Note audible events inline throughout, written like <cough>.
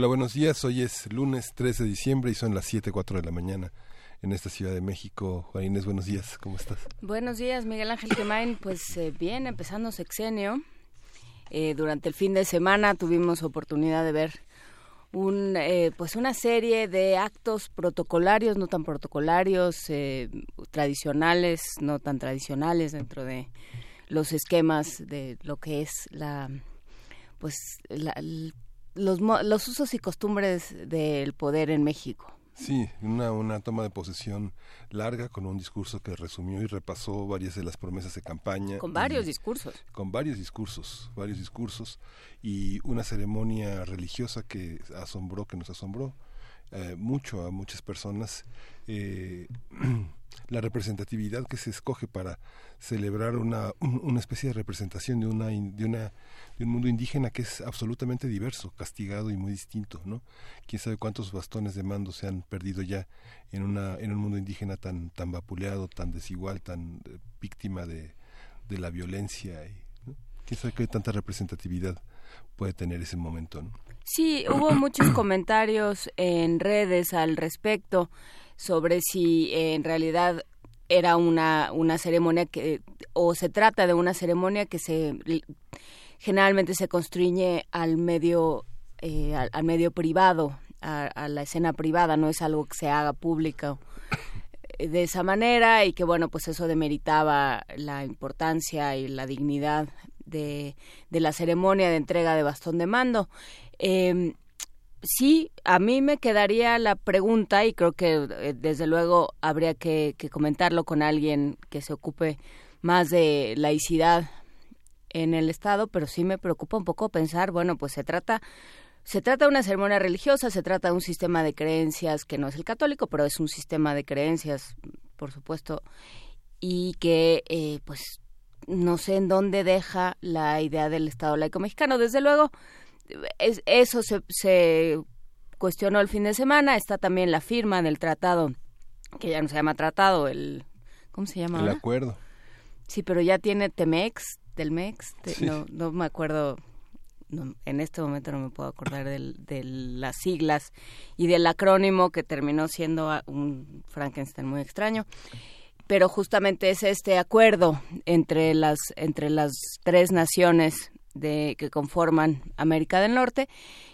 Hola, buenos días. Hoy es lunes 13 de diciembre y son las 7.04 de la mañana en esta Ciudad de México. Juan Inés, buenos días. ¿Cómo estás? Buenos días, Miguel Ángel Quemain. Pues eh, bien, empezando sexenio. Eh, durante el fin de semana tuvimos oportunidad de ver un, eh, pues una serie de actos protocolarios, no tan protocolarios, tradicionales, no tan tradicionales dentro de los esquemas de lo que es la pues la, los, los usos y costumbres del poder en México. Sí, una, una toma de posesión larga con un discurso que resumió y repasó varias de las promesas de campaña. Con varios discursos. Con varios discursos, varios discursos y una ceremonia religiosa que asombró, que nos asombró eh, mucho a muchas personas. Eh, <clears throat> la representatividad que se escoge para celebrar una, una especie de representación de una, de una de un mundo indígena que es absolutamente diverso, castigado y muy distinto, ¿no? Quién sabe cuántos bastones de mando se han perdido ya en una en un mundo indígena tan tan vapuleado, tan desigual, tan eh, víctima de, de la violencia y quién sabe qué tanta representatividad puede tener ese momento, ¿no? Sí, hubo <clears throat> muchos comentarios en redes al respecto sobre si eh, en realidad era una, una ceremonia que, o se trata de una ceremonia que se generalmente se constriñe al medio, eh, al, medio privado, a, la escena privada, no es algo que se haga público eh, de esa manera y que bueno, pues eso demeritaba la importancia y la dignidad de, la ceremonia de entrega de bastón de mando. Eh, sí, a mí me quedaría la pregunta y creo que eh, desde luego habría que, comentarlo con alguien que se ocupe más de laicidad en el Estado, pero sí me preocupa un poco pensar, bueno, pues se trata se trata de una ceremonia religiosa, se trata de un sistema de creencias que no es el católico, pero es un sistema de creencias, por supuesto, y que eh, pues no sé en dónde deja la idea del Estado laico mexicano. Desde luego, eso se, cuestionó el fin de semana. Está también la firma del tratado, que ya no se llama tratado, el... ¿Cómo se llama? El acuerdo. Sí, pero ya tiene Temex, del MEX, no, no me acuerdo, en este momento no me puedo acordar de las siglas y del acrónimo que terminó siendo un Frankenstein muy extraño pero justamente es este acuerdo entre las entre las tres naciones de que conforman América del Norte.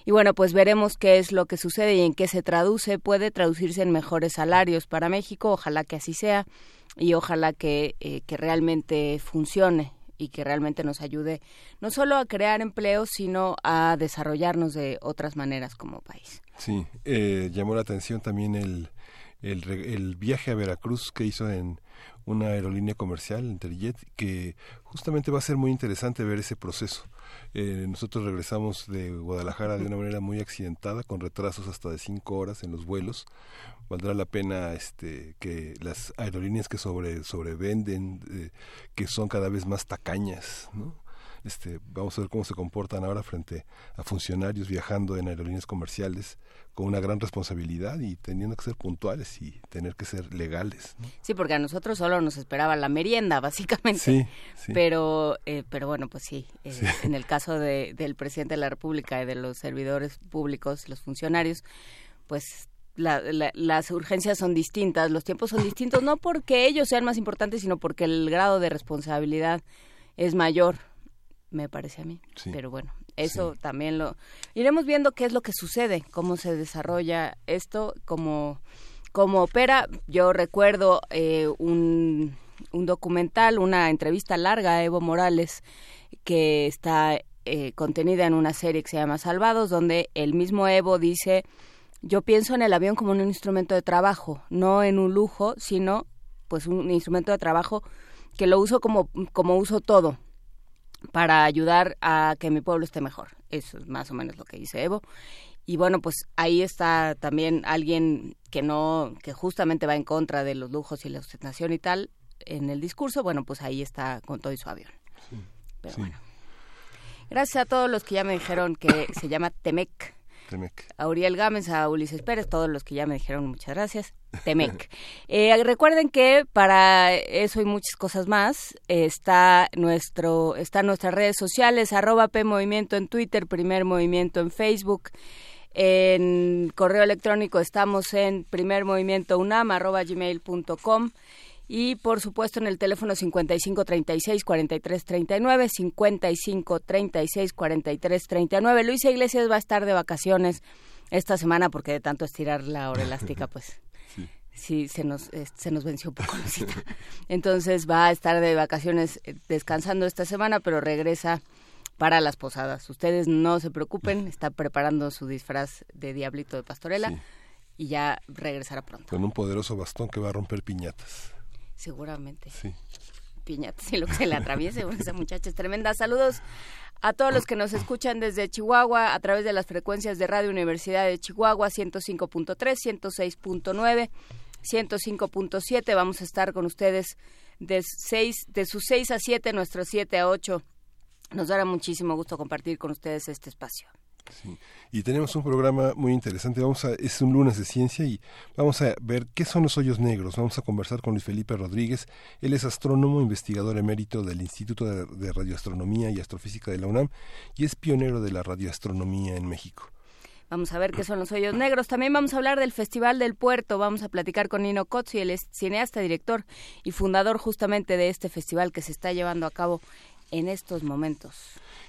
Y bueno pues veremos qué es lo que sucede y en qué se traduce. Puede traducirse en mejores salarios para México ojalá que así sea y ojalá que, eh, que realmente funcione y que realmente nos ayude no solo a crear empleos sino a desarrollarnos de otras maneras como país. Sí eh, llamó la atención también el, el, el viaje a Veracruz que hizo en una aerolínea comercial, Interjet, que justamente va a ser muy interesante ver ese proceso. Eh, nosotros regresamos de Guadalajara de una manera muy accidentada, con retrasos hasta de cinco horas en los vuelos. Valdrá la pena este, que las aerolíneas que sobre, sobrevenden, eh, que son cada vez más tacañas, ¿no? Este, vamos a ver cómo se comportan ahora frente a funcionarios viajando en aerolíneas comerciales con una gran responsabilidad y teniendo que ser puntuales y tener que ser legales. Sí, porque a nosotros solo nos esperaba la merienda, básicamente. Sí, Pero, eh, pero bueno, pues sí, eh, en el caso de, del presidente de la República y de los servidores públicos, los funcionarios, pues las urgencias son distintas, los tiempos son distintos, no porque ellos sean más importantes, sino porque el grado de responsabilidad es mayor me parece a mí. Pero bueno, eso también lo iremos viendo qué es lo que sucede, cómo se desarrolla esto, cómo, cómo opera. Yo recuerdo eh, un, un documental, una entrevista larga a Evo Morales que está eh, contenida en una serie que se llama Salvados, donde el mismo Evo dice yo pienso en el avión como un instrumento de trabajo, no en un lujo, sino pues un instrumento de trabajo que lo uso como, como uso todo para ayudar a que mi pueblo esté mejor. Eso es más o menos lo que dice Evo. Y bueno, pues ahí está también alguien que no, que justamente va en contra de los lujos y la ostentación y tal en el discurso, bueno, pues ahí está con todo y su avión. Pero bueno. Gracias a todos los que ya me dijeron que se llama Temec. Temec. A Uriel Gámez, a Ulises Pérez, todos los que ya me dijeron muchas gracias. Temec. <laughs> Eh, recuerden que para eso y muchas cosas más está nuestro, están nuestras redes sociales, arroba P Movimiento en Twitter, Primer Movimiento en Facebook. En correo electrónico estamos en primermovimientounam.gmail.com y por supuesto en el teléfono 55 36 43 39 55 36 43 39 Luisa Iglesias va a estar de vacaciones esta semana porque de tanto estirar la hora elástica <laughs> pues sí, se nos se nos venció un poco la cita. <laughs> Entonces va a estar de vacaciones eh, descansando esta semana pero regresa para las posadas. Ustedes no se preocupen <laughs> está preparando su disfraz de diablito de pastorela y ya regresará pronto. Con un poderoso bastón que va a romper piñatas Seguramente. Sí. Piñatas y lo que se le atraviese, esa muchacha es tremenda. Saludos a todos los que nos <coughs> escuchan desde Chihuahua a través de las frecuencias de Radio Universidad de Chihuahua 105.3, 106.9, 105.7. Vamos a estar con ustedes de, seis, de sus 6 a 7, nuestros 7 a 8. Nos dará muchísimo gusto compartir con ustedes este espacio. Sí. Y tenemos un programa muy interesante. Vamos a, es un lunes de ciencia y vamos a ver qué son los hoyos negros. Vamos a conversar con Luis Felipe Rodríguez. Él es astrónomo, investigador emérito del Instituto de, Radioastronomía y Astrofísica de la UNAM y es pionero de la radioastronomía en México. Vamos a ver qué son los hoyos negros. También vamos a hablar del Festival del Puerto. Vamos a platicar con Nino Cozzi, es cineasta, director y fundador justamente de este festival que se está llevando a cabo en estos momentos.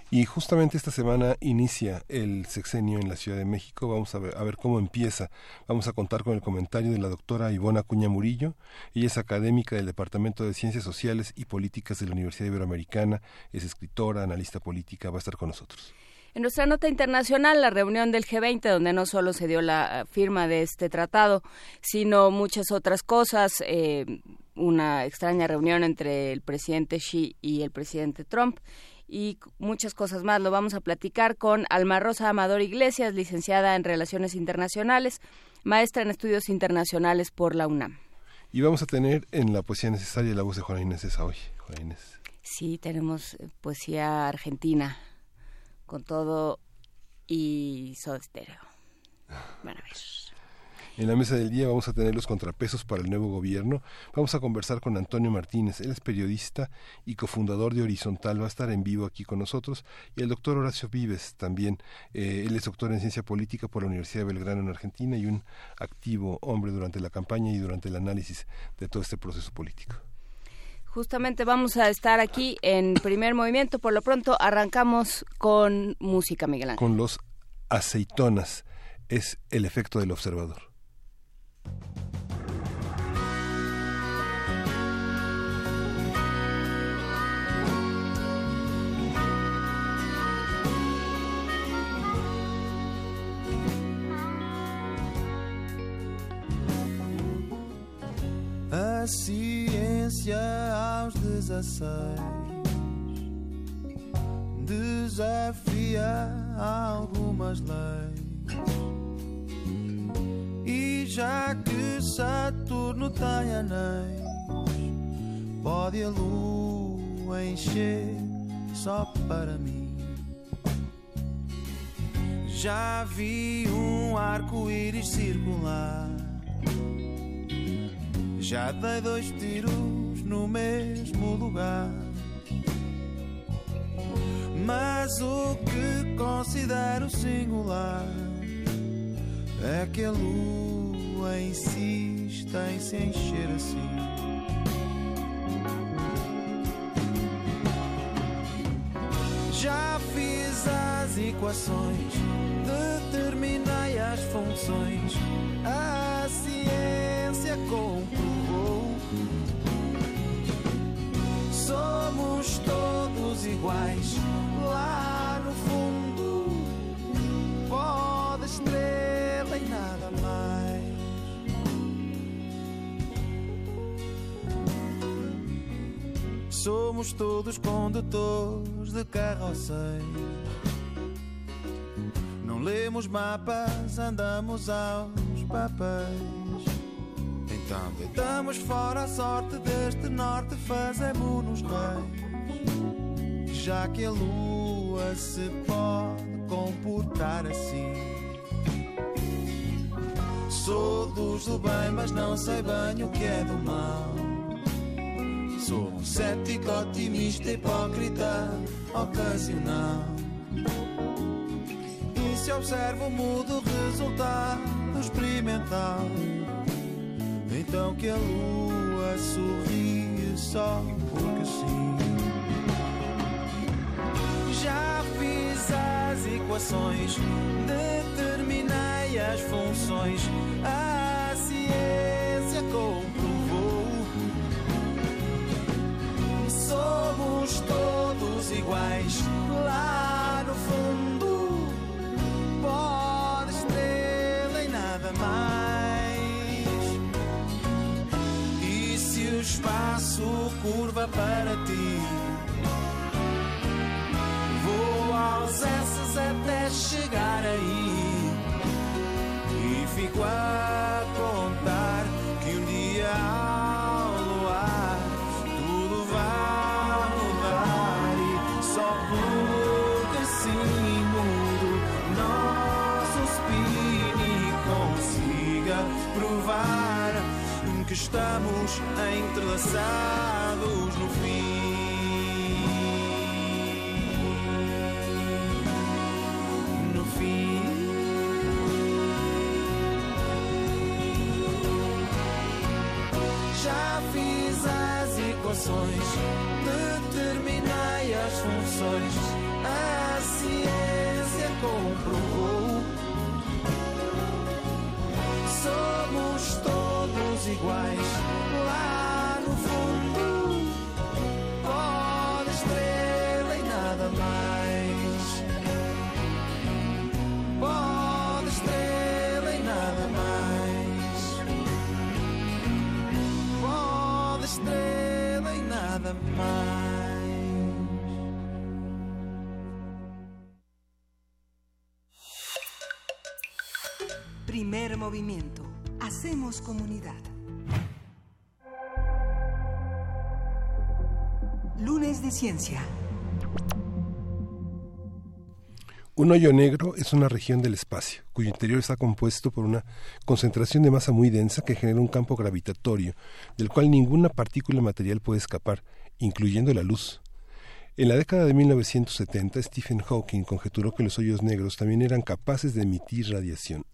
Y justamente esta semana inicia el sexenio en la Ciudad de México. Vamos a ver, a ver cómo empieza. Vamos a contar con el comentario de la doctora Ivona Cuña Murillo. Ella es académica del Departamento de Ciencias Sociales y Políticas de la Universidad Iberoamericana. Es escritora, analista política. Va a estar con nosotros. En nuestra nota internacional, la reunión del G20, donde no solo se dio la firma de este tratado, sino muchas otras cosas. Eh, una extraña reunión entre el presidente Xi y el presidente Trump y muchas cosas más. Lo vamos a platicar con Alma Rosa Amador Iglesias, licenciada en Relaciones Internacionales, maestra en Estudios Internacionales por la UNAM. Y vamos a tener en la poesía necesaria la voz de Juana Inés esa hoy. Inés. Sí, tenemos eh, poesía argentina con todo y Soda Stereo. Van a ver. En la mesa del día vamos a tener los contrapesos para el nuevo gobierno. Vamos a conversar con Antonio Martínez. Él es periodista y cofundador de Horizontal. Va a estar en vivo aquí con nosotros. Y el doctor Horacio Vives también. Eh, él es doctor en ciencia política por la Universidad de Belgrano en Argentina y un activo hombre durante la campaña y durante el análisis de todo este proceso político. Justamente vamos a estar aquí en primer movimiento. Por lo pronto arrancamos con música, Miguel Ángel. Con los aceitonas. Es el efecto del observador. Ciência aos dezesseis desafia algumas leis e já que Saturno tem anéis, pode a lua encher só para mim. Já vi um arco-íris circular. Já dei dois tiros no mesmo lugar. Mas o que considero singular é que a lua insiste em se encher assim. Já fiz as equações, determinei as funções, a ciência comprovou. Somos todos iguais lá no fundo. pode estrela e nada mais. Somos todos condutores de carroceiro, Não lemos mapas, andamos aos papéis. Deitamos fora a sorte deste norte, fazemos-nos reis. Já que a lua se pode comportar assim. Sou dos do bem, mas não sei bem o que é do mal. Sou um cético, otimista, hipócrita, ocasional. E se observo, mudo resultado experimental. Então que a lua sorri só porque sim. Já fiz as equações, determinei as funções. Curva para ti? Vou aos essas até chegar aí. E fico a contar que um dia ao luar tudo vai mudar. E só porque assim mudo nosso spin e consiga provar que estamos entrelaçados as equações, determinei as funções. A ciência comprovou. Somos todos iguais lá no fundo. Pode estrela e nada mais. Primer movimiento. Hacemos comunidad. Lunes de Ciencia. Un hoyo negro es una región del espacio, cuyo interior está compuesto por una concentración de masa muy densa que genera un campo gravitatorio, del cual ninguna partícula material puede escapar, incluyendo la luz. En la década de 1970, Stephen Hawking conjeturó que los hoyos negros también eran capaces de emitir radiación.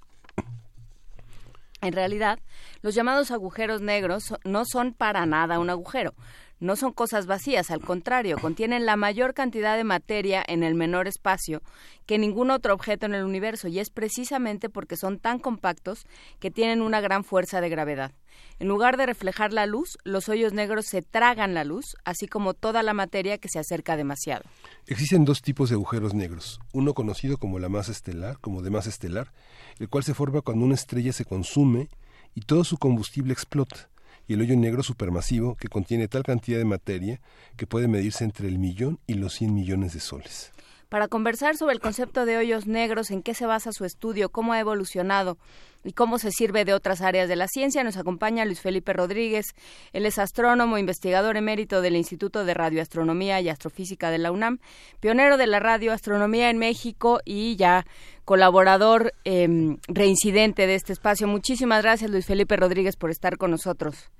En realidad, los llamados agujeros negros no son para nada un agujero. No son cosas vacías, al contrario, contienen la mayor cantidad de materia en el menor espacio que ningún otro objeto en el universo y es precisamente porque son tan compactos que tienen una gran fuerza de gravedad. En lugar de reflejar la luz, los hoyos negros se tragan la luz, así como toda la materia que se acerca demasiado. Existen dos tipos de agujeros negros, uno conocido como la masa estelar, como de masa estelar, el cual se forma cuando una estrella se consume y todo su combustible explota, y el hoyo negro supermasivo que contiene tal cantidad de materia que puede medirse entre el millón y los 100 millones de soles. Para conversar sobre el concepto de hoyos negros, en qué se basa su estudio, cómo ha evolucionado y cómo se sirve de otras áreas de la ciencia, nos acompaña Luis Felipe Rodríguez. Él es astrónomo, investigador emérito del Instituto de Radioastronomía y Astrofísica de la UNAM, pionero de la radioastronomía en México y ya colaborador eh, reincidente de este espacio. Muchísimas gracias, Luis Felipe Rodríguez, por estar con nosotros.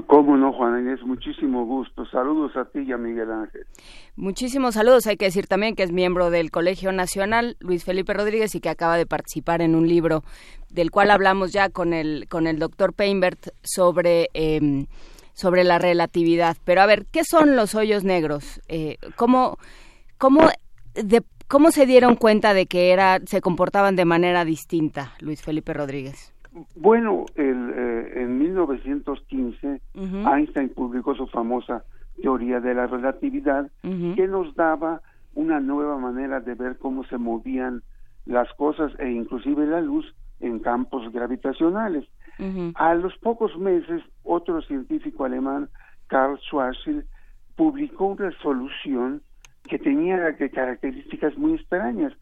Cómo no, Juana Inés, muchísimo gusto. Saludos a ti y a Miguel Ángel. Muchísimos saludos. Hay que decir también que es miembro del Colegio Nacional, Luis Felipe Rodríguez, y que acaba de participar en un libro del cual hablamos ya con el, con el doctor Peinbert sobre, eh, sobre la relatividad. Pero a ver, ¿qué son los hoyos negros? Eh, ¿cómo, cómo, de, ¿Cómo se dieron cuenta de que era, se comportaban de manera distinta, Luis Felipe Rodríguez? Bueno, el, eh, en 1915 uh -huh. Einstein publicó su famosa teoría de la relatividad uh -huh. que nos daba una nueva manera de ver cómo se movían las cosas e inclusive la luz en campos gravitacionales. Uh -huh. A los pocos meses, otro científico alemán, Karl Schwarzschild, publicó una solución que tenía características muy extrañas.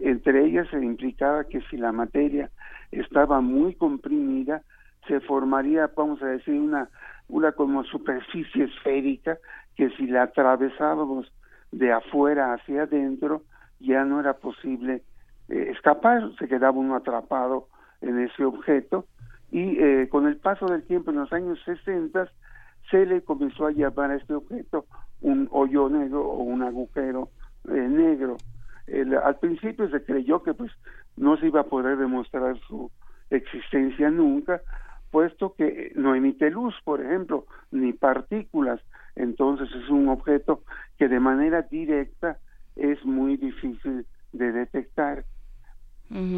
Entre ellas se implicaba que si la materia estaba muy comprimida, se formaría, vamos a decir, una, una como superficie esférica que si la atravesábamos de afuera hacia adentro, ya no era posible eh, escapar, se quedaba uno atrapado en ese objeto y eh, con el paso del tiempo en los años 60 se le comenzó a llamar a este objeto un hoyo negro o un agujero eh, negro. al principio se creyó que pues no se iba a poder demostrar su existencia nunca, puesto que no emite luz, por ejemplo, ni partículas. Entonces es un objeto que de manera directa es muy difícil de detectar.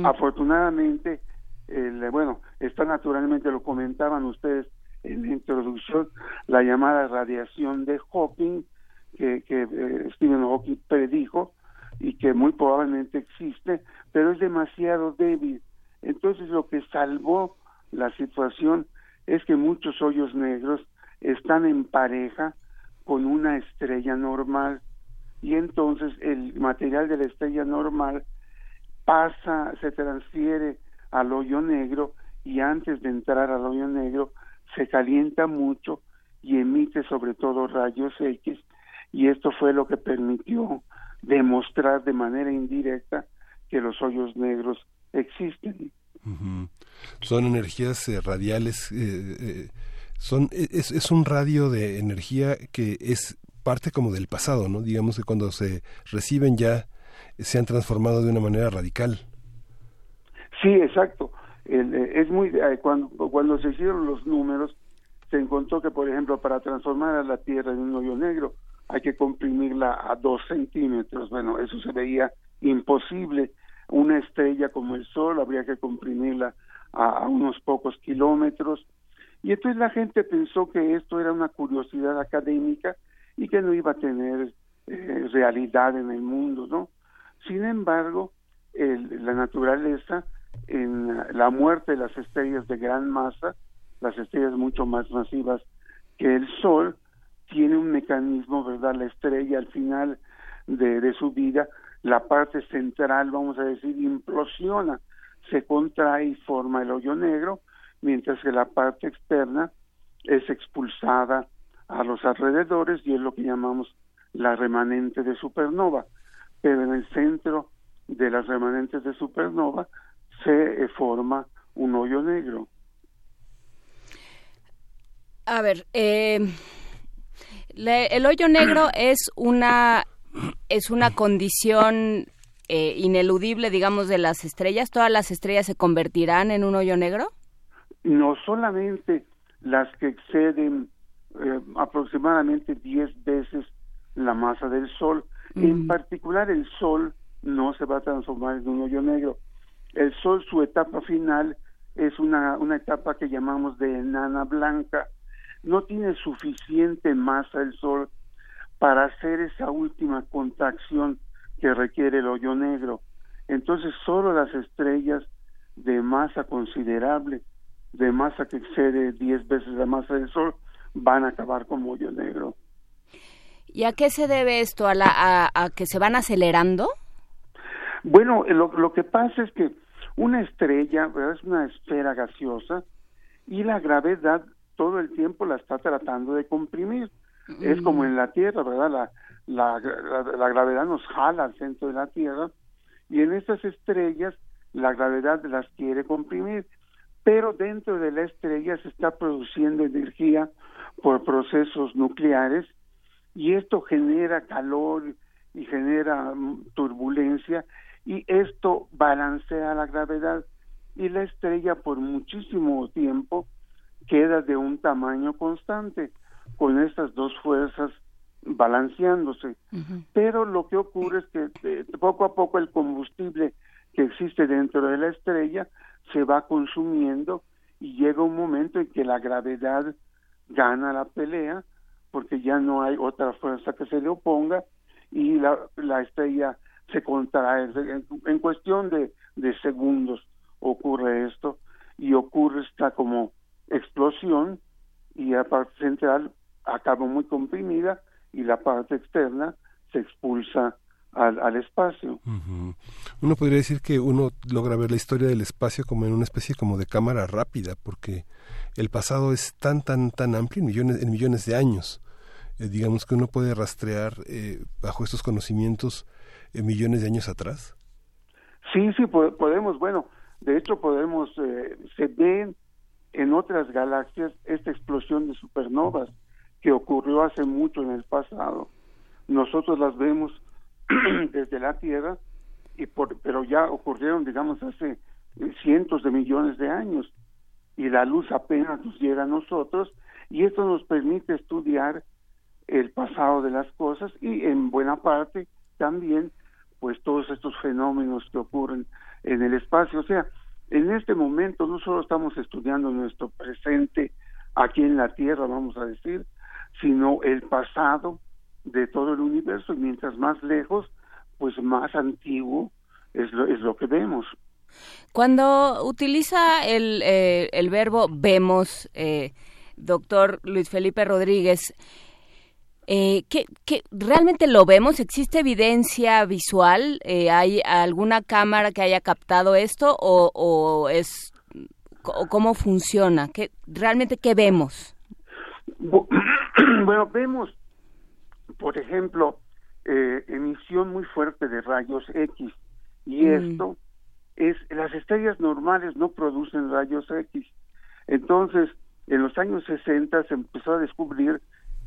Afortunadamente, bueno, está naturalmente, lo comentaban ustedes en la introducción, la llamada radiación de Hawking, que, que eh, Stephen Hawking predijo y que muy probablemente existe, pero es demasiado débil. Entonces lo que salvó la situación es que muchos hoyos negros están en pareja con una estrella normal y entonces el material de la estrella normal pasa, se transfiere al hoyo negro y antes de entrar al hoyo negro se calienta mucho y emite sobre todo rayos X y esto fue lo que permitió demostrar de manera indirecta que los hoyos negros existen. Son energías eh, radiales, eh, eh, son es, es, un radio de energía que es parte como del pasado, ¿no? Digamos que cuando se reciben ya se han transformado de una manera radical. Sí, exacto. es muy cuando cuando se hicieron los números se encontró que por ejemplo para transformar a la Tierra en un hoyo negro hay que comprimirla a dos centímetros. Bueno, eso se veía imposible. Una estrella como el Sol habría que comprimirla a, unos pocos kilómetros. Y entonces la gente pensó que esto era una curiosidad académica y que no iba a tener eh, realidad en el mundo, ¿no? Sin embargo, la naturaleza, en la muerte de las estrellas de gran masa, las estrellas mucho más masivas que el Sol, tiene un mecanismo, ¿verdad? La estrella al final de, su vida, la parte central, vamos a decir, implosiona, se contrae y forma el hoyo negro, mientras que la parte externa es expulsada a los alrededores y es lo que llamamos la remanente de supernova. Pero en el centro de las remanentes de supernova se forma un hoyo negro. A ver, eh, el hoyo negro <clears throat> es una es una condición eh, ineludible, digamos, de las estrellas. ¿Todas las estrellas se convertirán en un hoyo negro? No solamente las que exceden eh, aproximadamente 10 veces la masa del Sol. En particular, el Sol no se va a transformar en un hoyo negro. El Sol, su etapa final, es una, una etapa que llamamos de enana blanca, no tiene suficiente masa el Sol para hacer esa última contracción que requiere el hoyo negro. Entonces solo las estrellas de masa considerable, de masa que excede 10 veces la masa del Sol, van a acabar como hoyo negro. ¿Y a qué se debe esto? ¿A, la, a, que se van acelerando? Bueno, lo, lo que pasa es que una estrella es una esfera gaseosa y la gravedad todo el tiempo la está tratando de comprimir. Es como en la Tierra, ¿verdad? La, la, gravedad nos jala al centro de la Tierra y en estas estrellas la gravedad las quiere comprimir, pero dentro de la estrella se está produciendo energía por procesos nucleares y esto genera calor y genera mm, turbulencia y esto balancea la gravedad y la estrella por muchísimo tiempo queda de un tamaño constante con estas dos fuerzas balanceándose. Pero lo que ocurre es que eh, poco a poco el combustible que existe dentro de la estrella se va consumiendo y llega un momento en que la gravedad gana la pelea porque ya no hay otra fuerza que se le oponga y la, la estrella se contrae. En, en cuestión de, de segundos ocurre esto y ocurre esta como explosión y la parte central acaba muy comprimida y la parte externa se expulsa al, espacio. Uno podría decir que uno logra ver la historia del espacio como en una especie como de cámara rápida, porque el pasado es tan, tan, tan amplio en millones, en millones de años. Eh, digamos que uno puede rastrear eh, bajo estos conocimientos eh, millones de años atrás. Sí, sí, podemos. Bueno, de hecho podemos, se ven en otras galaxias esta explosión de supernovas que ocurrió hace mucho en el pasado. Nosotros las vemos <clears throat> desde la Tierra, y por, pero ya ocurrieron, digamos, hace cientos de millones de años y la luz apenas nos llega a nosotros y esto nos permite estudiar el pasado de las cosas y en buena parte también pues todos estos fenómenos que ocurren en el espacio. O sea, en este momento no solo estamos estudiando nuestro presente aquí en la Tierra, vamos a decir, sino el pasado de todo el universo y mientras más lejos, pues más antiguo es lo, es lo que vemos. Cuando utiliza el, eh, el verbo vemos, eh, doctor Luis Felipe Rodríguez, eh, ¿qué, realmente lo vemos? ¿Existe evidencia visual? Eh, ¿Hay alguna cámara que haya captado esto o, o es o cómo funciona? ¿Qué, ¿Realmente qué vemos? <clears throat> Bueno, vemos por ejemplo, eh, emisión muy fuerte de rayos X. Y mm. esto es, las estrellas normales no producen rayos X. Entonces, en los años 60 se empezó a descubrir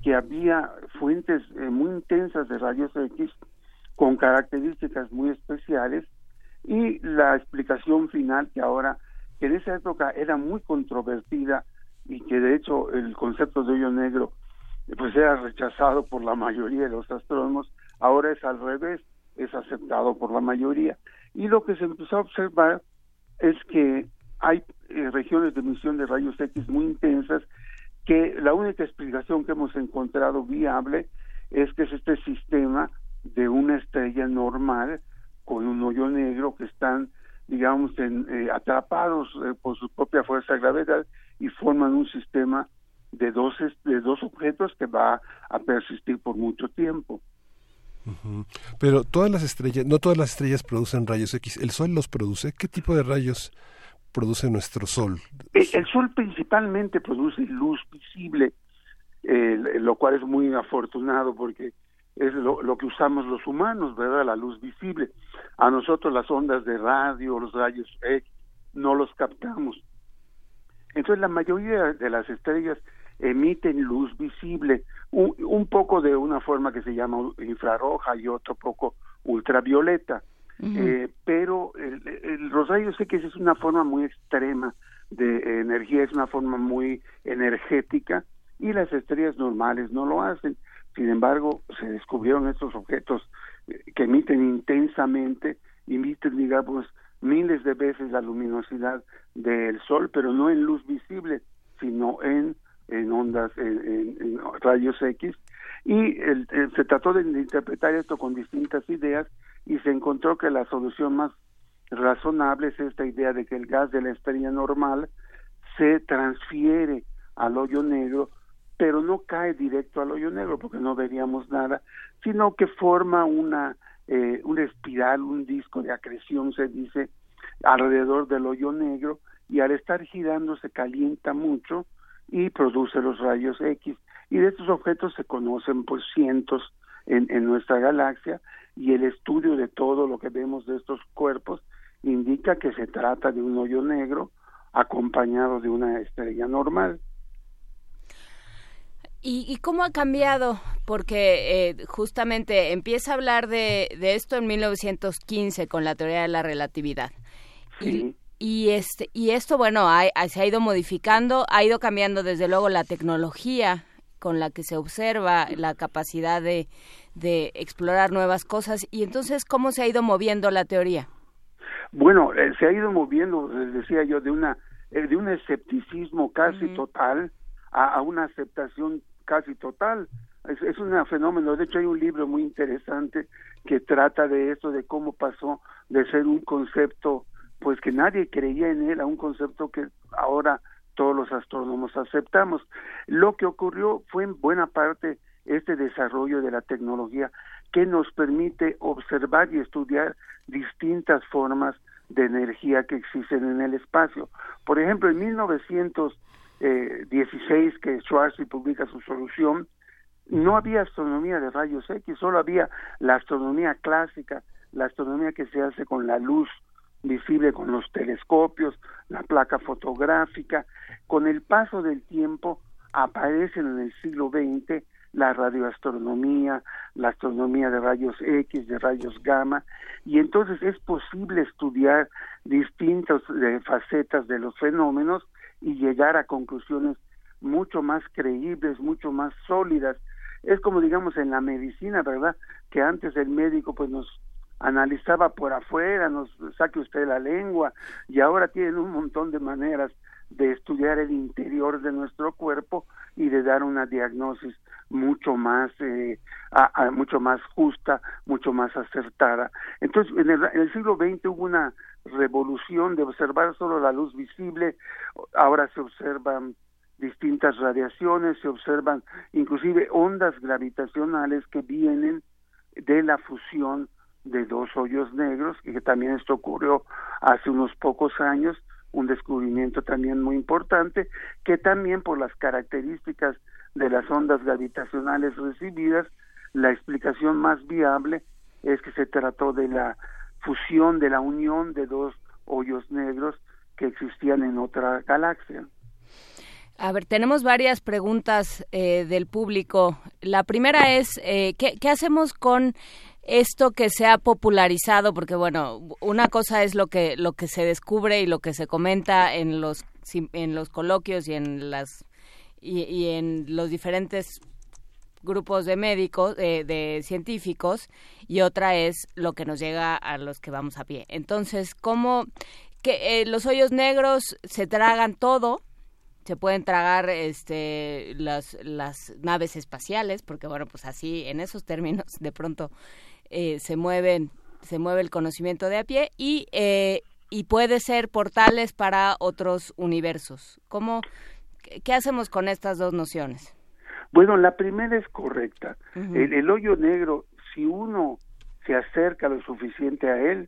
que había fuentes eh, muy intensas de rayos X con características muy especiales y la explicación final que ahora, que en esa época era muy controvertida y que de hecho el concepto de hoyo negro pues era rechazado por la mayoría de los astrónomos, ahora es al revés, es aceptado por la mayoría. Y lo que se empezó a observar es que hay eh, regiones de emisión de rayos X muy intensas que la única explicación que hemos encontrado viable es que es este sistema de una estrella normal con un hoyo negro que están digamos eh, atrapados eh, por su propia fuerza de gravedad y forman un sistema de dos, de dos objetos que va a persistir por mucho tiempo. Pero todas las estrellas, no todas las estrellas producen rayos X. ¿El Sol los produce? ¿Qué tipo de rayos produce nuestro Sol? El, Sol principalmente produce luz visible, lo cual es muy afortunado porque es lo, lo, que usamos los humanos, ¿verdad? La luz visible. A nosotros las ondas de radio, los rayos X, no los captamos. Entonces la mayoría de las estrellas emiten luz visible, un, poco de una forma que se llama infrarroja y otro poco ultravioleta. Eh, pero el, el, X es una forma muy extrema de energía, es una forma muy energética y las estrellas normales no lo hacen. Sin embargo, se descubrieron estos objetos eh, que emiten intensamente, emiten, digamos, miles de veces la luminosidad del Sol, pero no en luz visible, sino en en ondas, en, rayos X, y se trató de, interpretar esto con distintas ideas y se encontró que la solución más razonable es esta idea de que el gas de la estrella normal se transfiere al hoyo negro, pero no cae directo al hoyo negro porque no veríamos nada, sino que forma una, eh, una espiral, un disco de acreción, se dice, alrededor del hoyo negro y al estar girando se calienta mucho y produce los rayos X. Y de estos objetos se conocen pues cientos en, en nuestra galaxia y el estudio de todo lo que vemos de estos cuerpos indica que se trata de un hoyo negro acompañado de una estrella normal. ¿Y, cómo ha cambiado? Porque eh, justamente empieza a hablar de, de, esto en 1915 con la teoría de la relatividad. Sí. Y, este, y esto, bueno, se ha ido modificando, ha ido cambiando desde luego la tecnología con la que se observa la capacidad de, de explorar nuevas cosas. Y entonces, ¿cómo se ha ido moviendo la teoría? Bueno, eh, se ha ido moviendo, les decía yo, de una eh, de un escepticismo casi total a, una aceptación casi total. Es, es un fenómeno. De hecho, hay un libro muy interesante que trata de esto, de cómo pasó de ser un concepto pues que nadie creía en él a un concepto que ahora todos los astrónomos aceptamos. Lo que ocurrió fue en buena parte este desarrollo de la tecnología que nos permite observar y estudiar distintas formas de energía que existen en el espacio. Por ejemplo, en 1916 que Schwarzschild publica su solución, no había astronomía de rayos X, solo había la astronomía clásica, la astronomía que se hace con la luz visible con los telescopios, la placa fotográfica. Con el paso del tiempo aparecen en el siglo XX la radioastronomía, la astronomía de rayos X, de rayos gamma, y entonces es posible estudiar distintas eh, facetas de los fenómenos y llegar a conclusiones mucho más creíbles, mucho más sólidas. Es como digamos en la medicina, ¿verdad? Que antes el médico pues nos analizaba por afuera, nos saque usted la lengua, y ahora tienen un montón de maneras de estudiar el interior de nuestro cuerpo y de dar una diagnosis mucho más eh, mucho más justa, mucho más acertada. Entonces, en el, en el siglo XX hubo una revolución de observar solo la luz visible, ahora se observan distintas radiaciones, se observan inclusive ondas gravitacionales que vienen de la fusión de dos hoyos negros, y que también esto ocurrió hace unos pocos años, un descubrimiento también muy importante, que también por las características de las ondas gravitacionales recibidas, la explicación más viable es que se trató de la fusión, de la unión de dos hoyos negros que existían en otra galaxia. A ver, tenemos varias preguntas eh, del público. La primera es, eh, ¿qué, ¿qué hacemos con esto que se ha popularizado, porque bueno, una cosa es lo que lo que se descubre y lo que se comenta en los en los coloquios y en las y, en los diferentes grupos de médicos, de científicos, y otra es lo que nos llega a los que vamos a pie. Entonces, ¿cómo que eh, los hoyos negros se tragan todo? se pueden tragar este las las naves espaciales porque bueno pues así en esos términos de pronto eh, se mueven, se mueve el conocimiento de a pie y, eh, y puede ser portales para otros universos. ¿Cómo, ¿Qué hacemos con estas dos nociones? Bueno, la primera es correcta. el, hoyo negro, si uno se acerca lo suficiente a él,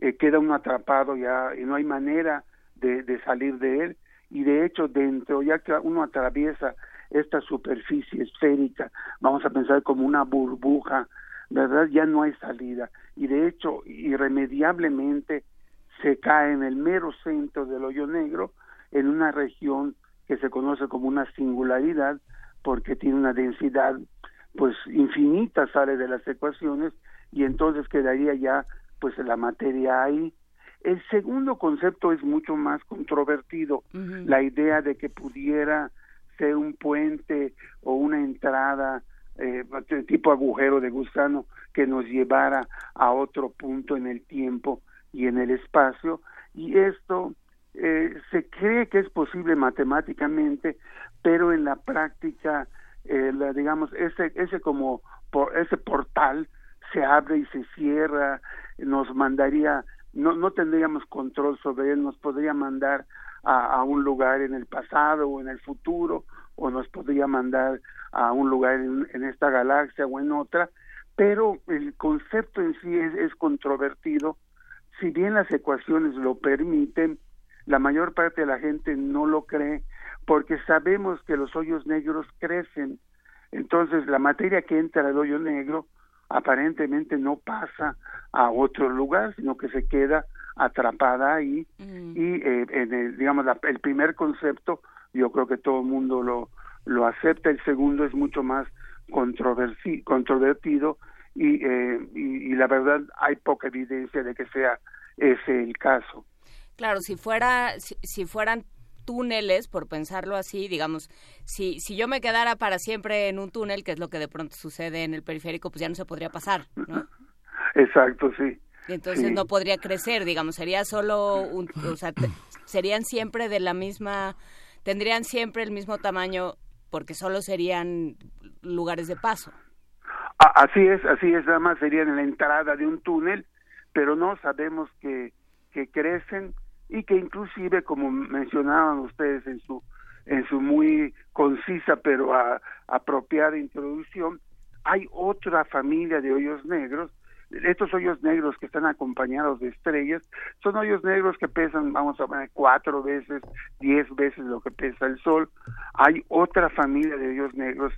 eh, queda uno atrapado ya y no hay manera de, de, salir de él. Y de hecho, dentro, ya que uno atraviesa esta superficie esférica, vamos a pensar como una burbuja ¿verdad? Ya no hay salida. Y de hecho, irremediablemente se cae en el mero centro del hoyo negro, en una región que se conoce como una singularidad, porque tiene una densidad pues infinita, sale de las ecuaciones, y entonces quedaría ya pues la materia ahí. El segundo concepto es mucho más controvertido, la idea de que pudiera ser un puente o una entrada eh, tipo agujero de gusano que nos llevara a otro punto en el tiempo y en el espacio. Y esto eh, se cree que es posible matemáticamente pero en la práctica eh, digamos ese ese como por, ese portal se abre y se cierra nos mandaría no no tendríamos control sobre él nos podría mandar a, a un lugar en el pasado o en el futuro o nos podría mandar a un lugar en, esta galaxia o en otra, pero el concepto en sí es, controvertido. Si bien las ecuaciones lo permiten, la mayor parte de la gente no lo cree porque sabemos que los hoyos negros crecen. Entonces la materia que entra al hoyo negro aparentemente no pasa a otro lugar, sino que se queda atrapada ahí mm. y eh, en el, digamos el primer concepto yo creo que todo el mundo lo lo acepta, el segundo es mucho más controvertido y, eh, y, la verdad hay poca evidencia de que sea ese el caso. Claro, si fuera si, fueran túneles, por pensarlo así, digamos, si, si yo me quedara para siempre en un túnel, que es lo que de pronto sucede en el periférico, pues ya no se podría pasar, ¿no? <laughs> Exacto, sí. Y entonces no podría crecer, digamos, sería solo un, o sea, serían siempre de la misma, tendrían siempre el mismo tamaño porque solo serían lugares de paso. Así es, así es, nada más serían la entrada de un túnel, pero no sabemos que, que crecen y que inclusive, como mencionaban ustedes en su en su muy concisa pero apropiada introducción, hay otra familia de hoyos negros estos hoyos negros que están acompañados de estrellas son hoyos negros que pesan, vamos a ver, cuatro veces, diez veces lo que pesa el Sol. Hay otra familia de hoyos negros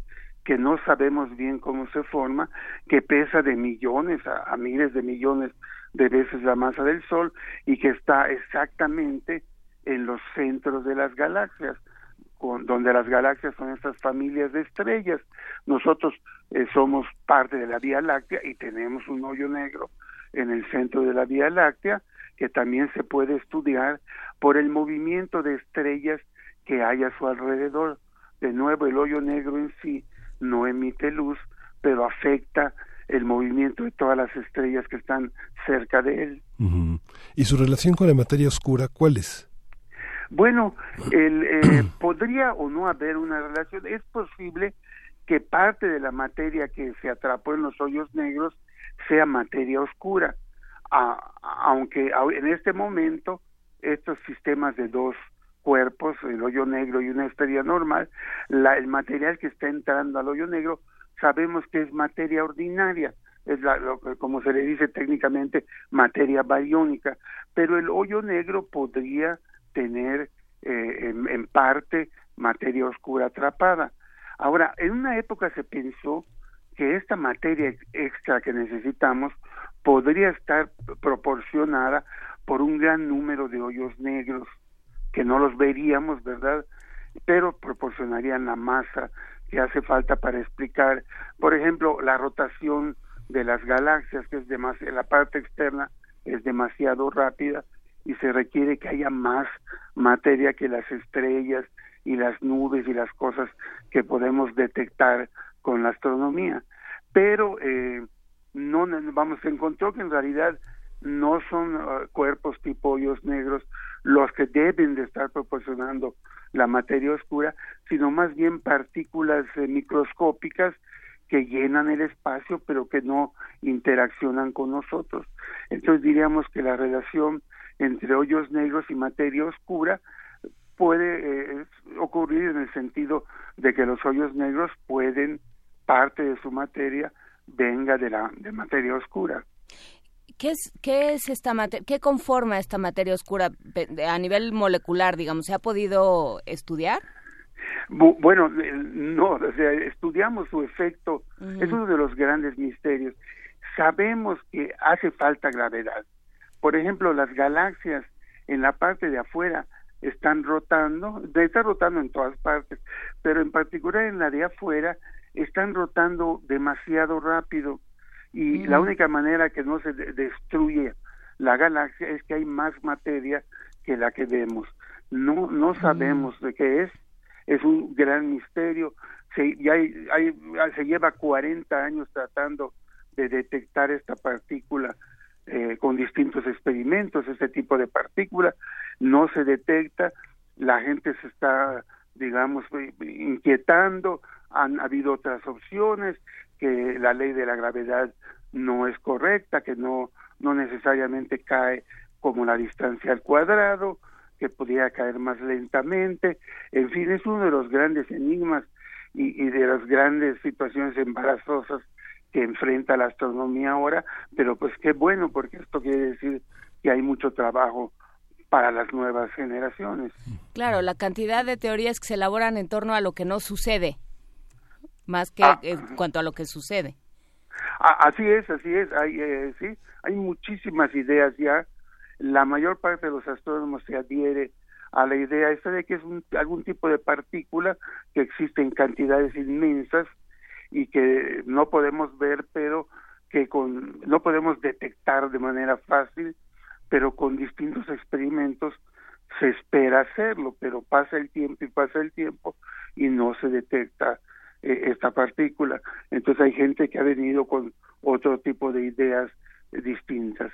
que no sabemos bien cómo se forma, que pesa de millones a, miles de millones de veces la masa del Sol y que está exactamente en los centros de las galaxias donde las galaxias son estas familias de estrellas. Nosotros eh, somos parte de la Vía Láctea y tenemos un hoyo negro en el centro de la Vía Láctea que también se puede estudiar por el movimiento de estrellas que hay a su alrededor. De nuevo, el hoyo negro en sí no emite luz, pero afecta el movimiento de todas las estrellas que están cerca de él. ¿Y su relación con la materia oscura cuál es? Bueno, el, eh, <clears throat> podría o no haber una relación. Es posible que parte de la materia que se atrapó en los hoyos negros sea materia oscura, aunque en este momento estos sistemas de dos cuerpos, el hoyo negro y una estrella normal, la, el material que está entrando al hoyo negro sabemos que es materia ordinaria, es la, como se le dice técnicamente materia bariónica, pero el hoyo negro podría tener eh, en, parte materia oscura atrapada. Ahora, en una época se pensó que esta materia extra que necesitamos podría estar proporcionada por un gran número de hoyos negros que no los veríamos, ¿verdad? Pero proporcionarían la masa que hace falta para explicar, por ejemplo, la rotación de las galaxias, que es la parte externa es demasiado rápida y se requiere que haya más materia que las estrellas y las nubes y las cosas que podemos detectar con la astronomía. Pero eh, no vamos, se encontró que en realidad no son uh, cuerpos tipo hoyos negros los que deben de estar proporcionando la materia oscura, sino más bien partículas eh, microscópicas que llenan el espacio pero que no interaccionan con nosotros. Entonces diríamos que la relación entre hoyos negros y materia oscura puede eh, ocurrir en el sentido de que los hoyos negros pueden parte de su materia venga de la de materia oscura. ¿Qué es, qué es esta materia, qué conforma esta materia oscura a nivel molecular, digamos? ¿Se ha podido estudiar? bueno, no, o sea, estudiamos su efecto, es uno de los grandes misterios. Sabemos que hace falta gravedad, por ejemplo, las galaxias en la parte de afuera están rotando, están rotando en todas partes, pero en particular en la de afuera están rotando demasiado rápido. Y la única manera que no se destruye la galaxia es que hay más materia que la que vemos. No no sabemos de qué es, es un gran misterio. Se, hay, hay, se lleva 40 años tratando de detectar esta partícula eh, con distintos experimentos, este tipo de partícula, no se detecta, la gente se está, digamos, eh, inquietando, han habido otras opciones, que la ley de la gravedad no es correcta, que no, no necesariamente cae como la distancia al cuadrado, que podría caer más lentamente, en fin, es uno de los grandes enigmas y, y de las grandes situaciones embarazosas que enfrenta la astronomía ahora, pero pues qué bueno, porque esto quiere decir que hay mucho trabajo para las nuevas generaciones. Claro, la cantidad de teorías que se elaboran en torno a lo que no sucede, más que ah. en cuanto a lo que sucede. así es, así es, hay, eh, sí, hay muchísimas ideas ya. La mayor parte de los astrónomos se adhiere a la idea esta de que es algún tipo de partícula que existe en cantidades inmensas y que no podemos ver, pero que con, no podemos detectar de manera fácil, pero con distintos experimentos se espera hacerlo, pero pasa el tiempo y pasa el tiempo y no se detecta eh, esta partícula. Entonces hay gente que ha venido con otro tipo de ideas distintas.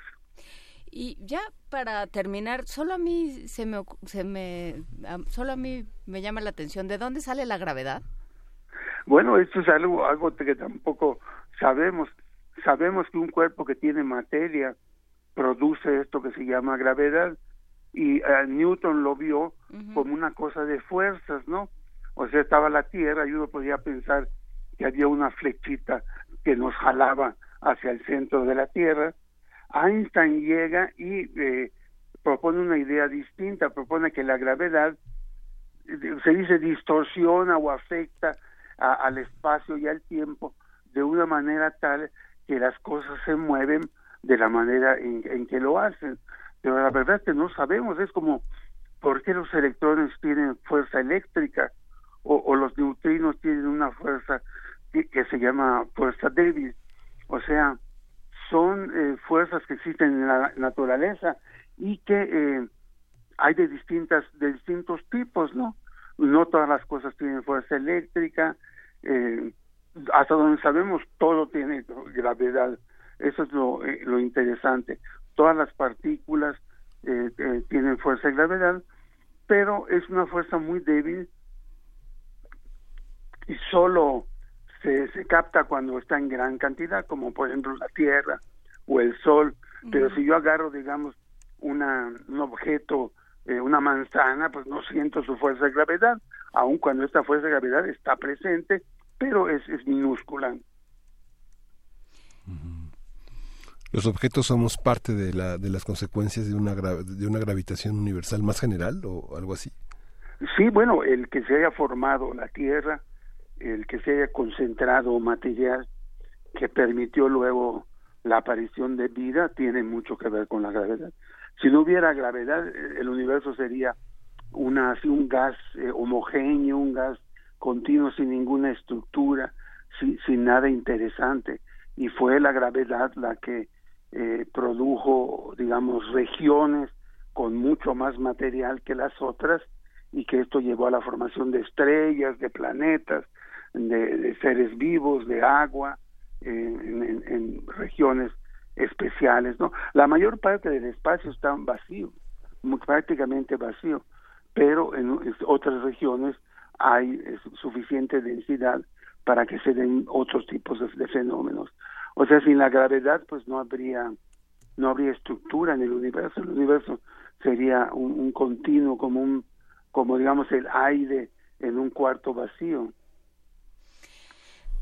Y ya para terminar, solo a mí se me, se me solo a mí me llama la atención de dónde sale la gravedad. Bueno, esto es algo, algo que tampoco sabemos. Sabemos que un cuerpo que tiene materia produce esto que se llama gravedad, y eh, Newton lo vio como una cosa de fuerzas, ¿no? O sea, estaba la Tierra y uno podía pensar que había una flechita que nos jalaba hacia el centro de la Tierra. Einstein llega y eh, propone una idea distinta, propone que la gravedad eh, se dice distorsiona o afecta al espacio y al tiempo de una manera tal que las cosas se mueven de la manera en, que lo hacen. Pero la verdad es que no sabemos, es como por qué los electrones tienen fuerza eléctrica o, los neutrinos tienen una fuerza que, se llama fuerza débil. O sea, son eh, fuerzas que existen en la naturaleza y que eh, hay de distintas de distintos tipos, ¿no? No todas las cosas tienen fuerza eléctrica, eh, hasta donde sabemos todo tiene gravedad. Eso es lo, eh, lo interesante. Todas las partículas eh, eh, tienen fuerza de gravedad, pero es una fuerza muy débil y solo se, se capta cuando está en gran cantidad, como por ejemplo la Tierra o el Sol. Pero si yo agarro, digamos, una, un objeto, una manzana, pues no siento su fuerza de gravedad, aun cuando esta fuerza de gravedad está presente pero es, es minúscula. ¿Los objetos somos parte de, la, de las consecuencias de una, de una gravitación universal más general o algo así? Sí, bueno, el que se haya formado la Tierra, el que se haya concentrado material que permitió luego la aparición de vida, tiene mucho que ver con la gravedad. Si no hubiera gravedad, el universo sería una, un gas eh, homogéneo, un gas continuo sin ninguna estructura, sin, sin nada interesante. Y fue la gravedad la que eh, produjo, digamos, regiones con mucho más material que las otras y que esto llevó a la formación de estrellas, de planetas, de, seres vivos, de agua, en, en, regiones especiales, ¿no? La mayor parte del espacio está vacío, prácticamente vacío, pero en otras regiones hay suficiente densidad para que se den otros tipos de, fenómenos. O sea, sin la gravedad, pues no habría no habría estructura en el universo. El universo sería un, continuo, como un como digamos el aire en un cuarto vacío.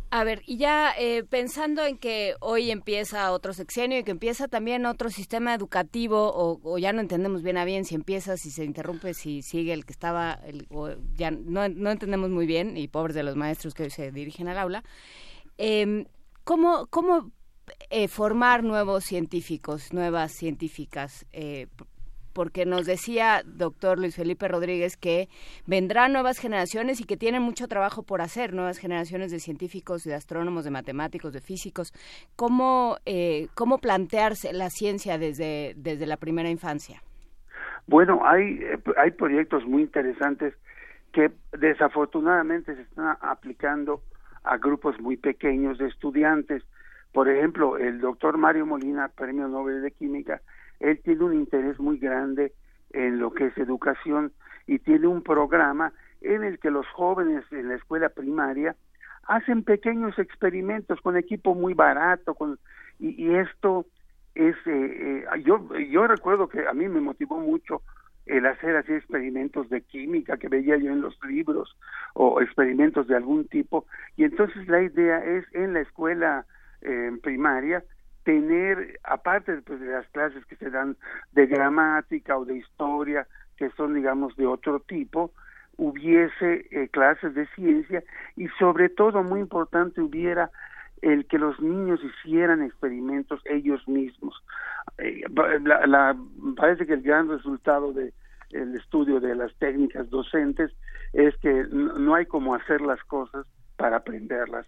A ver, y ya eh, pensando en que hoy empieza otro sexenio y que empieza también otro sistema educativo, o, ya no entendemos bien a bien si empieza, si se interrumpe, si sigue el que estaba, o ya no, no, entendemos muy bien, y pobres de los maestros que hoy se dirigen al aula, eh, ¿cómo, cómo eh, formar nuevos científicos, nuevas científicas? Eh, porque nos decía doctor Luis Felipe Rodríguez que vendrán nuevas generaciones y que tienen mucho trabajo por hacer, nuevas generaciones de científicos, de astrónomos, de matemáticos, de físicos. ¿Cómo, eh, cómo plantearse la ciencia desde, desde la primera infancia? Bueno, hay, hay proyectos muy interesantes que desafortunadamente se están aplicando a grupos muy pequeños de estudiantes. Por ejemplo, el doctor Mario Molina, Premio Nobel de Química, él tiene un interés muy grande en lo que es educación y tiene un programa en el que los jóvenes en la escuela primaria hacen pequeños experimentos con equipo muy barato con y, esto es eh, eh, yo yo recuerdo que a mí me motivó mucho el hacer así experimentos de química que veía yo en los libros o experimentos de algún tipo y entonces la idea es en la escuela eh, primaria tener, aparte pues, de las clases que se dan de gramática o de historia, que son, digamos, de otro tipo, hubiese eh, clases de ciencia y sobre todo, muy importante, hubiera el que los niños hicieran experimentos ellos mismos. Eh, parece que el gran resultado de el estudio de las técnicas docentes es que no, hay como hacer las cosas para aprenderlas.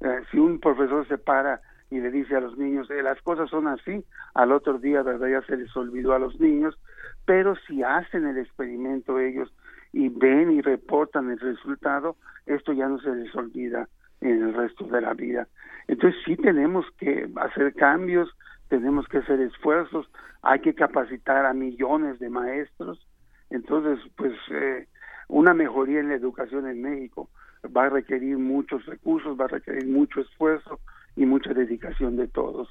Eh, si un profesor se para y le dice a los niños, eh, las cosas son así, al otro día, ¿verdad? Ya se les olvidó a los niños, pero si hacen el experimento ellos y ven y reportan el resultado, esto ya no se les olvida en el resto de la vida. Entonces sí tenemos que hacer cambios, tenemos que hacer esfuerzos, hay que capacitar a millones de maestros. Entonces, pues eh, una mejoría en la educación en México va a requerir muchos recursos, va a requerir mucho esfuerzo, y mucha dedicación de todos.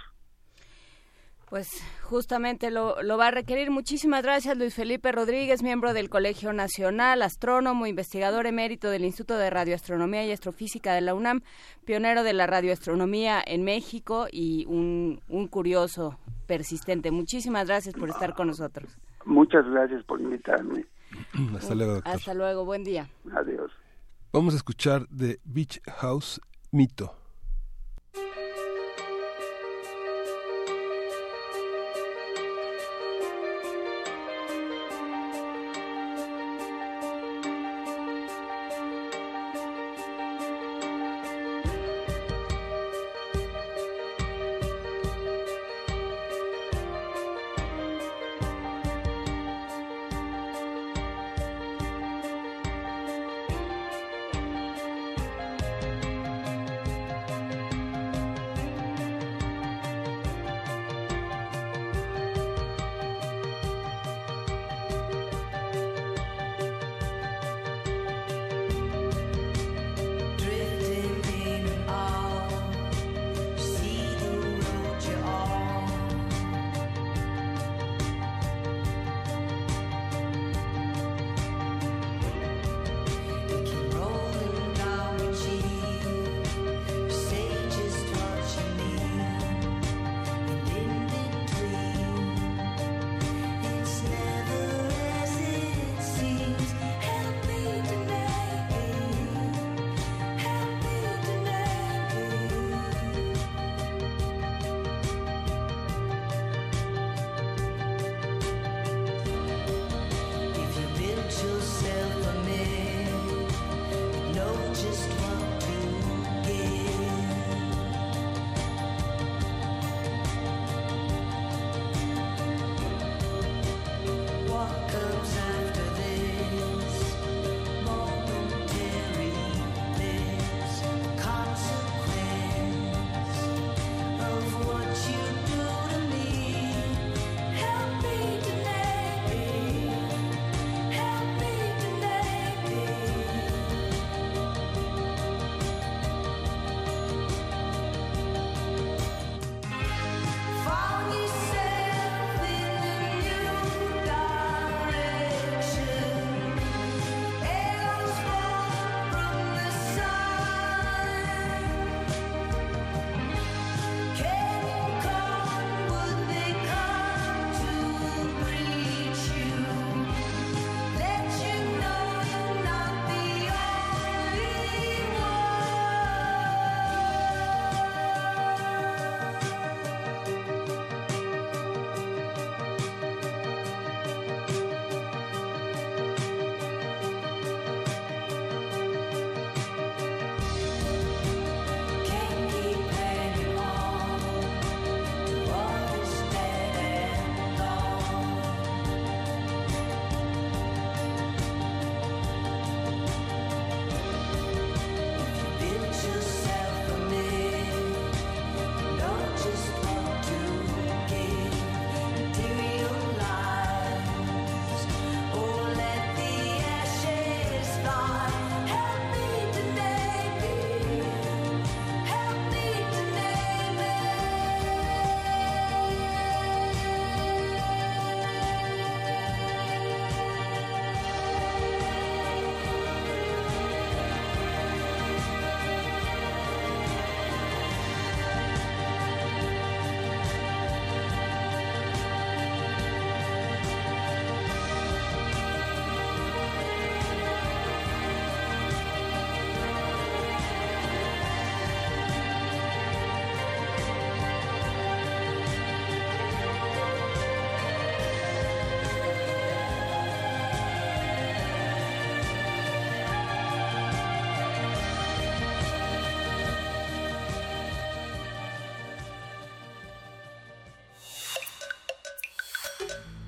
Pues justamente lo, lo, va a requerir. Muchísimas gracias, Luis Felipe Rodríguez, miembro del Colegio Nacional, astrónomo, investigador emérito del Instituto de Radioastronomía y Astrofísica de la UNAM, pionero de la radioastronomía en México y un, un curioso persistente. Muchísimas gracias por estar con nosotros. Muchas gracias por invitarme. <clears throat> Hasta luego, doctor. Hasta luego, buen día. Adiós. Vamos a escuchar de Beach House Mito.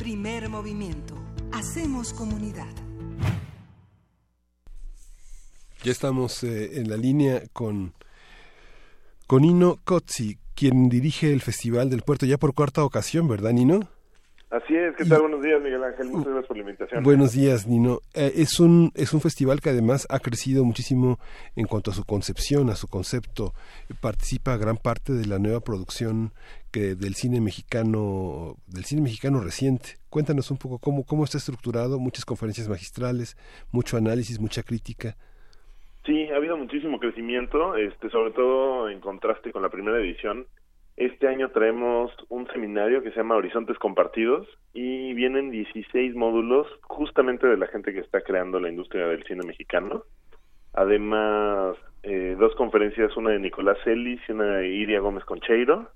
Primer movimiento. Hacemos comunidad. Ya estamos eh, en la línea con, con Nino Cozzi, quien dirige el Festival del Puerto ya por cuarta ocasión, ¿verdad, Nino? Así es, ¿qué tal? Buenos días, Miguel Ángel. Muchas gracias por la invitación. Buenos días, Nino. Eh, es, un, es un festival que además ha crecido muchísimo en cuanto a su concepción, a su concepto. Participa gran parte de la nueva producción que del cine mexicano, del cine mexicano reciente. Cuéntanos un poco cómo, cómo está estructurado, muchas conferencias magistrales, mucho análisis, mucha crítica. Sí, ha habido muchísimo crecimiento, este, sobre todo en contraste con la primera edición este año traemos un seminario que se llama Horizontes Compartidos y vienen 16 módulos justamente de la gente que está creando la industria del cine mexicano. Además, eh, dos conferencias, una de Nicolás Ellis y una de Iria Gómez Concheiro.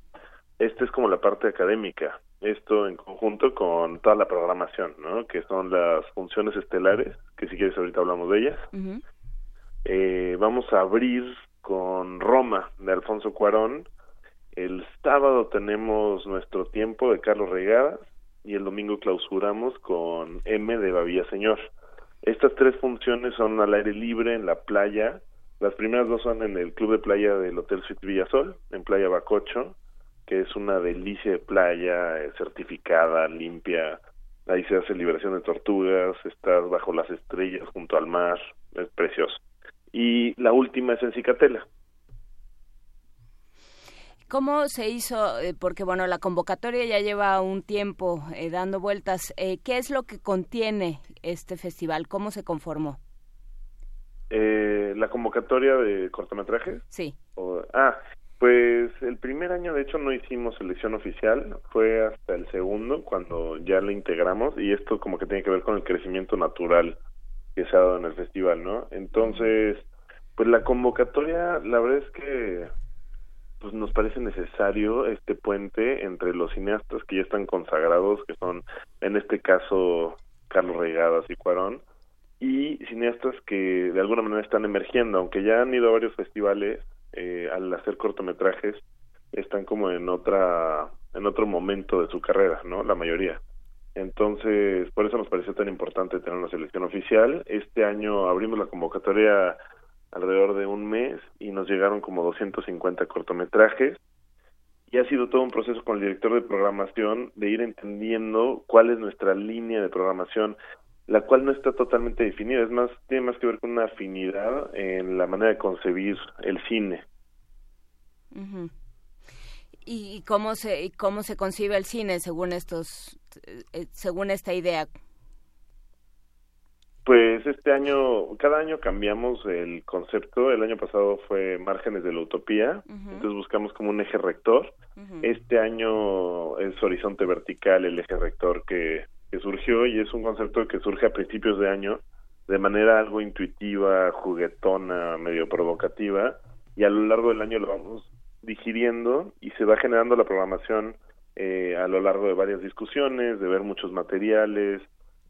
Esta es como la parte académica, esto en conjunto con toda la programación, ¿no? que son las funciones estelares, que si quieres ahorita hablamos de ellas. eh, vamos a abrir con Roma de Alfonso Cuarón, el sábado tenemos nuestro tiempo de Carlos Regadas y el domingo clausuramos con M de Babía Señor. Estas tres funciones son al aire libre en la playa. Las primeras dos son en el club de playa del Hotel Suite Villasol, en Playa Bacocho, que es una delicia de playa eh, certificada, limpia. Ahí se hace liberación de tortugas, estás bajo las estrellas junto al mar, es precioso. Y la última es en Cicatela, ¿Cómo se hizo? Eh, porque bueno, la convocatoria ya lleva un tiempo eh, dando vueltas. Eh, ¿Qué es lo que contiene este festival? ¿Cómo se conformó? la convocatoria de cortometrajes. Sí. ah, pues el primer año de hecho no hicimos selección oficial, fue hasta el segundo cuando ya lo integramos y esto como que tiene que ver con el crecimiento natural que se ha dado en el festival, ¿no? Entonces, pues la convocatoria, la verdad es que pues nos parece necesario este puente entre los cineastas que ya están consagrados, que son en este caso Carlos Regadas y Cuarón, y cineastas que de alguna manera están emergiendo, aunque ya han ido a varios festivales, eh, al hacer cortometrajes, están como en otra, en otro momento de su carrera, ¿no? La mayoría. Entonces, por eso nos pareció tan importante tener una selección oficial. Este año abrimos la convocatoria alrededor de un mes y nos llegaron como 250 cortometrajes y ha sido todo un proceso con el director de programación de ir entendiendo cuál es nuestra línea de programación, la cual no está totalmente definida, es más, tiene más que ver con una afinidad en la manera de concebir el cine. ¿Y cómo se, cómo se concibe el cine según estos, eh, según esta idea? Pues este año, cada año cambiamos el concepto. El año pasado fue márgenes de la utopía, entonces buscamos como un eje rector. Este año es horizonte vertical el eje rector que, que surgió y es un concepto que surge a principios de año de manera algo intuitiva, juguetona, medio provocativa y a lo largo del año lo vamos digiriendo y se va generando la programación eh, a lo largo de varias discusiones, de ver muchos materiales,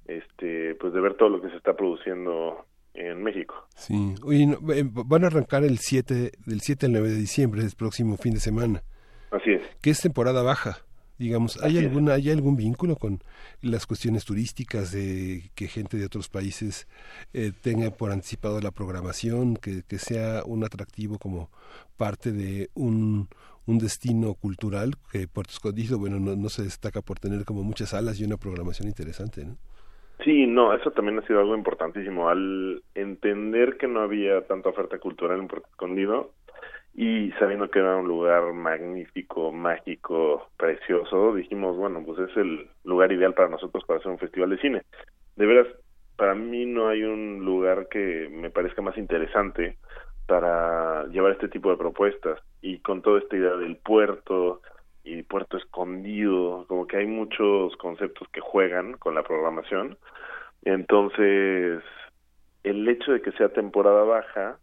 este pues de ver todo lo que se está produciendo en México. Sí, Oye, eh, van a arrancar el 7 del 7 al 9 de diciembre, el próximo fin de semana. Así es. Que es temporada baja. Digamos, ¿hay alguna hay algún vínculo con las cuestiones turísticas de que gente de otros países eh, tenga por anticipado la programación, que, que sea un atractivo como parte de un, un destino cultural que Puerto Escondido, bueno, no, no se destaca por tener como muchas salas y una programación interesante, ¿no? Sí, no, eso también ha sido algo importantísimo. Al entender que no había tanta oferta cultural en Puerto Escondido y sabiendo que era un lugar magnífico, mágico, precioso, dijimos, bueno, pues es el lugar ideal para nosotros para hacer un festival de cine. De veras, para mí no hay un lugar que me parezca más interesante para llevar este tipo de propuestas y con toda esta idea del puerto, y Puerto Escondido, como que hay muchos conceptos que juegan con la programación. Entonces, el hecho de que sea temporada baja,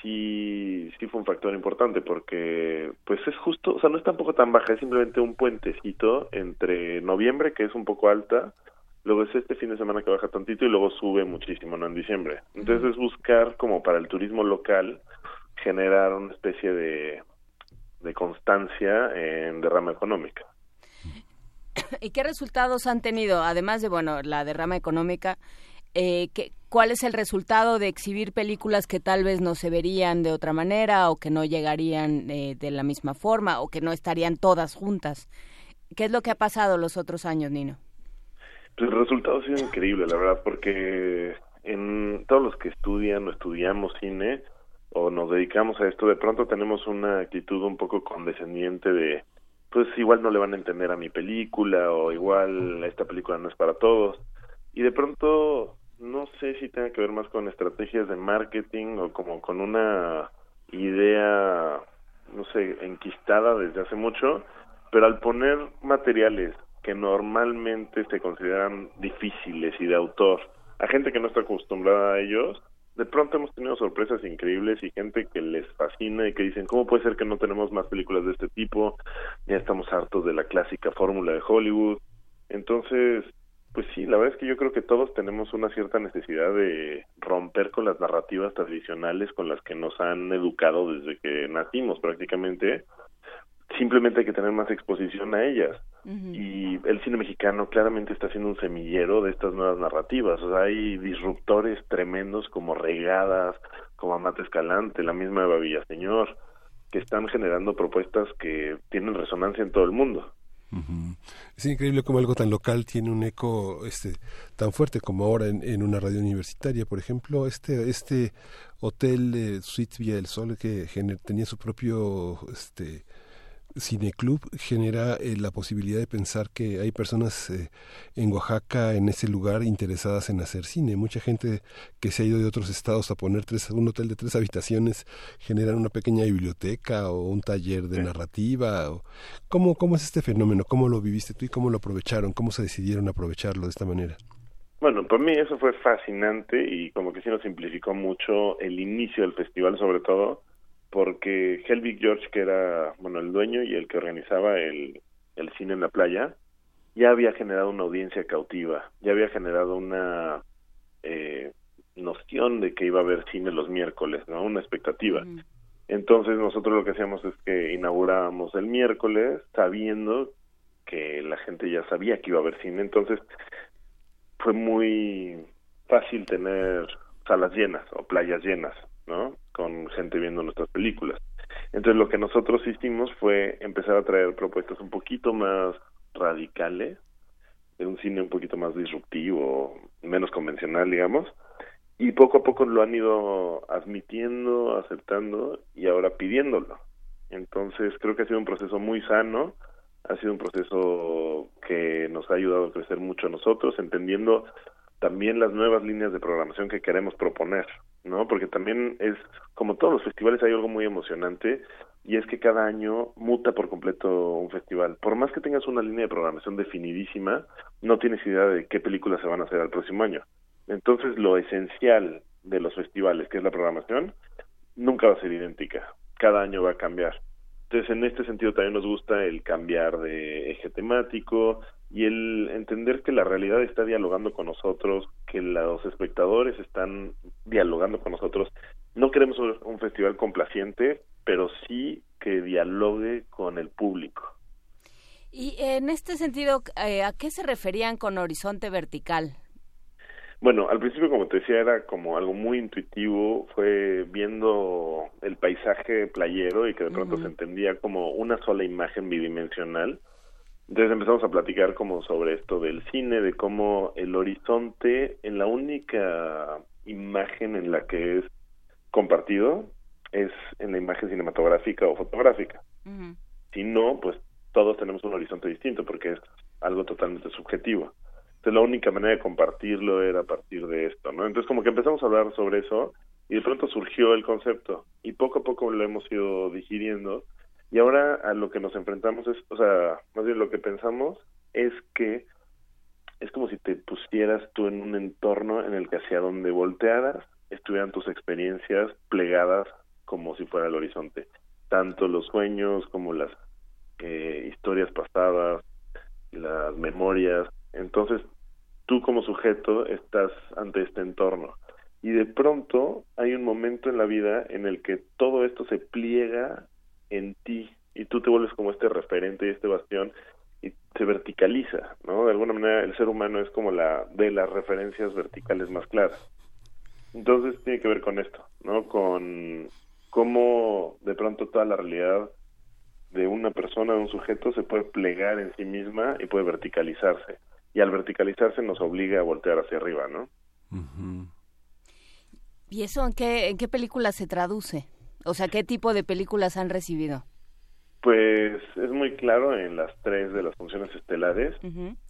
sí, sí fue un factor importante porque, pues es justo, o sea, no es tampoco tan baja, es simplemente un puentecito entre noviembre, que es un poco alta, luego es este fin de semana que baja tantito y luego sube muchísimo, ¿no? En diciembre. Entonces es buscar como para el turismo local generar una especie de de constancia en derrama económica. <coughs> ¿Y qué resultados han tenido, además de bueno la derrama económica? Eh, ¿Cuál es el resultado de exhibir películas que tal vez no se verían de otra manera o que no llegarían eh, de la misma forma o que no estarían todas juntas? ¿Qué es lo que ha pasado los otros años, Nino? Pues el resultado ha sido increíble, la verdad, porque en todos los que estudian o estudiamos cine o nos dedicamos a esto, de pronto tenemos una actitud un poco condescendiente de, pues igual no le van a entender a mi película o igual esta película no es para todos. Y de pronto no sé si tenga que ver más con estrategias de marketing o como con una idea, no sé, enquistada desde hace mucho, pero al poner materiales que normalmente se consideran difíciles y de autor a gente que no está acostumbrada a ellos, de pronto hemos tenido sorpresas increíbles y gente que les fascina y que dicen, ¿cómo puede ser que no tenemos más películas de este tipo? Ya estamos hartos de la clásica fórmula de Hollywood. Entonces, pues sí, la verdad es que yo creo que todos tenemos una cierta necesidad de romper con las narrativas tradicionales con las que nos han educado desde que nacimos prácticamente. Simplemente hay que tener más exposición a ellas. Y el cine mexicano claramente está siendo un semillero de estas nuevas narrativas. O sea, hay disruptores tremendos como Regadas, como Amate Escalante, la misma Eva Villaseñor, que están generando propuestas que tienen resonancia en todo el mundo. Es increíble como algo tan local tiene un eco este tan fuerte como ahora en, una radio universitaria. Por ejemplo, este este hotel de Suite Villa del Sol que tenía su propio este Cineclub genera eh, la posibilidad de pensar que hay personas eh, en Oaxaca, en ese lugar, interesadas en hacer cine. Mucha gente que se ha ido de otros estados a poner tres, un hotel de tres habitaciones generan una pequeña biblioteca o un taller de narrativa. O, ¿cómo, ¿Cómo es este fenómeno? ¿Cómo lo viviste tú y cómo lo aprovecharon? ¿Cómo se decidieron aprovecharlo de esta manera? Bueno, para mí eso fue fascinante y como que sí nos simplificó mucho el inicio del festival sobre todo porque Helvig George, que era bueno el dueño y el que organizaba el, el cine en la playa, ya había generado una audiencia cautiva, ya había generado una eh, noción de que iba a haber cine los miércoles, ¿no? Una expectativa. Entonces nosotros lo que hacíamos es que inaugurábamos el miércoles sabiendo que la gente ya sabía que iba a haber cine, entonces fue muy fácil tener salas llenas o playas llenas, ¿no? con gente viendo nuestras películas. Entonces lo que nosotros hicimos fue empezar a traer propuestas un poquito más radicales, de un cine un poquito más disruptivo, menos convencional, digamos, y poco a poco lo han ido admitiendo, aceptando y ahora pidiéndolo. Entonces creo que ha sido un proceso muy sano, ha sido un proceso que nos ha ayudado a crecer mucho a nosotros, entendiendo también las nuevas líneas de programación que queremos proponer, ¿no? Porque también es, como todos los festivales, hay algo muy emocionante y es que cada año muta por completo un festival. Por más que tengas una línea de programación definidísima, no tienes idea de qué películas se van a hacer al próximo año. Entonces, lo esencial de los festivales, que es la programación, nunca va a ser idéntica. Cada año va a cambiar. Entonces, en este sentido también nos gusta el cambiar de eje temático y el entender que la realidad está dialogando con nosotros, que los espectadores están dialogando con nosotros. No queremos un festival complaciente, pero sí que dialogue con el público. Y en este sentido, eh, ¿a qué se referían con horizonte vertical? Bueno, al principio, como te decía, era como algo muy intuitivo, fue viendo el paisaje playero y que de pronto se entendía como una sola imagen bidimensional. Entonces empezamos a platicar como sobre esto del cine, de cómo el horizonte en la única imagen en la que es compartido es en la imagen cinematográfica o fotográfica. Si no, pues todos tenemos un horizonte distinto porque es algo totalmente subjetivo. Entonces la única manera de compartirlo era a partir de esto, ¿no? Entonces como que empezamos a hablar sobre eso y de pronto surgió el concepto y poco a poco lo hemos ido digiriendo y ahora a lo que nos enfrentamos es, o sea, más bien lo que pensamos es que es como si te pusieras tú en un entorno en el que hacia donde voltearas estuvieran tus experiencias plegadas como si fuera el horizonte, tanto los sueños como las eh, historias pasadas, las memorias, entonces, tú como sujeto estás ante este entorno y de pronto hay un momento en la vida en el que todo esto se pliega en ti y tú te vuelves como este referente y este bastión y se verticaliza, ¿no? De alguna manera el ser humano es como la de las referencias verticales más claras. Entonces tiene que ver con esto, ¿no? Con cómo de pronto toda la realidad de una persona, de un sujeto, se puede plegar en sí misma y puede verticalizarse. Y al verticalizarse nos obliga a voltear hacia arriba, ¿no? ¿Y eso en qué, en qué películas se traduce? O sea, ¿qué tipo de películas han recibido? Pues es muy claro en las tres de las funciones estelares.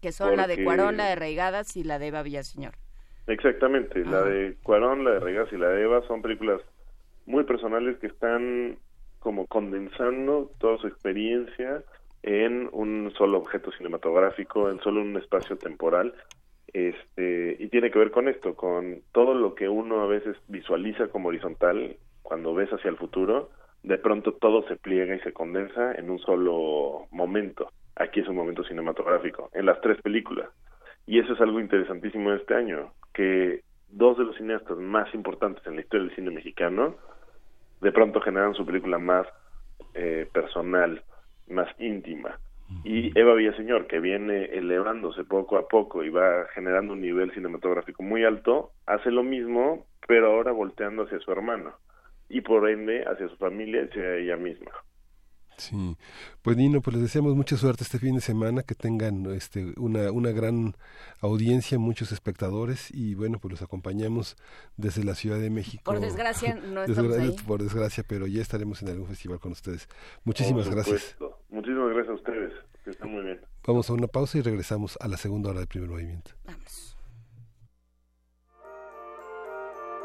Que son la de Cuarón, la de Reigadas y la de Eva Villaseñor. Exactamente, la de Cuarón, la de Reigadas y la de Eva son películas muy personales que están como condensando toda su experiencia en un solo objeto cinematográfico, en solo un espacio temporal, este, y tiene que ver con esto, con todo lo que uno a veces visualiza como horizontal cuando ves hacia el futuro, de pronto todo se pliega y se condensa en un solo momento. Aquí es un momento cinematográfico, en las tres películas. Y eso es algo interesantísimo de este año, que dos de los cineastas más importantes en la historia del cine mexicano de pronto generan su película más eh, personal, más íntima. Y Eva Villaseñor, que viene elevándose poco a poco y va generando un nivel cinematográfico muy alto, hace lo mismo, pero ahora volteando hacia su hermano y por ende hacia su familia y hacia ella misma. Sí, pues Nino, pues les deseamos mucha suerte este fin de semana, que tengan este, una, una gran audiencia, muchos espectadores y bueno, pues los acompañamos desde la Ciudad de México. Por desgracia <laughs> no estamos ahí. Por desgracia, pero ya estaremos en algún festival con ustedes. Muchísimas gracias. Muchísimas gracias a ustedes, que estén muy bien. Vamos a una pausa y regresamos a la segunda hora del primer movimiento. Vamos.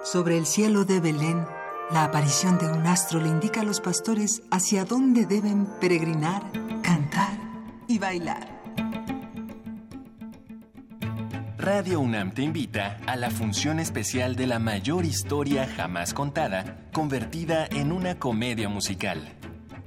Sobre el cielo de Belén la aparición de un astro le indica a los pastores hacia dónde deben peregrinar, cantar y bailar. Radio UNAM te invita a la función especial de la mayor historia jamás contada, convertida en una comedia musical.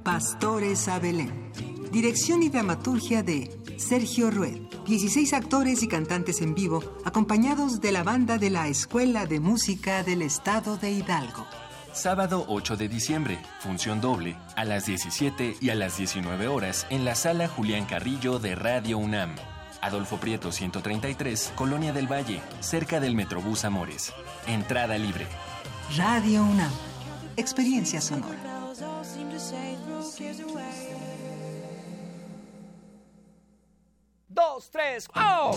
Pastores a Belén. Dirección y dramaturgia de Sergio Rued. 16 actores y cantantes en vivo, acompañados de la banda de la Escuela de Música del Estado de Hidalgo. Sábado 8 de diciembre, función doble, a las 17 y a las 19 horas en la sala Julián Carrillo de Radio UNAM. Adolfo Prieto 133, Colonia del Valle, cerca del Metrobús Amores. Entrada libre. Radio UNAM. Experiencia sonora. Dos, tres, ¡oh!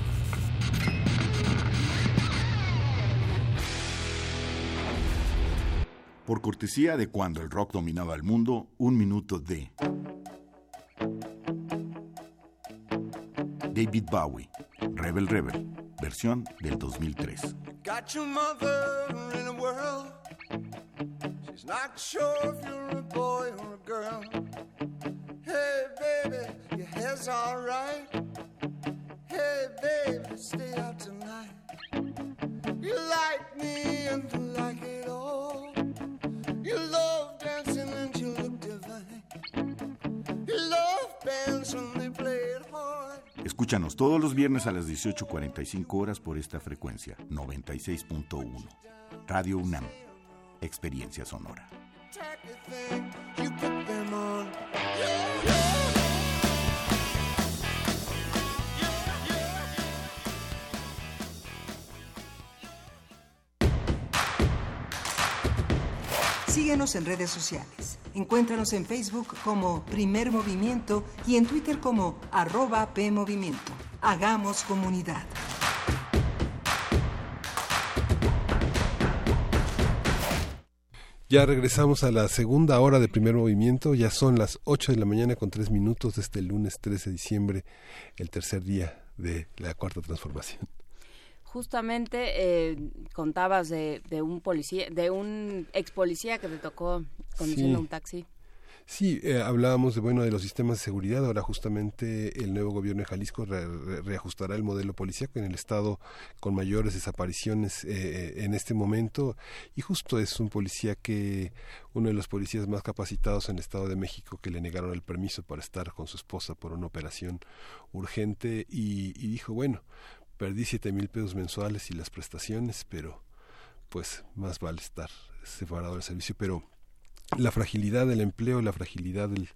Por cortesía de cuando el rock dominaba el mundo, un minuto de David Bowie, Rebel Rebel, versión del 2003. Got your mother in a world. She's not sure if you're a boy or a girl. Hey, baby, your hair's alright. Hey, baby, stay out tonight. You like me and you like it Escúchanos todos los viernes a las 18.45 horas por esta frecuencia, 96.1. Radio UNAM, experiencia sonora. Síguenos en redes sociales. Encuéntranos en Facebook como Primer Movimiento y en Twitter como arroba PMovimiento. Hagamos comunidad. Ya regresamos a la segunda hora de primer movimiento. Ya son las 8 de la mañana con 3 minutos de este lunes 13 de diciembre, el tercer día de la cuarta transformación. Justamente eh, contabas de, un policía, de un ex policía que te tocó conduciendo un taxi. Sí, eh, hablábamos de bueno de los sistemas de seguridad. Ahora justamente el nuevo gobierno de Jalisco reajustará el modelo policíaco en el estado con mayores desapariciones eh, eh, en este momento. Y justo es un policía que uno de los policías más capacitados en el estado de México que le negaron el permiso para estar con su esposa por una operación urgente y, y dijo bueno perdí siete mil pesos mensuales y las prestaciones, pero pues más vale estar separado del servicio, pero la fragilidad del empleo, la fragilidad de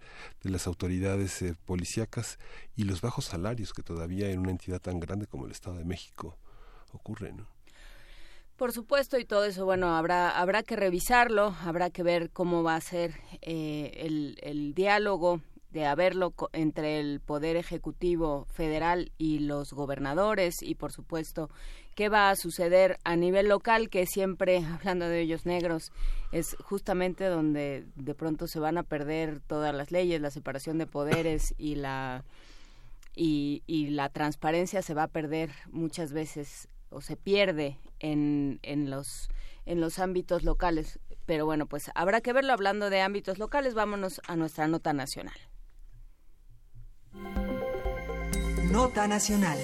las autoridades eh, policíacas y los bajos salarios que todavía en una entidad tan grande como el Estado de México ocurren. ¿no? Por supuesto, y todo eso, bueno, habrá, habrá que revisarlo, habrá que ver cómo va a ser eh, el diálogo de haberlo entre el Poder Ejecutivo Federal y los gobernadores y, por supuesto, qué va a suceder a nivel local, que siempre, <laughs> hablando de ellos negros, es justamente donde de pronto se van a perder todas las leyes, la separación de poderes y la, y, y la transparencia se va a perder muchas veces o se pierde en, en los en los ámbitos locales. Pero bueno, pues habrá que verlo hablando de ámbitos locales. Vámonos a nuestra nota nacional. Nota Nacional.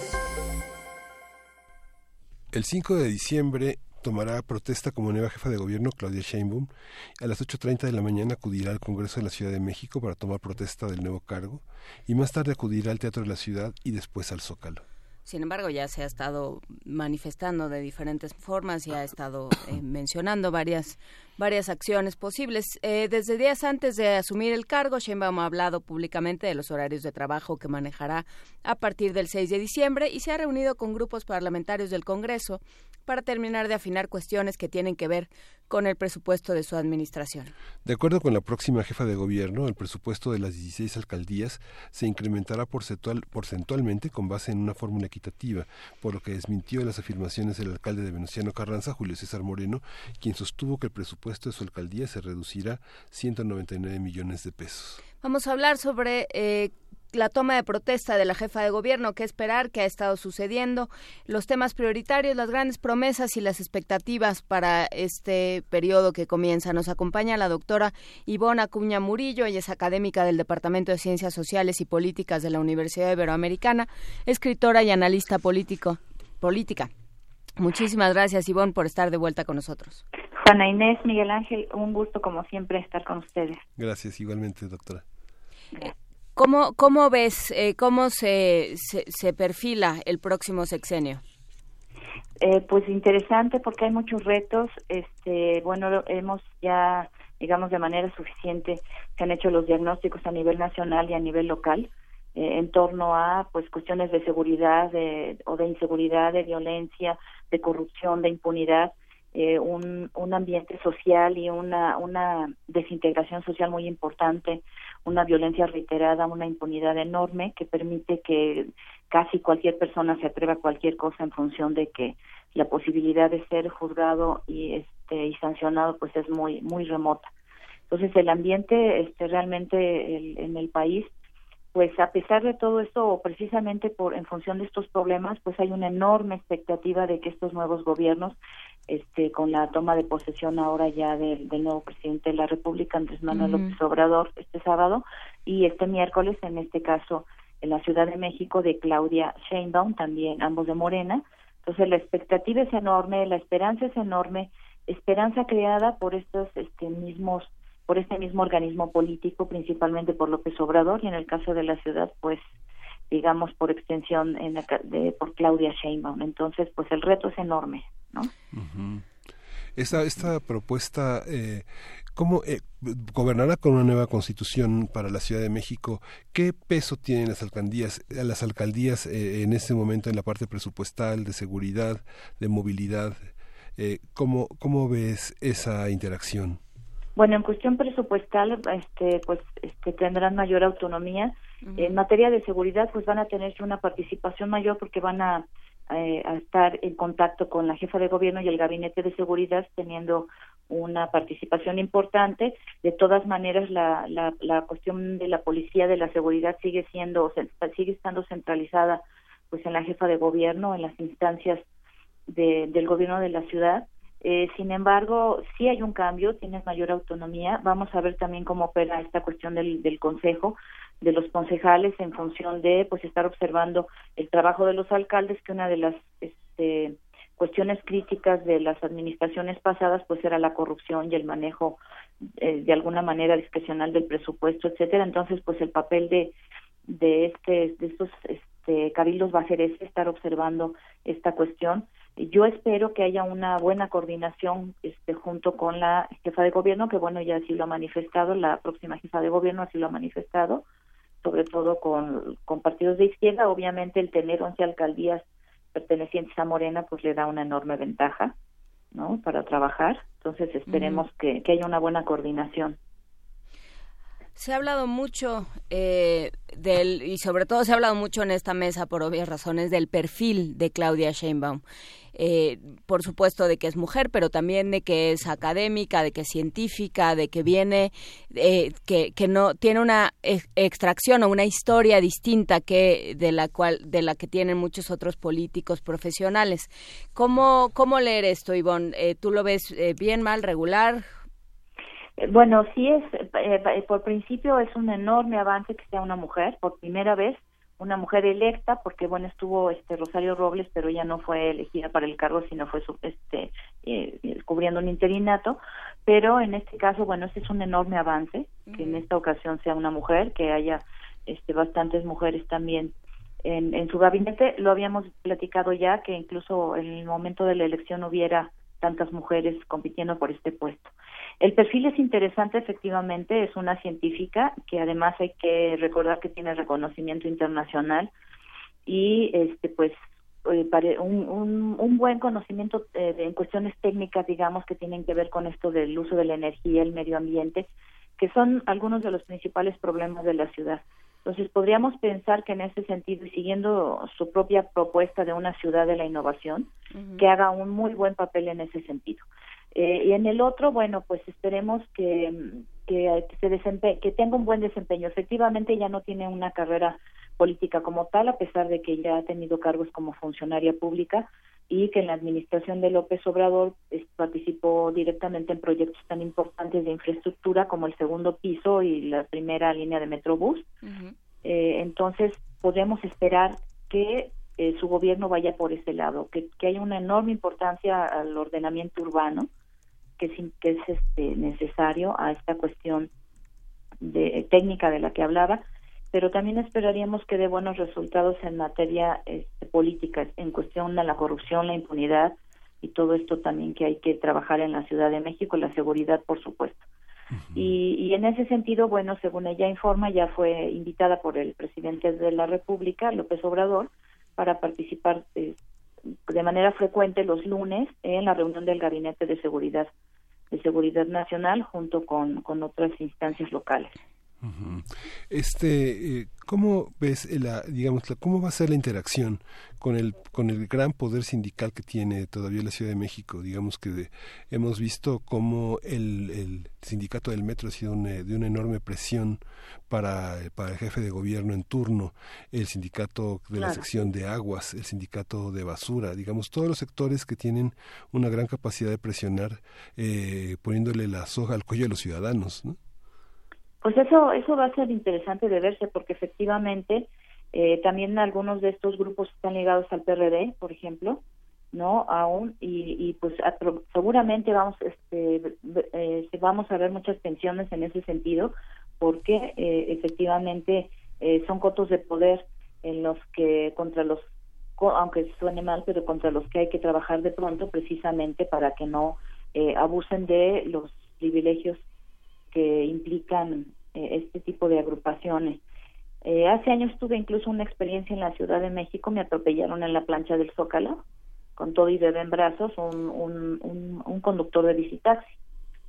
El 5 de diciembre tomará protesta como nueva jefa de gobierno Claudia Sheinbaum. A las 8.30 de la mañana acudirá al Congreso de la Ciudad de México para tomar protesta del nuevo cargo y más tarde acudirá al Teatro de la Ciudad y después al Zócalo. Sin embargo, ya se ha estado manifestando de diferentes formas y ha estado <coughs> eh, mencionando varias varias acciones posibles. Eh, desde días antes de asumir el cargo, Sheinbaum ha hablado públicamente de los horarios de trabajo que manejará a partir del 6 de diciembre y se ha reunido con grupos parlamentarios del Congreso para terminar de afinar cuestiones que tienen que ver con el presupuesto de su administración. De acuerdo con la próxima jefa de gobierno, el presupuesto de las 16 alcaldías se incrementará porcentualmente con base en una fórmula equitativa, por lo que desmintió las afirmaciones del alcalde de Venustiano Carranza, Julio César Moreno, quien sostuvo que el presupuesto de su alcaldía se reducirá 199 millones de pesos. Vamos a hablar sobre eh, la toma de protesta de la jefa de gobierno, qué esperar, qué ha estado sucediendo, los temas prioritarios, las grandes promesas y las expectativas para este periodo que comienza. Nos acompaña la doctora Ivona Acuña Murillo, ella es académica del Departamento de Ciencias Sociales y Políticas de la Universidad Iberoamericana, escritora y analista político, política. Muchísimas gracias, Ivonne, por estar de vuelta con nosotros. Juana Inés, Miguel Ángel, un gusto como siempre estar con ustedes. Gracias, igualmente, doctora. ¿Cómo, cómo ves, eh, cómo se, se, perfila el próximo sexenio? Eh, pues interesante porque hay muchos retos. Este, bueno, hemos ya, digamos, de manera suficiente, se han hecho los diagnósticos a nivel nacional y a nivel local eh, en torno a, pues, cuestiones de seguridad o de inseguridad, de violencia, de corrupción, de impunidad. Un, un ambiente social y una, una desintegración social muy importante, una violencia reiterada, una impunidad enorme que permite que casi cualquier persona se atreva a cualquier cosa en función de que la posibilidad de ser juzgado y este y sancionado pues es muy muy remota. Entonces el ambiente este realmente en el país pues a pesar de todo esto o precisamente por en función de estos problemas pues hay una enorme expectativa de que estos nuevos gobiernos este con la toma de posesión ahora ya del, nuevo presidente de la República Andrés Manuel López Obrador este sábado y este miércoles en este caso en la Ciudad de México de Claudia Sheinbaum también ambos de Morena. Entonces la expectativa es enorme la esperanza es enorme esperanza creada por estos este mismos por este mismo organismo político, principalmente por López Obrador y en el caso de la ciudad, pues digamos por extensión en de, por Claudia Sheinbaum. Entonces, pues el reto es enorme, ¿no? Esta, esta propuesta, eh, ¿cómo eh, gobernará con una nueva constitución para la Ciudad de México? ¿Qué peso tienen las alcaldías, las alcaldías eh, en este momento en la parte presupuestal, de seguridad, de movilidad? Eh, ¿cómo, ¿Cómo ves esa interacción? Bueno, en cuestión presupuestal, este, pues este, tendrán mayor autonomía. En materia de seguridad, pues van a tener una participación mayor porque van a, eh, a, estar en contacto con la jefa de gobierno y el gabinete de seguridad, teniendo una participación importante. De todas maneras, la, la, la cuestión de la policía, de la seguridad sigue siendo, sigue estando centralizada pues en la jefa de gobierno, en las instancias de, del gobierno de la ciudad. Eh, sin embargo, sí hay un cambio, tiene mayor autonomía. Vamos a ver también cómo opera esta cuestión del, del consejo, de los concejales en función de pues estar observando el trabajo de los alcaldes, que una de las este, cuestiones críticas de las administraciones pasadas pues era la corrupción y el manejo eh, de alguna manera discrecional del presupuesto etcétera entonces pues el papel de de este de estos este, cabildos va a ser ese estar observando esta cuestión yo espero que haya una buena coordinación este junto con la jefa de gobierno que bueno ya así lo ha manifestado la próxima jefa de gobierno así lo ha manifestado sobre todo con, con partidos de izquierda obviamente el tener 11 alcaldías pertenecientes a Morena, pues le da una enorme ventaja, ¿no? Para trabajar. Entonces esperemos que, que haya una buena coordinación. Se ha hablado mucho eh, del, y sobre todo se ha hablado mucho en esta mesa, por obvias razones, del perfil de Claudia Sheinbaum. Eh, por supuesto de que es mujer, pero también de que es académica, de que es científica, de que viene, eh, que, que no tiene una extracción o una historia distinta que de la cual de la que tienen muchos otros políticos profesionales. ¿Cómo cómo leer esto, Ivonne? ¿Tú lo ves bien, mal, regular? Eh, bueno, sí es, eh, eh, por principio es un enorme avance que sea una mujer, por primera vez, una mujer electa, porque bueno, estuvo este Rosario Robles, pero ella no fue elegida para el cargo, sino fue este cubriendo un interinato, pero en este caso, bueno, este es un enorme avance, que en esta ocasión sea una mujer, que haya este bastantes mujeres también en, en su gabinete, lo habíamos platicado ya, que incluso en el momento de la elección hubiera tantas mujeres compitiendo por este puesto. El perfil es interesante, efectivamente, es una científica que además hay que recordar que tiene reconocimiento internacional y este pues eh, un, un, buen conocimiento eh, en cuestiones técnicas, digamos, que tienen que ver con esto del uso de la energía, el medio ambiente, que son algunos de los principales problemas de la ciudad. Entonces, podríamos pensar que en ese sentido, y siguiendo su propia propuesta de una ciudad de la innovación, que haga un muy buen papel en ese sentido. Eh, y en el otro, bueno, pues esperemos que, que, se desempe que tenga un buen desempeño. Efectivamente, ya no tiene una carrera política como tal, a pesar de que ya ha tenido cargos como funcionaria pública y que en la administración de López Obrador participó directamente en proyectos tan importantes de infraestructura como el segundo piso y la primera línea de Metrobús. eh, entonces, podemos esperar que eh, su gobierno vaya por ese lado, que, que haya una enorme importancia al ordenamiento urbano que es, que es este, necesario a esta cuestión de técnica de la que hablaba, pero también esperaríamos que dé buenos resultados en materia este, política, en cuestión de la corrupción, la impunidad y todo esto también que hay que trabajar en la Ciudad de México, la seguridad, por supuesto. y, y, en ese sentido, bueno, según ella informa, ya fue invitada por el presidente de la República, López Obrador, para participar eh, de manera frecuente los lunes en la reunión del Gabinete de Seguridad de Seguridad Nacional junto con, con otras instancias locales. Este, eh, ¿cómo ves la, digamos, la, cómo va a ser la interacción con el con el gran poder sindical que tiene todavía la Ciudad de México? Digamos que hemos visto cómo el, el, sindicato del metro ha sido de una enorme presión para, para el jefe de gobierno en turno, el sindicato de la sección de aguas, el sindicato de basura, digamos, todos los sectores que tienen una gran capacidad de presionar, eh, poniéndole la soja al cuello de los ciudadanos, ¿no? Pues eso, eso va a ser interesante de verse porque efectivamente eh, también algunos de estos grupos están ligados al PRD, por ejemplo, no aún y, y pues seguramente vamos este eh, vamos a ver muchas tensiones en ese sentido porque eh, efectivamente eh, son cotos de poder en los que contra los aunque suene mal pero contra los que hay que trabajar de pronto precisamente para que no eh, abusen de los privilegios que implican eh, este tipo de agrupaciones. Eh, hace años tuve incluso una experiencia en la Ciudad de México, me atropellaron en la plancha del Zócalo, con todo y bebé en brazos, un, un, un, conductor de visitaxi,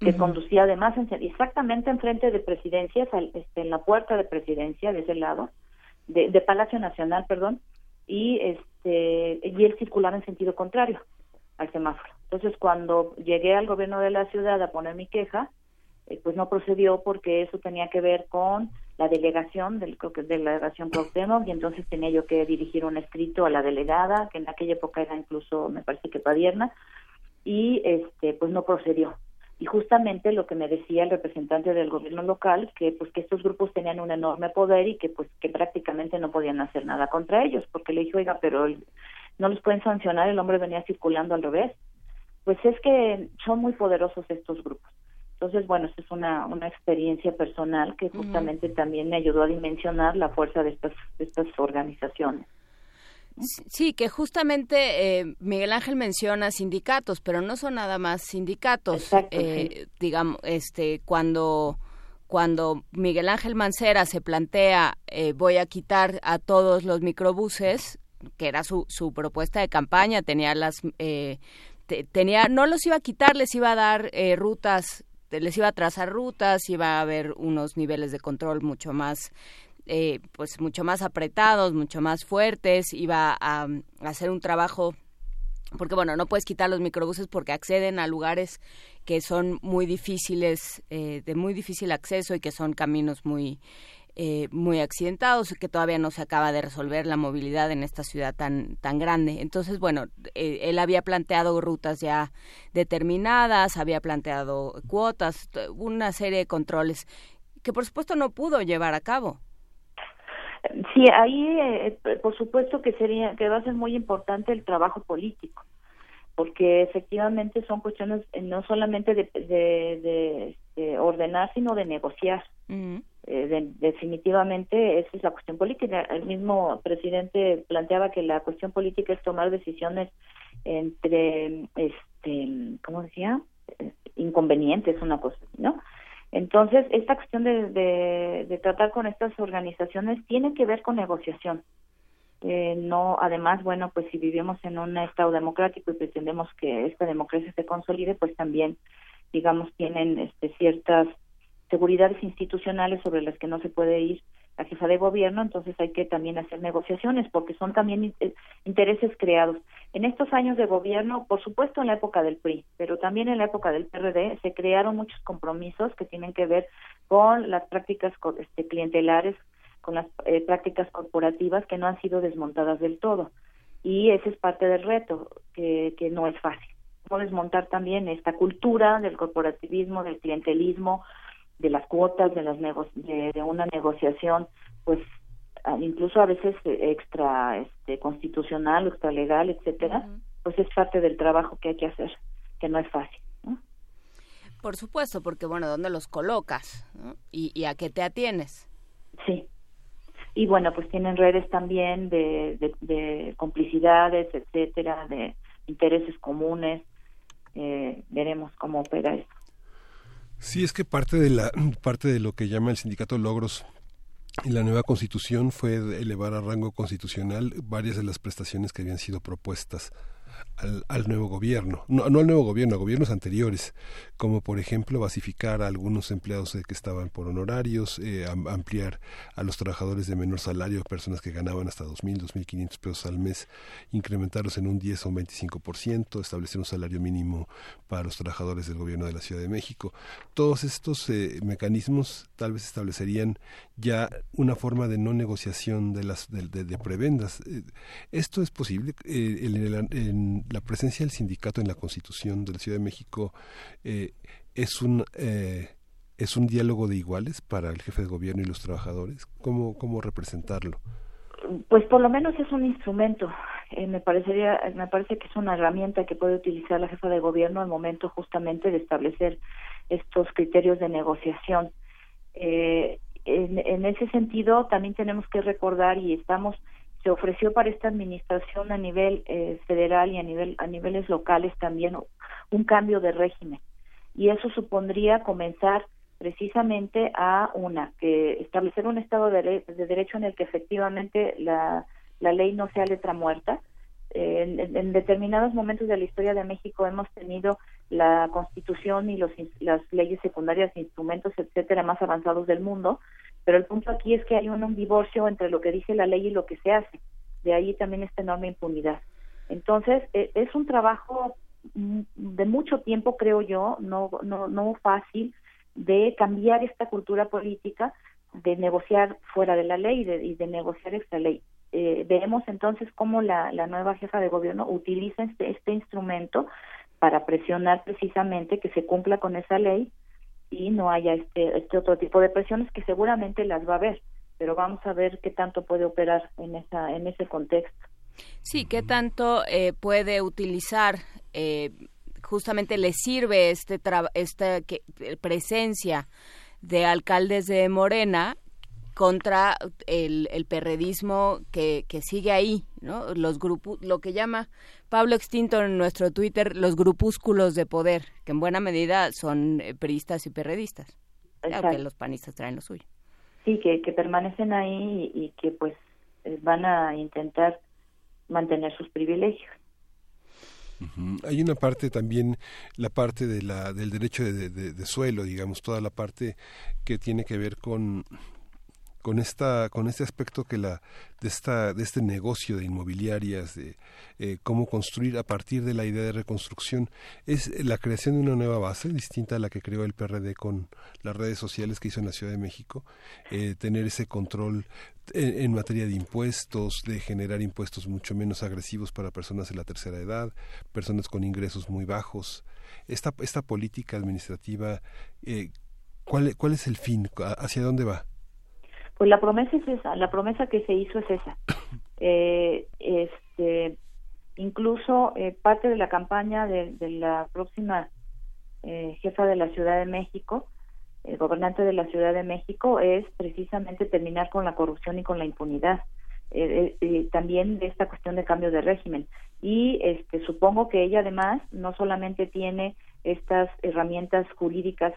que conducía además exactamente enfrente de presidencias, este, en la puerta de presidencia, de ese lado, de, de Palacio Nacional, perdón, y este y él circulaba en sentido contrario al semáforo. Entonces, cuando llegué al gobierno de la ciudad a poner mi queja, eh, pues no procedió porque eso tenía que ver con la delegación del creo que de la delegación Cuauhtémoc y entonces tenía yo que dirigir un escrito a la delegada que en aquella época era incluso me parece que Padierna y este pues no procedió. Y justamente lo que me decía el representante del gobierno local que pues que estos grupos tenían un enorme poder y que pues que prácticamente no podían hacer nada contra ellos porque le dije oiga pero no los pueden sancionar el hombre venía circulando al revés pues es que son muy poderosos estos grupos entonces, bueno, esta es una, una experiencia personal que justamente también me ayudó a dimensionar la fuerza de estas, estas organizaciones. Sí, que justamente eh, Miguel Ángel menciona sindicatos, pero no son nada más sindicatos. eh, Digamos, este, cuando cuando Miguel Ángel Mancera se plantea eh, voy a quitar a todos los microbuses, que era su, su propuesta de campaña, tenía las eh, tenía no los iba a quitar, les iba a dar eh, rutas este, les iba a trazar rutas, iba a haber unos niveles de control mucho más eh, pues mucho más apretados, mucho más fuertes, iba a, hacer un trabajo porque bueno, no puedes quitar los microbuses porque acceden a lugares que son muy difíciles, eh, de muy difícil acceso y que son caminos muy eh, muy accidentados, que todavía no se acaba de resolver la movilidad en esta ciudad tan, tan grande. Entonces, bueno, eh, él había planteado rutas ya determinadas, había planteado cuotas, una serie de controles que por supuesto no pudo llevar a cabo. Sí, ahí eh, por supuesto que sería que va a ser muy importante el trabajo político, porque efectivamente son cuestiones no solamente de, de, de, ordenar, sino de negociar. Eh, definitivamente esa es la cuestión política. El mismo presidente planteaba que la cuestión política es tomar decisiones entre, este, ¿cómo decía? Inconvenientes, una cosa, ¿no? Entonces, esta cuestión de, de, tratar con estas organizaciones tiene que ver con negociación. Eh, no, además, bueno, pues si vivimos en un Estado democrático y pretendemos que esta democracia se consolide, pues también, digamos, tienen este, ciertas seguridades institucionales sobre las que no se puede ir la jefa de gobierno, entonces hay que también hacer negociaciones porque son también eh, intereses creados. En estos años de gobierno, por supuesto en la época del PRI, pero también en la época del PRD, se crearon muchos compromisos que tienen que ver con las prácticas este, clientelares, con las eh, prácticas corporativas que no han sido desmontadas del todo. Y ese es parte del reto, que, que no es fácil. Desmontar también esta cultura del corporativismo, del clientelismo, de las cuotas, de, las de, una negociación, pues incluso a veces extra este, constitucional, extra legal, etcétera, pues es parte del trabajo que hay que hacer, que no es fácil. Por supuesto, porque bueno, ¿dónde los colocas? ¿Y, ¿Y a qué te atienes? Sí. Y bueno, pues tienen redes también de, de, de complicidades, etcétera, de intereses comunes. Eh, veremos cómo opera eso. Sí, es que parte de la <clears throat> parte de lo que llama el sindicato Logros la nueva constitución fue elevar a rango constitucional varias de las prestaciones que habían sido propuestas al, al, nuevo gobierno, no, no, al nuevo gobierno, a gobiernos anteriores, como por ejemplo basificar a algunos empleados que estaban por honorarios, eh, ampliar a los trabajadores de menor salario, personas que ganaban hasta 2.000, 2.500 pesos al mes, incrementarlos en un 10 o un 25%, establecer un salario mínimo para los trabajadores del gobierno de la Ciudad de México. Todos estos eh, mecanismos tal vez establecerían ya una forma de no negociación de las de, de, de prebendas. Eh, esto es posible eh, en, en la presencia del sindicato en la Constitución de la Ciudad de México eh, es un eh, es un diálogo de iguales para el jefe de gobierno y los trabajadores. ¿Cómo cómo representarlo? Pues por lo menos es un instrumento. Eh, me parecería me parece que es una herramienta que puede utilizar la jefa de gobierno al momento justamente de establecer estos criterios de negociación. Eh, en, en ese sentido también tenemos que recordar y estamos se ofreció para esta administración a nivel eh, federal y a nivel a niveles locales también un cambio de régimen. Y eso supondría comenzar precisamente a una que establecer un estado de, de derecho en el que efectivamente la, la ley no sea letra muerta. En, en, determinados momentos de la historia de México hemos tenido la constitución y los, las leyes secundarias instrumentos etcétera más avanzados del mundo pero el punto aquí es que hay un, divorcio entre lo que dice la ley y lo que se hace. De ahí también esta enorme impunidad. Entonces, eh, es un trabajo de mucho tiempo, creo yo, no, no, no fácil, de cambiar esta cultura política, de negociar fuera de la ley y de, y de negociar esta ley. Eh, veremos entonces cómo la, la nueva jefa de gobierno utiliza este, este instrumento para presionar precisamente que se cumpla con esa ley y no haya este, este otro tipo de presiones que seguramente las va a haber, pero vamos a ver qué tanto puede operar en, esa, en ese contexto. Sí, qué tanto eh, puede utilizar, eh, justamente le sirve este esta que, presencia de alcaldes de Morena contra el, el perredismo que, que sigue ahí, ¿no? Los grupos, lo que llama Pablo Extinto en nuestro Twitter, los grupúsculos de poder, que en buena medida son eh, peristas y perredistas, aunque los panistas traen lo suyo. Sí, que, que permanecen ahí y, que pues eh, van a intentar mantener sus privilegios. Hay una parte también, la parte de la, del derecho de, suelo, digamos, toda la parte que tiene que ver con con esta con este aspecto que la de esta de este negocio de inmobiliarias de eh, cómo construir a partir de la idea de reconstrucción es la creación de una nueva base distinta a la que creó el PRD con las redes sociales que hizo en la Ciudad de México eh, tener ese control en, materia de impuestos de generar impuestos mucho menos agresivos para personas de la tercera edad personas con ingresos muy bajos esta esta política administrativa eh, ¿Cuál, ¿Cuál es el fin? ¿Hacia dónde va? Pues la promesa es esa, la promesa que se hizo es esa. <coughs> Eh, este, incluso eh, parte de la campaña de, la próxima eh, jefa de la Ciudad de México, el gobernante de la Ciudad de México, es precisamente terminar con la corrupción y con la impunidad. también de esta cuestión de cambio de régimen. Y este, supongo que ella además no solamente tiene estas herramientas jurídicas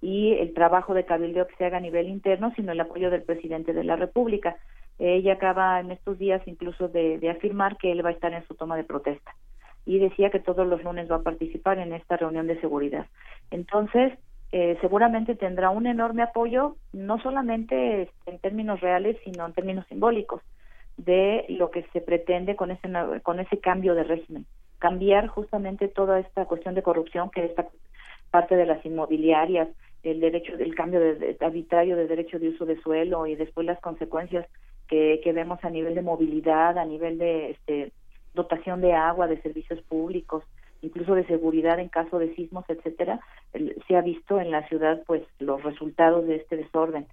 y el trabajo de cabildeo que se haga a nivel interno, sino el apoyo del presidente de la República. Ella acaba en estos días incluso de, afirmar que él va a estar en su toma de protesta y decía que todos los lunes va a participar en esta reunión de seguridad. Entonces, eh, seguramente tendrá un enorme apoyo, no solamente en términos reales, sino en términos simbólicos, de lo que se pretende con ese, con ese cambio de régimen. Cambiar justamente toda esta cuestión de corrupción que esta parte de las inmobiliarias, el derecho del cambio de, arbitrario de derecho de uso de suelo y después las consecuencias que, que vemos a nivel de movilidad, a nivel de este, dotación de agua, de servicios públicos, incluso de seguridad en caso de sismos, etcétera, se ha visto en la ciudad pues los resultados de este desorden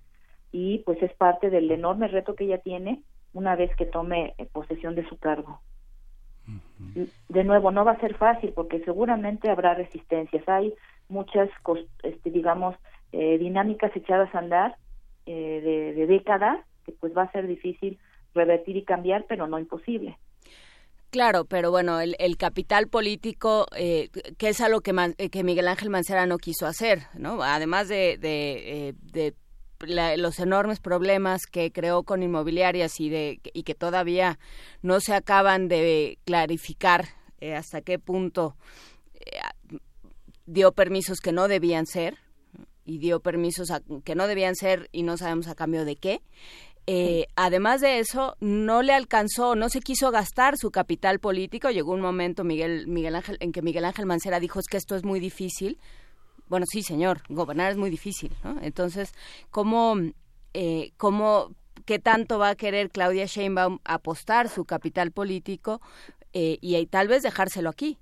y pues es parte del enorme reto que ella tiene una vez que tome eh, posesión de su cargo. De nuevo, no va a ser fácil porque seguramente habrá resistencias. Hay muchas, este, digamos, eh, dinámicas echadas a andar eh, de, décadas, que pues va a ser difícil revertir y cambiar, pero no imposible. Claro, pero bueno, el, el capital político, eh, que es algo que, que Miguel Ángel Mancera no quiso hacer, ¿no? Además de, de, de los enormes problemas que creó con inmobiliarias y, de, y que todavía no se acaban de clarificar hasta qué punto dio permisos que no debían ser y dio permisos que no debían ser y no sabemos a cambio de qué. Eh, además de eso, no le alcanzó, no se quiso gastar su capital político. Llegó un momento, Miguel, Miguel Ángel, en que Miguel Ángel Mancera dijo es que esto es muy difícil. Bueno, sí, señor, gobernar es muy difícil. ¿no? Entonces, ¿cómo, eh, cómo, qué tanto va a querer Claudia Sheinbaum apostar su capital político eh, y tal vez dejárselo aquí?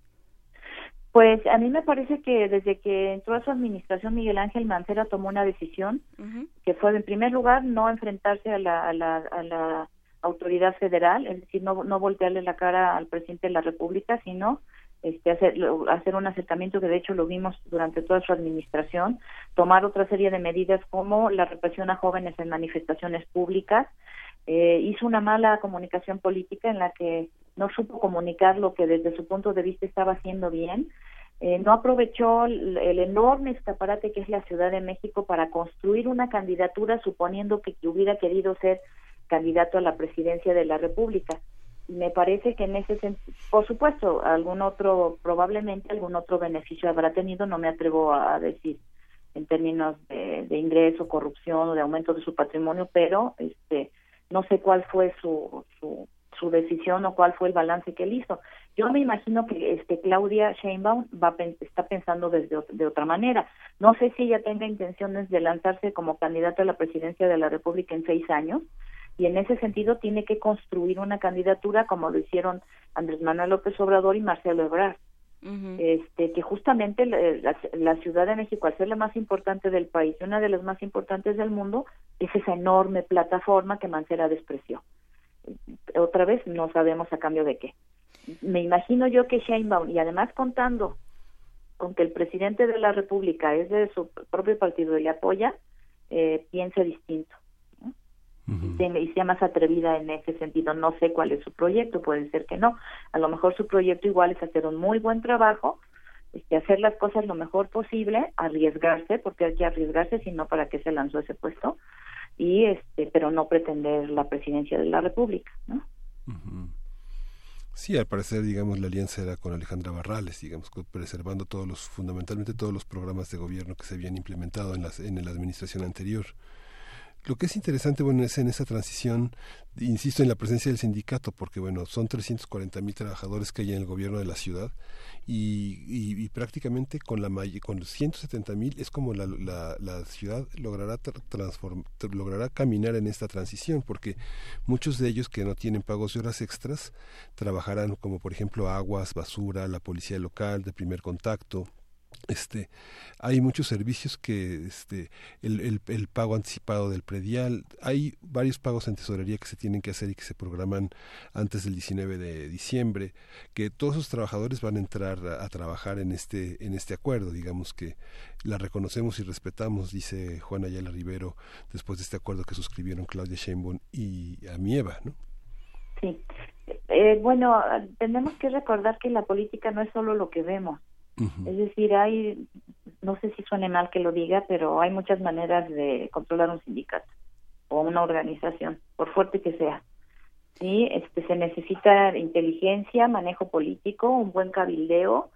Pues a mí me parece que desde que entró a su administración Miguel Ángel Mancera tomó una decisión que fue en primer lugar no enfrentarse a la, a la, a la autoridad federal, es decir, no, no voltearle la cara al presidente de la República, sino este, hacer, hacer un acercamiento que de hecho lo vimos durante toda su administración, tomar otra serie de medidas como la represión a jóvenes en manifestaciones públicas, eh, hizo una mala comunicación política en la que no supo comunicar lo que desde su punto de vista estaba haciendo bien, eh, no aprovechó el, enorme escaparate que es la Ciudad de México para construir una candidatura suponiendo que, hubiera querido ser candidato a la presidencia de la República. Me parece que en ese sentido, por supuesto, algún otro, probablemente algún otro beneficio habrá tenido, no me atrevo a, decir en términos de, de ingreso, corrupción o de aumento de su patrimonio, pero este no sé cuál fue su, su, su decisión o cuál fue el balance que él hizo. Yo me imagino que este Claudia Sheinbaum va está pensando desde de otra manera. No sé si ella tenga intenciones de lanzarse como candidata a la presidencia de la República en seis años y en ese sentido tiene que construir una candidatura como lo hicieron Andrés Manuel López Obrador y Marcelo Ebrard. Este que justamente la, Ciudad de México al ser la más importante del país y una de las más importantes del mundo es esa enorme plataforma que Mancera despreció. Otra vez no sabemos a cambio de qué. Me imagino yo que Sheinbaum y además contando con que el presidente de la República es de su propio partido y le apoya eh, piense distinto y sea más atrevida en ese sentido. No sé cuál es su proyecto, puede ser que no. A lo mejor su proyecto igual es hacer un muy buen trabajo, este, hacer las cosas lo mejor posible, arriesgarse, porque hay que arriesgarse, si no, ¿para qué se lanzó ese puesto? Y este, pero no pretender la presidencia de la República, ¿no? Sí, al parecer, digamos, la alianza era con Alejandra Barrales, digamos, preservando todos los, fundamentalmente todos los programas de gobierno que se habían implementado en, las, en la administración anterior. Lo que es interesante, bueno, es en esa transición, insisto en la presencia del sindicato, porque, bueno, son 340 mil trabajadores que hay en el gobierno de la ciudad y, y, prácticamente con la con 170 mil es como la, la, la ciudad logrará transform, logrará caminar en esta transición, porque muchos de ellos que no tienen pagos de horas extras trabajarán como, por ejemplo, aguas, basura, la policía local de primer contacto, este hay muchos servicios que este el, pago anticipado del predial hay varios pagos en tesorería que se tienen que hacer y que se programan antes del 19 de diciembre que todos esos trabajadores van a entrar a, trabajar en este en este acuerdo digamos que la reconocemos y respetamos dice Juan Ayala Rivero después de este acuerdo que suscribieron Claudia Sheinbaum y Amieva no sí. Eh, bueno tenemos que recordar que la política no es solo lo que vemos es decir, hay, no sé si suene mal que lo diga, pero hay muchas maneras de controlar un sindicato o una organización, por fuerte que sea. Sí, este, se necesita inteligencia, manejo político, un buen cabildeo,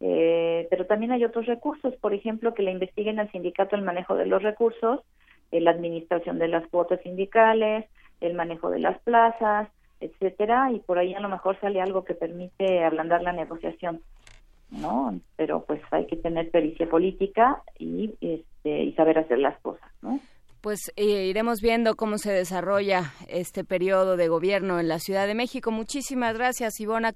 eh, pero también hay otros recursos, por ejemplo, que le investiguen al sindicato el manejo de los recursos, eh, la administración de las cuotas sindicales, el manejo de las plazas, etcétera, y por ahí a lo mejor sale algo que permite ablandar la negociación. ¿No? Pero pues hay que tener pericia política y, este, y saber hacer las cosas, ¿no? Pues eh, iremos viendo cómo se desarrolla este periodo de gobierno en la Ciudad de México. Muchísimas gracias, Ivona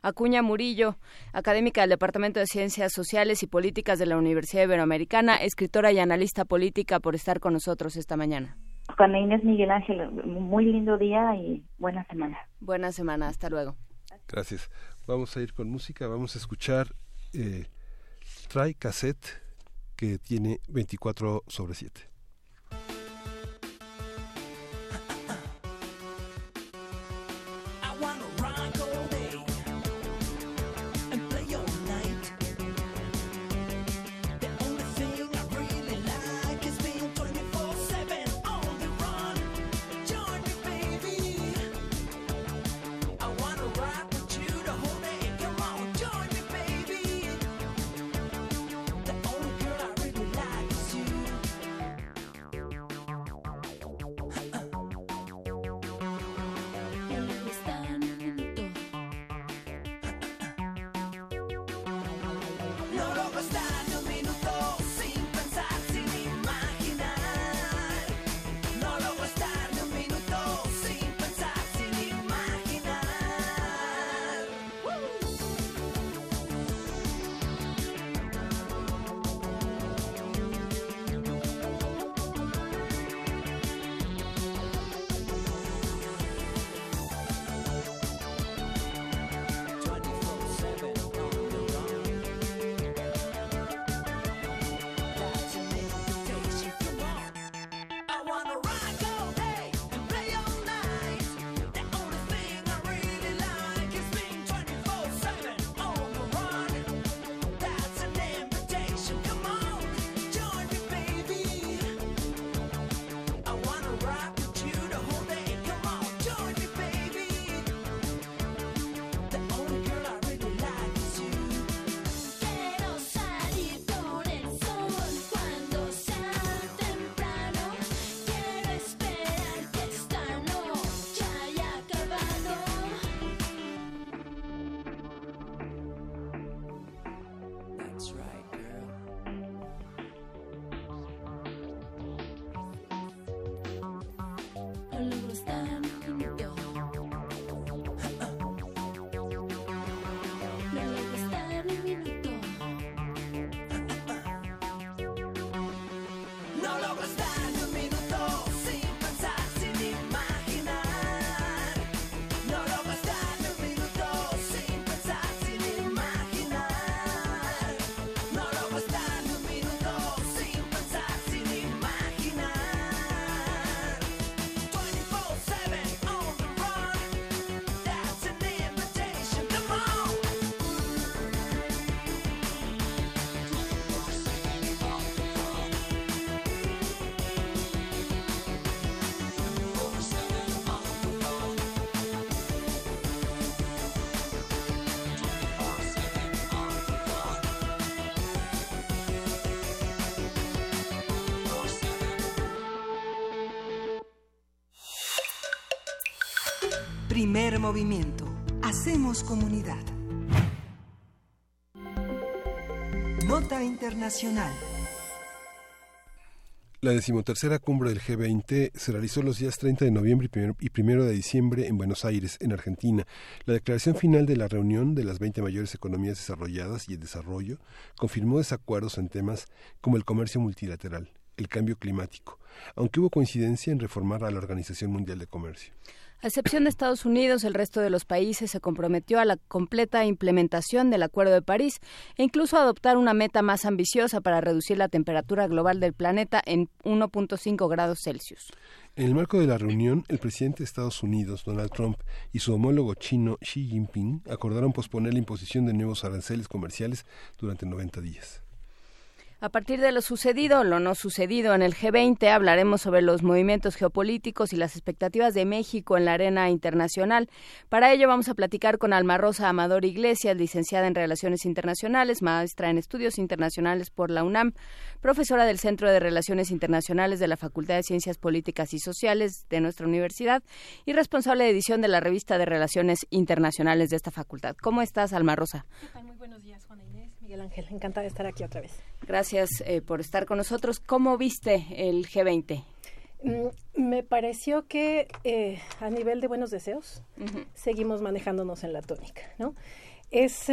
Acuña Murillo, académica del Departamento de Ciencias Sociales y Políticas de la Universidad Iberoamericana, escritora y analista política, por estar con nosotros esta mañana. Juana Inés Miguel Ángel, muy lindo día y buena semana. Buena semana, hasta luego. Gracias. Vamos a ir con música, vamos a escuchar eh, Try Cassette que tiene 24 sobre 7. Comunidad. Nota Internacional. La decimotercera cumbre del G20 se realizó los días 30 de noviembre y 1 de diciembre en Buenos Aires, en Argentina. La declaración final de la reunión de las 20 mayores economías desarrolladas y el desarrollo confirmó desacuerdos en temas como el comercio multilateral, el cambio climático, aunque hubo coincidencia en reformar a la Organización Mundial de Comercio. A excepción de Estados Unidos, el resto de los países se comprometió a la completa implementación del Acuerdo de París e incluso a adoptar una meta más ambiciosa para reducir la temperatura global del planeta en 1.5 grados Celsius. En el marco de la reunión, el presidente de Estados Unidos, Donald Trump, y su homólogo chino, Xi Jinping, acordaron posponer la imposición de nuevos aranceles comerciales durante 90 días. A partir de lo sucedido lo no sucedido en el G20, hablaremos sobre los movimientos geopolíticos y las expectativas de México en la arena internacional. Para ello vamos a platicar con Alma Rosa Amador Iglesias, licenciada en Relaciones Internacionales, maestra en Estudios Internacionales por la UNAM, profesora del Centro de Relaciones Internacionales de la Facultad de Ciencias Políticas y Sociales de nuestra universidad y responsable de edición de la revista de Relaciones Internacionales de esta facultad. ¿Cómo estás, Alma Rosa? Muy buenos días, Juana Inés, Miguel Ángel. Encantada de estar aquí otra vez. Gracias eh, por estar con nosotros. ¿Cómo viste el G20? Mm, me pareció que eh, a nivel de buenos deseos seguimos manejándonos en la tónica, ¿no? Es,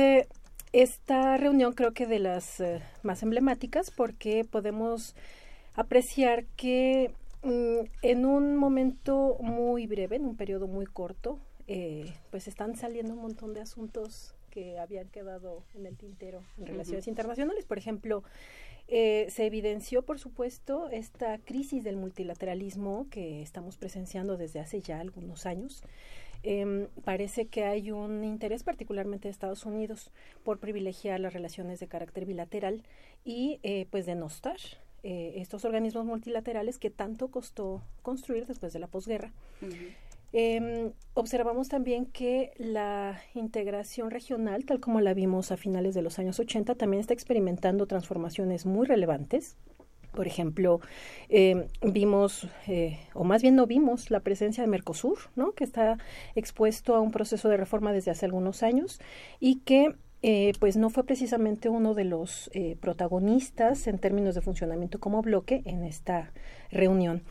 esta reunión creo que de las eh, más emblemáticas porque podemos apreciar que mm, en un momento muy breve, en un periodo muy corto, pues están saliendo un montón de asuntos que habían quedado en el tintero en relaciones internacionales. Por ejemplo, eh, se evidenció, por supuesto, esta crisis del multilateralismo que estamos presenciando desde hace ya algunos años. Em, parece que hay un interés particularmente de Estados Unidos por privilegiar las relaciones de carácter bilateral y eh, pues denostar eh, estos organismos multilaterales que tanto costó construir después de la posguerra. Eh, observamos también que la integración regional, tal como la vimos a finales de los años 80, también está experimentando transformaciones muy relevantes. Por ejemplo, eh, vimos, eh, o más bien no vimos, la presencia de Mercosur, ¿no? que está expuesto a un proceso de reforma desde hace algunos años y que eh, pues no fue precisamente uno de los eh, protagonistas en términos de funcionamiento como bloque en esta reunión.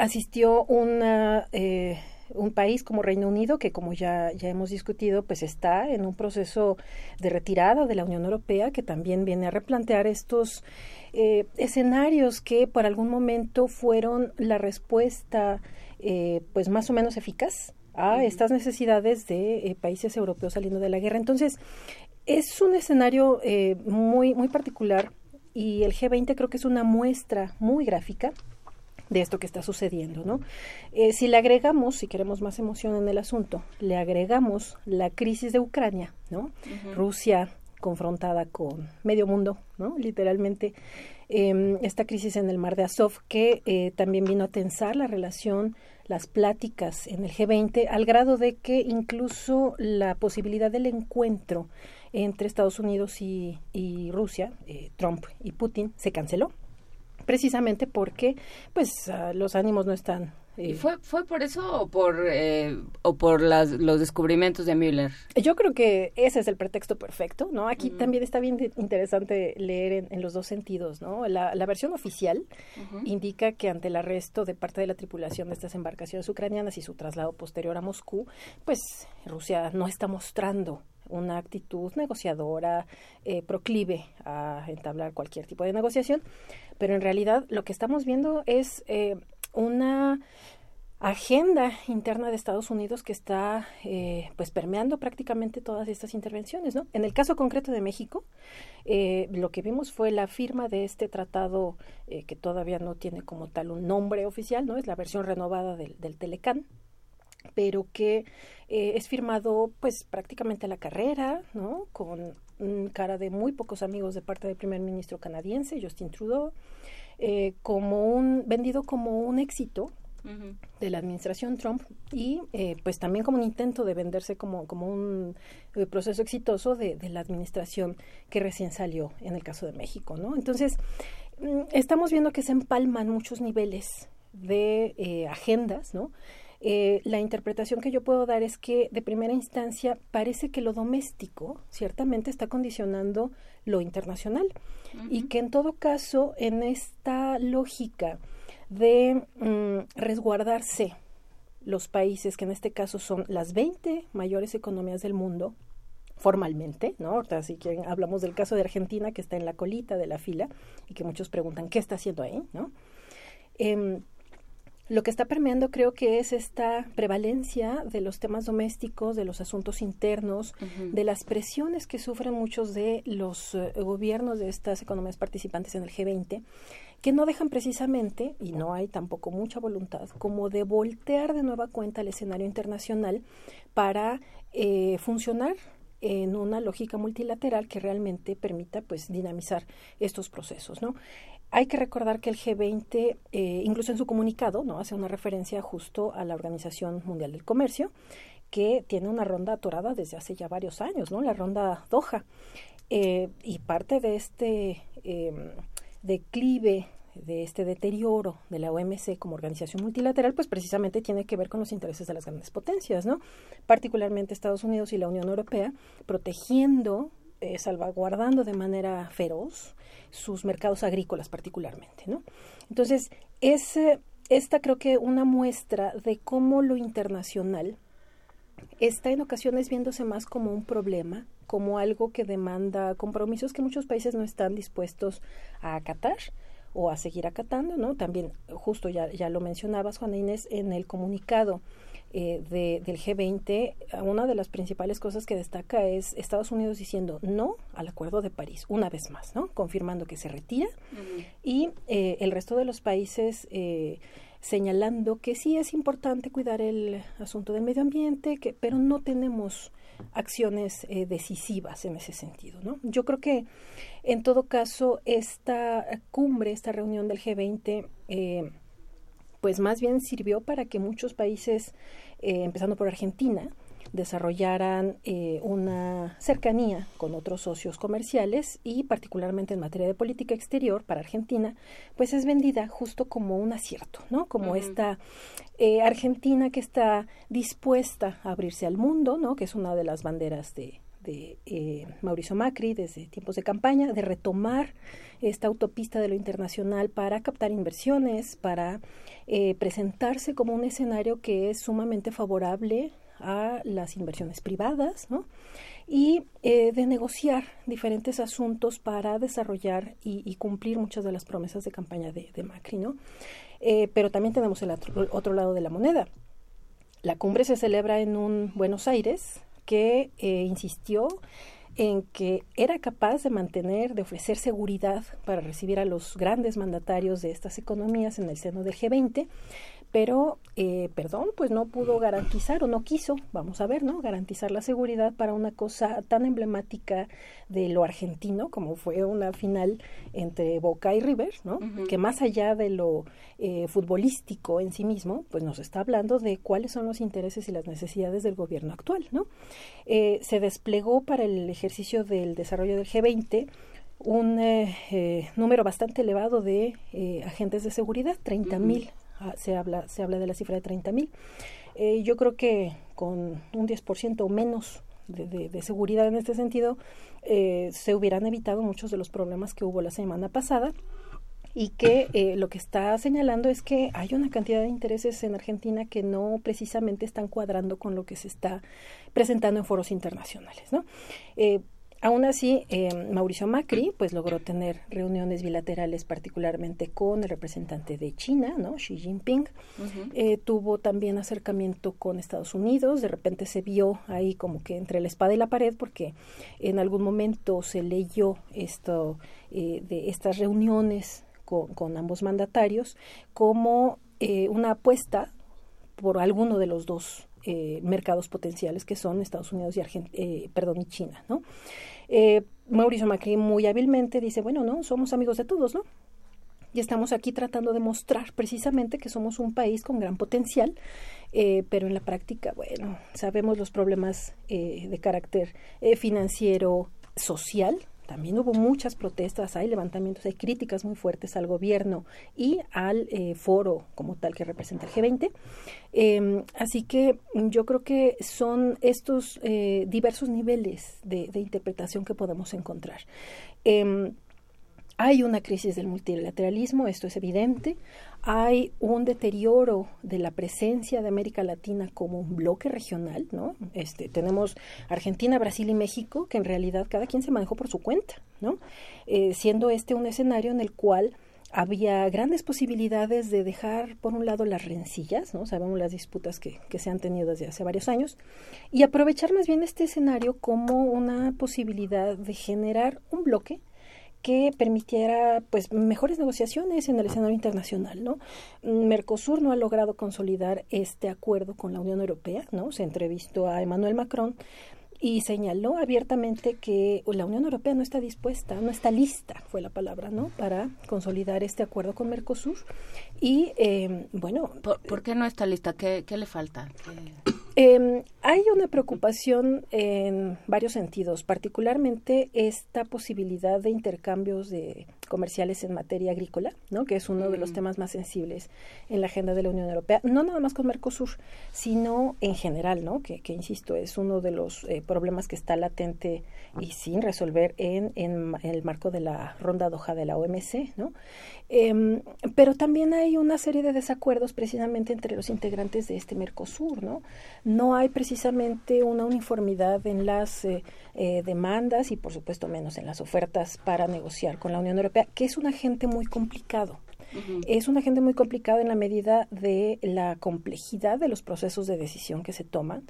Eh, asistió una, eh, un país como Reino Unido, que como ya, ya hemos discutido, pues está en un proceso de retirada de la Unión Europea, que también viene a replantear estos eh, escenarios que por algún momento fueron la respuesta eh, pues más o menos eficaz a estas necesidades de países europeos saliendo de la guerra. Entonces, es un escenario muy, muy particular y el G20 creo que es una muestra muy gráfica de esto que está sucediendo, ¿no? Eh, si le agregamos, si queremos más emoción en el asunto, le agregamos la crisis de Ucrania, ¿no? Rusia confrontada con medio mundo, ¿no? Literalmente, em, esta crisis en el mar de Azov que eh, también vino a tensar la relación, las pláticas en el G20, al grado de que incluso la posibilidad del encuentro entre Estados Unidos y, y Rusia, eh, Trump y Putin, se canceló precisamente porque pues ah, los ánimos no están ¿Y fue, fue por eso o por, eh, o por las, los descubrimientos de Müller? Yo creo que ese es el pretexto perfecto, ¿no? Aquí también está bien interesante leer en, los dos sentidos, ¿no? La, versión oficial indica que ante el arresto de parte de la tripulación de estas embarcaciones ucranianas y su traslado posterior a Moscú, pues Rusia no está mostrando una actitud negociadora, eh, proclive a entablar cualquier tipo de negociación, pero en realidad lo que estamos viendo es eh, una agenda interna de Estados Unidos que está eh, pues permeando prácticamente todas estas intervenciones ¿no? en el caso concreto de México eh, lo que vimos fue la firma de este tratado eh, que todavía no tiene como tal un nombre oficial no es la versión renovada del, del Telecán pero que es firmado pues prácticamente a la carrera no con cara de muy pocos amigos de parte del primer ministro canadiense Justin Trudeau eh, como un vendido como un éxito de la administración Trump y eh, pues también como un intento de venderse como, como un eh, proceso exitoso de, de, la administración que recién salió en el caso de México, ¿no? Entonces, mm, estamos viendo que se empalman muchos niveles de agendas, ¿no? Eh, la interpretación que yo puedo dar es que de primera instancia parece que lo doméstico ciertamente está condicionando lo internacional y que en todo caso en esta lógica de mm, resguardarse los países que en este caso son las 20 mayores economías del mundo formalmente, ¿no? Así que hablamos del caso de Argentina que está en la colita de la fila y que muchos preguntan qué está haciendo ahí, ¿no? Em, lo que está permeando creo que es esta prevalencia de los temas domésticos, de los asuntos internos, de las presiones que sufren muchos de los eh, gobiernos de estas economías participantes en el G20, que no dejan precisamente, y no hay tampoco mucha voluntad, como de voltear de nueva cuenta el escenario internacional para eh, funcionar en una lógica multilateral que realmente permita pues dinamizar estos procesos, ¿no? Hay que recordar que el G20, eh, incluso en su comunicado, no hace una referencia justo a la Organización Mundial del Comercio, que tiene una ronda atorada desde hace ya varios años, ¿no? La ronda Doha. Eh, y parte de este em, declive, de este deterioro de la OMC como organización multilateral, pues precisamente tiene que ver con los intereses de las grandes potencias, ¿no? Particularmente Estados Unidos y la Unión Europea, protegiendo, eh, salvaguardando de manera feroz sus mercados agrícolas particularmente, ¿no? Entonces, es esta creo que una muestra de cómo lo internacional está en ocasiones viéndose más como un problema, como algo que demanda compromisos que muchos países no están dispuestos a acatar o a seguir acatando, ¿no? También, justo ya, ya lo mencionabas, Juana Inés, en el comunicado eh, de, del G20, una de las principales cosas que destaca es Estados Unidos diciendo no al Acuerdo de París, una vez más, ¿no? Confirmando que se retira y eh, el resto de los países eh, señalando que sí es importante cuidar el asunto del medio ambiente, que, pero no tenemos acciones decisivas en ese sentido, ¿no? Yo creo que en todo caso esta cumbre, esta reunión del G20 pues más bien sirvió para que muchos países, eh, empezando por Argentina, desarrollaran eh, una cercanía con otros socios comerciales y particularmente en materia de política exterior para Argentina, pues es vendida justo como un acierto, ¿no? Como esta eh, Argentina que está dispuesta a abrirse al mundo, ¿no? Que es una de las banderas de, de eh, Mauricio Macri desde tiempos de campaña, de retomar esta autopista de lo internacional para captar inversiones, para eh, presentarse como un escenario que es sumamente favorable a las inversiones privadas, ¿no? y eh, de negociar diferentes asuntos para desarrollar y, cumplir muchas de las promesas de campaña de, Macri, ¿no? pero también tenemos el otro, lado de la moneda. La cumbre se celebra en un Buenos Aires que eh, insistió en que era capaz de mantener, de ofrecer seguridad para recibir a los grandes mandatarios de estas economías en el seno del G20, pero, eh, perdón, pues no pudo garantizar o no quiso, vamos a ver, ¿no? Garantizar la seguridad para una cosa tan emblemática de lo argentino como fue una final entre Boca y River, ¿no? Que más allá de lo eh, futbolístico en sí mismo, pues nos está hablando de cuáles son los intereses y las necesidades del gobierno actual, ¿no? Eh, se desplegó para el ejercicio del desarrollo del G20 un número bastante elevado de agentes de seguridad, 30 mil se habla, se habla de la cifra de 30 mil. Eh, yo creo que con un 10% o menos de, seguridad en este sentido, eh, se hubieran evitado muchos de los problemas que hubo la semana pasada y que eh, lo que está señalando es que hay una cantidad de intereses en Argentina que no precisamente están cuadrando con lo que se está presentando en foros internacionales. ¿no? Eh, Aún así, eh, Mauricio Macri pues logró tener reuniones bilaterales particularmente con el representante de China, ¿no? Xi Jinping. Eh, tuvo también acercamiento con Estados Unidos. De repente se vio ahí como que entre la espada y la pared porque en algún momento se leyó esto eh, de estas reuniones con, ambos mandatarios como una apuesta por alguno de los dos mercados potenciales que son Estados Unidos y, perdón, y China, ¿no? Eh, Mauricio Macri muy hábilmente dice, bueno, no, somos amigos de todos, ¿no? Y estamos aquí tratando de mostrar precisamente que somos un país con gran potencial, eh, pero en la práctica, bueno, sabemos los problemas eh, de carácter financiero, social, también hubo muchas protestas, hay levantamientos, hay críticas muy fuertes al gobierno y al eh, foro como tal que representa el G20. Em, así que yo creo que son estos eh, diversos niveles de, interpretación que podemos encontrar. Em, hay una crisis del multilateralismo, esto es evidente. Hay un deterioro de la presencia de América Latina como un bloque regional, ¿no? Este, tenemos Argentina, Brasil y México, que en realidad cada quien se manejó por su cuenta, ¿no? Eh, siendo este un escenario en el cual había grandes posibilidades de dejar por un lado las rencillas, ¿no? Sabemos las disputas que, que, se han tenido desde hace varios años, y aprovechar más bien este escenario como una posibilidad de generar un bloque que permitiera pues mejores negociaciones en el escenario internacional, ¿no? Mercosur no ha logrado consolidar este acuerdo con la Unión Europea, ¿no? Se entrevistó a Emmanuel Macron y señaló abiertamente que la Unión Europea no está dispuesta, no está lista, fue la palabra, ¿no? Para consolidar este acuerdo con Mercosur. Y eh, bueno. ¿Por, qué no está lista? ¿Qué, qué le falta? Eh, hay una preocupación en varios sentidos, particularmente esta posibilidad de intercambios de comerciales en materia agrícola, ¿no? que es uno de los mm. temas más sensibles en la agenda de la Unión Europea, no nada más con Mercosur, sino en general, ¿no? que, que insisto, es uno de los eh, problemas que está latente y sin resolver en, en, el marco de la ronda Doha de la OMC. ¿no? Em, pero también hay una serie de desacuerdos precisamente entre los integrantes de este Mercosur, ¿no? No hay precisamente una uniformidad en las eh, eh, demandas y por supuesto menos en las ofertas para negociar con la Unión Europea, que es un agente muy complicado. Es un agente muy complicado en la medida de la complejidad de los procesos de decisión que se toman,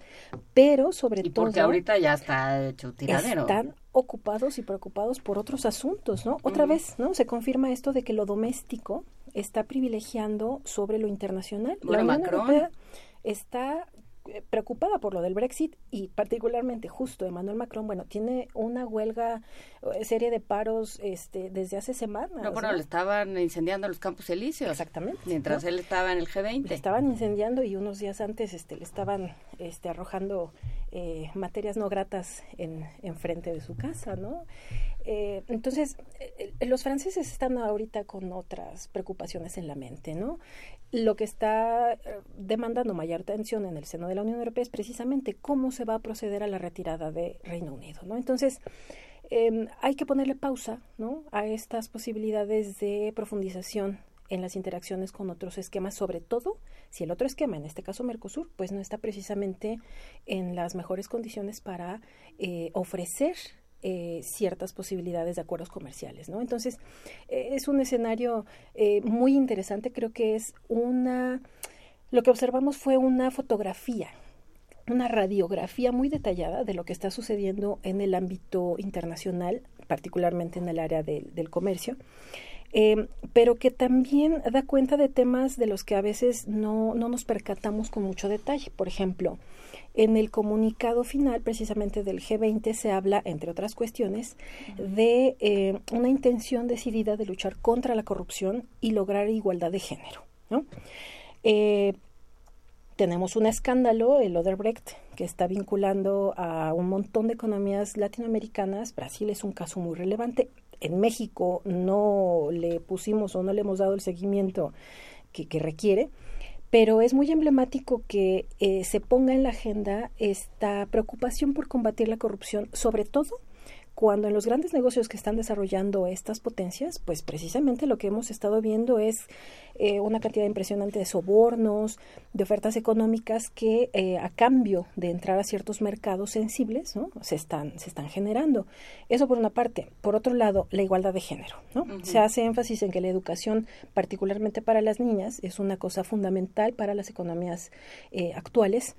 pero sobre y todo... Porque ahorita ya está hecho tiradero. Están ocupados y preocupados por otros asuntos, ¿no? Otra vez, ¿no? Se confirma esto de que lo doméstico está privilegiando sobre lo internacional. la Unión Europea está preocupada por lo del Brexit y particularmente justo Emmanuel Macron, bueno, tiene una huelga, eh, serie de paros este, desde hace semanas. No, bueno, le estaban incendiando los campos elíseos. Exactamente. Mientras él estaba en el G20. Le estaban incendiando y unos días antes este, le estaban este, arrojando eh, materias no gratas en, en frente de su casa, ¿no? Eh, entonces, eh, los franceses están ahorita con otras preocupaciones en la mente, ¿no? Lo que está demandando mayor atención en el seno de la Unión Europea es precisamente cómo se va a proceder a la retirada de Reino Unido, ¿no? Entonces, em, hay que ponerle pausa, ¿no? A estas posibilidades de profundización en las interacciones con otros esquemas, sobre todo si el otro esquema, en este caso Mercosur, pues no está precisamente en las mejores condiciones para eh, ofrecer eh, ciertas posibilidades de acuerdos comerciales, ¿no? Entonces, eh, es un escenario muy interesante, creo que es una, lo que observamos fue una fotografía, una radiografía muy detallada de lo que está sucediendo en el ámbito internacional, particularmente en el área del comercio. Eh, pero que también da cuenta de temas de los que a veces no, no nos percatamos con mucho detalle. Por ejemplo, en el comunicado final precisamente del G20 se habla, entre otras cuestiones, de eh, una intención decidida de luchar contra la corrupción y lograr igualdad de género. Eh, tenemos un escándalo, el Oderbrecht, que está vinculando a un montón de economías latinoamericanas. Brasil es un caso muy relevante en México no le pusimos o no le hemos dado el seguimiento que, requiere, pero es muy emblemático que eh, se ponga en la agenda esta preocupación por combatir la corrupción, sobre todo cuando en los grandes negocios que están desarrollando estas potencias, pues precisamente lo que hemos estado viendo es eh, una cantidad impresionante de sobornos, de ofertas económicas que eh, a cambio de entrar a ciertos mercados sensibles, ¿no? se están se están generando. Eso por una parte. Por otro lado, la igualdad de género, ¿no? Se hace énfasis en que la educación, particularmente para las niñas, es una cosa fundamental para las economías eh, actuales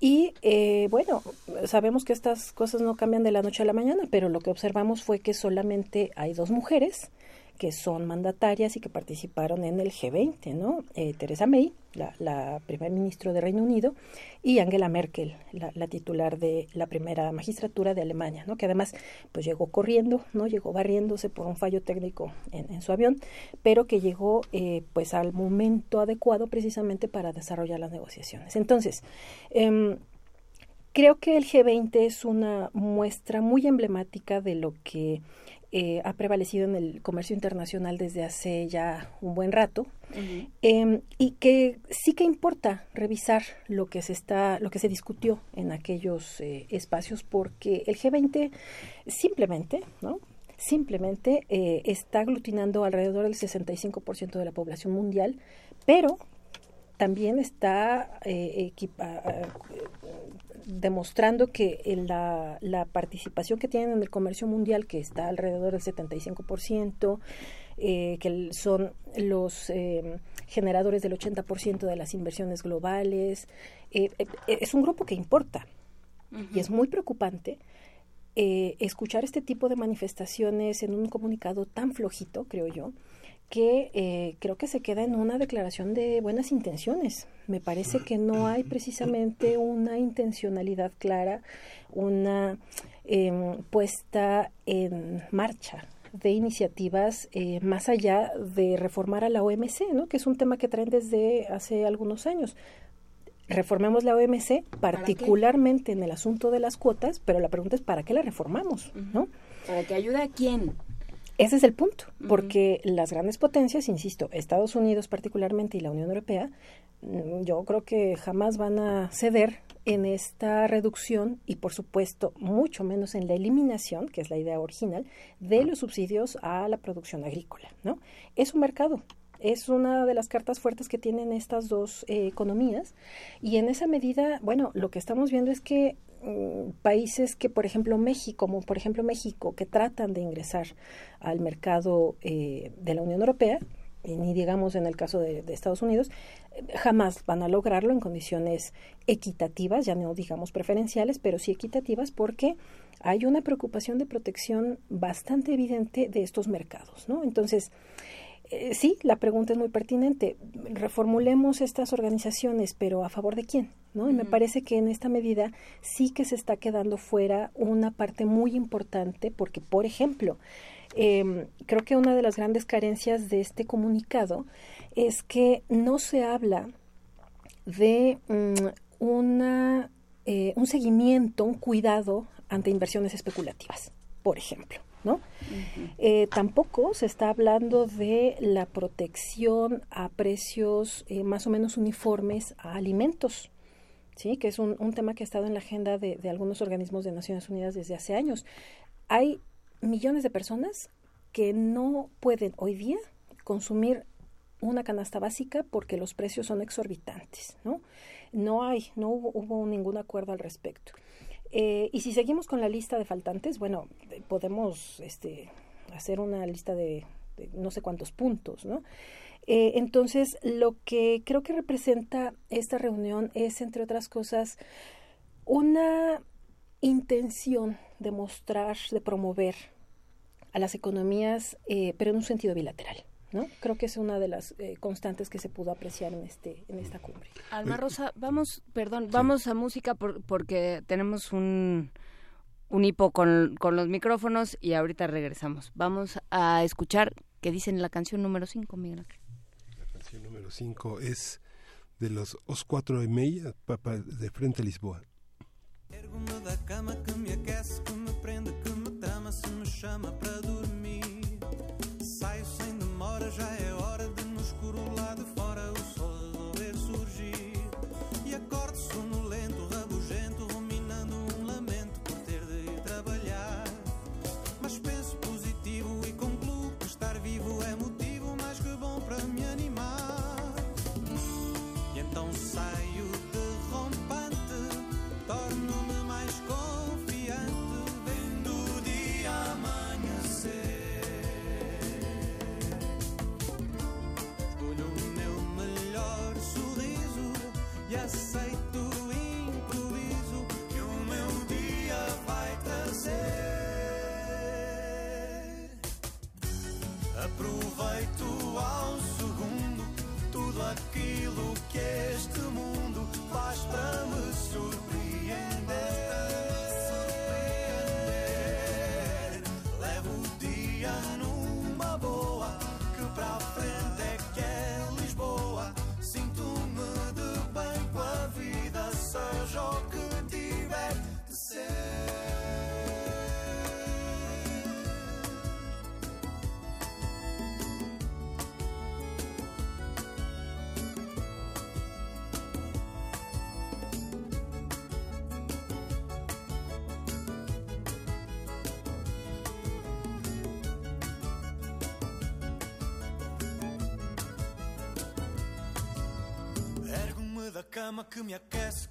y eh, bueno, sabemos que estas cosas no cambian de la noche a la mañana, pero lo que observamos fue que solamente hay dos mujeres que son mandatarias y que participaron en el G20, ¿no? Eh, Teresa May, la, la primer ministro de Reino Unido, y Angela Merkel, la, titular de la primera magistratura de Alemania, ¿no? Que además, pues llegó corriendo, ¿no? Llegó barriéndose por un fallo técnico en, su avión, pero que llegó, eh, pues, al momento adecuado precisamente para desarrollar las negociaciones. Entonces, eh, creo que el G20 es una muestra muy emblemática de lo que eh, ha prevalecido en el comercio internacional desde hace ya un buen rato. Em, y que sí que importa revisar lo que se está lo que se discutió en aquellos eh, espacios porque el G20 simplemente no simplemente eh, está aglutinando alrededor del 65% de la población mundial pero también está demostrando que la, la, participación que tienen en el comercio mundial, que está alrededor del 75%, eh, que son los eh, generadores del 80% de las inversiones globales, eh, es un grupo que importa y es muy preocupante. escuchar este tipo de manifestaciones en un comunicado tan flojito, creo yo, que eh, creo que se queda en una declaración de buenas intenciones. Me parece que no hay precisamente una intencionalidad clara, una em, puesta en marcha de iniciativas eh, más allá de reformar a la OMC, ¿no? que es un tema que traen desde hace algunos años. Reformemos la OMC, particularmente en el asunto de las cuotas, pero la pregunta es ¿para qué la reformamos? ¿no? ¿Para que ayude a quién? Ese es el punto, porque las grandes potencias, insisto, Estados Unidos particularmente y la Unión Europea, mm, yo creo que jamás van a ceder en esta reducción y, por supuesto, mucho menos en la eliminación, que es la idea original, de los subsidios a la producción agrícola. ¿no? Es un mercado, es una de las cartas fuertes que tienen estas dos eh, economías y en esa medida, bueno, lo que estamos viendo es que Mm, países que, por ejemplo, México, como por ejemplo México, que tratan de ingresar al mercado eh, de la Unión Europea, ni digamos en el caso de, Estados Unidos, jamás van a lograrlo en condiciones equitativas, ya no digamos preferenciales, pero sí equitativas, porque hay una preocupación de protección bastante evidente de estos mercados, ¿no? Entonces, eh, sí, la pregunta es muy pertinente. Reformulemos estas organizaciones, pero ¿a favor de quién? ¿no? Y me parece que en esta medida sí que se está quedando fuera una parte muy importante, porque, por ejemplo, em, creo que una de las grandes carencias de este comunicado es que no se habla de mm, una, eh, un seguimiento, un cuidado ante inversiones especulativas, por ejemplo. ¿No? Eh, tampoco se está hablando de la protección a precios eh, más o menos uniformes a alimentos, ¿sí? que es un, tema que ha estado en la agenda de, algunos organismos de Naciones Unidas desde hace años. Hay millones de personas que no pueden hoy día consumir una canasta básica porque los precios son exorbitantes, ¿no? No hay, no hubo ningún acuerdo al respecto. Eh, y si seguimos con la lista de faltantes, bueno, podemos este, hacer una lista de, no sé cuántos puntos, ¿no? Eh, entonces, lo que creo que representa esta reunión es, entre otras cosas, una intención de mostrar, de promover a las economías, eh, pero en un sentido bilateral. ¿No? Creo que es una de las eh, constantes que se pudo apreciar en este en esta cumbre. Alma Rosa, vamos, perdón, vamos a música porque tenemos un un hipo con, con, los micrófonos y ahorita regresamos. Vamos a escuchar qué dicen la canción número 5, Miguel. La canción número 5 es de los Os Cuatro e Meia, de Frente a Lisboa. da cama que me aquece, que me prende, que me trama, se me chama para dormir. i já é hora.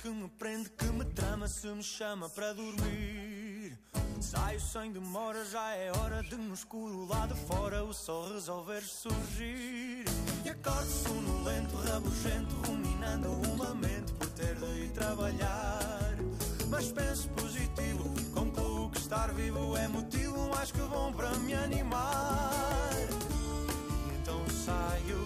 Que me prende, que me trama, se me chama para dormir. Saio sem demora, já é hora de no escuro lá de fora o sol resolver surgir. E acordo sonolento, rabugento, ruminando um lamento por ter de ir trabalhar. Mas penso positivo, concluo que estar vivo é motivo mais que bom para me animar. Então saio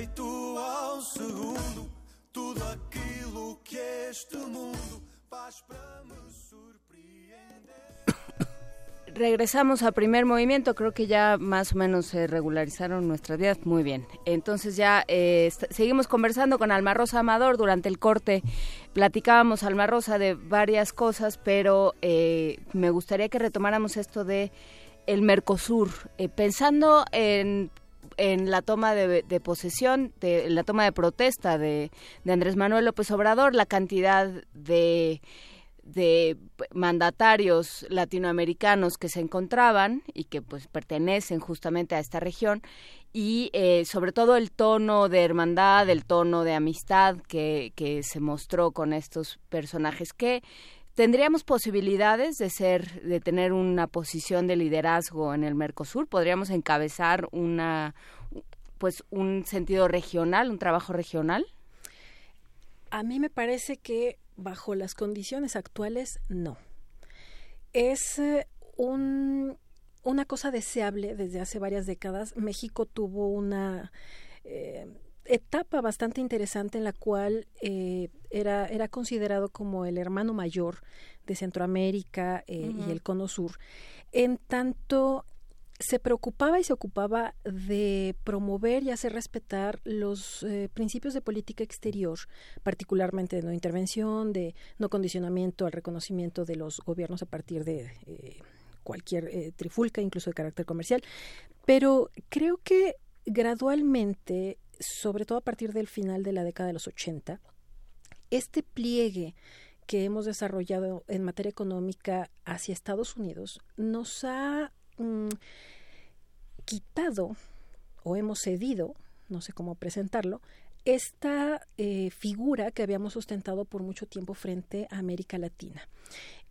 Este Regresamos a primer movimiento, creo que ya más o menos se regularizaron nuestras vidas. Muy bien. Entonces ya eh, seguimos conversando con Alma Rosa Amador durante el corte. Platicábamos, Alma Rosa, de varias cosas, pero eh, me gustaría que retomáramos esto de el Mercosur. Eh, pensando en en la toma de, posesión, de, en la toma de protesta de, de Andrés Manuel López Obrador, la cantidad de de mandatarios latinoamericanos que se encontraban y que pues pertenecen justamente a esta región y eh, sobre todo el tono de hermandad, el tono de amistad que se mostró con estos personajes que tendríamos posibilidades de ser de tener una posición de liderazgo en el Mercosur, podríamos encabezar una pues un sentido regional, un trabajo regional. A mí me parece que bajo las condiciones actuales, no. Es eh, un, una cosa deseable desde hace varias décadas. México tuvo una eh, etapa bastante interesante en la cual eh, era, era considerado como el hermano mayor de Centroamérica eh, y el Cono Sur. En tanto se preocupaba y se ocupaba de promover y hacer respetar los eh, principios de política exterior, particularmente de no intervención, de no condicionamiento al reconocimiento de los gobiernos a partir de cualquier trifulca, incluso de carácter comercial. Pero creo que gradualmente, sobre todo a partir del final de la década de los 80, este pliegue que hemos desarrollado en materia económica hacia Estados Unidos nos ha mm, quitado o hemos cedido, no sé cómo presentarlo, esta eh, figura que habíamos sustentado por mucho tiempo frente a América Latina.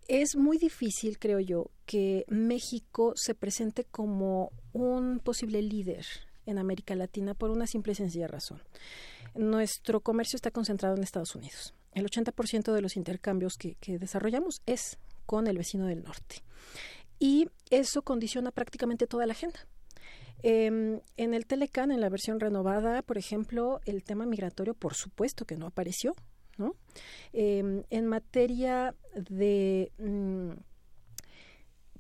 Es muy difícil, creo yo, que México se presente como un posible líder en América Latina por una simple y sencilla razón. Nuestro comercio está concentrado en Estados Unidos. El 80% de los intercambios que, que desarrollamos es con el vecino del norte. Y eso condiciona prácticamente toda la agenda. Eh, en el Telecan, en la versión renovada, por ejemplo, el tema migratorio, por supuesto que no apareció, ¿no? Eh, en materia de, mm,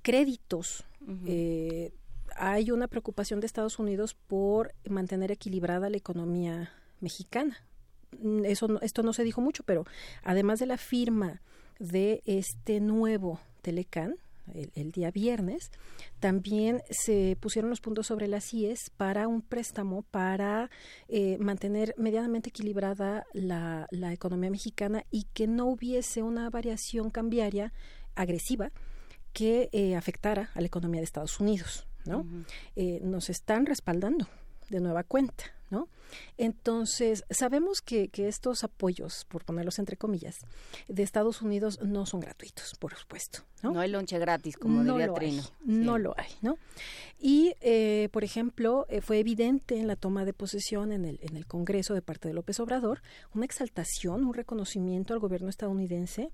créditos. Eh, hay una preocupación de Estados Unidos por mantener equilibrada la economía mexicana. Mm, eso esto no se dijo mucho, pero además de la firma de este nuevo Telecan, el, día viernes, también se pusieron los puntos sobre las IES para un préstamo para eh, mantener medianamente equilibrada la, la, economía mexicana y que no hubiese una variación cambiaria agresiva que eh, afectara a la economía de Estados Unidos. ¿No? Eh, nos están respaldando de nueva cuenta. ¿no? Entonces, sabemos que, que, estos apoyos, por ponerlos entre comillas, de Estados Unidos no son gratuitos, por supuesto. No, no hay lonche gratis, como no diría Trino. No lo hay, ¿no? Y, eh, por ejemplo, eh, fue evidente en la toma de posesión en el, en el Congreso de parte de López Obrador una exaltación, un reconocimiento al gobierno estadounidense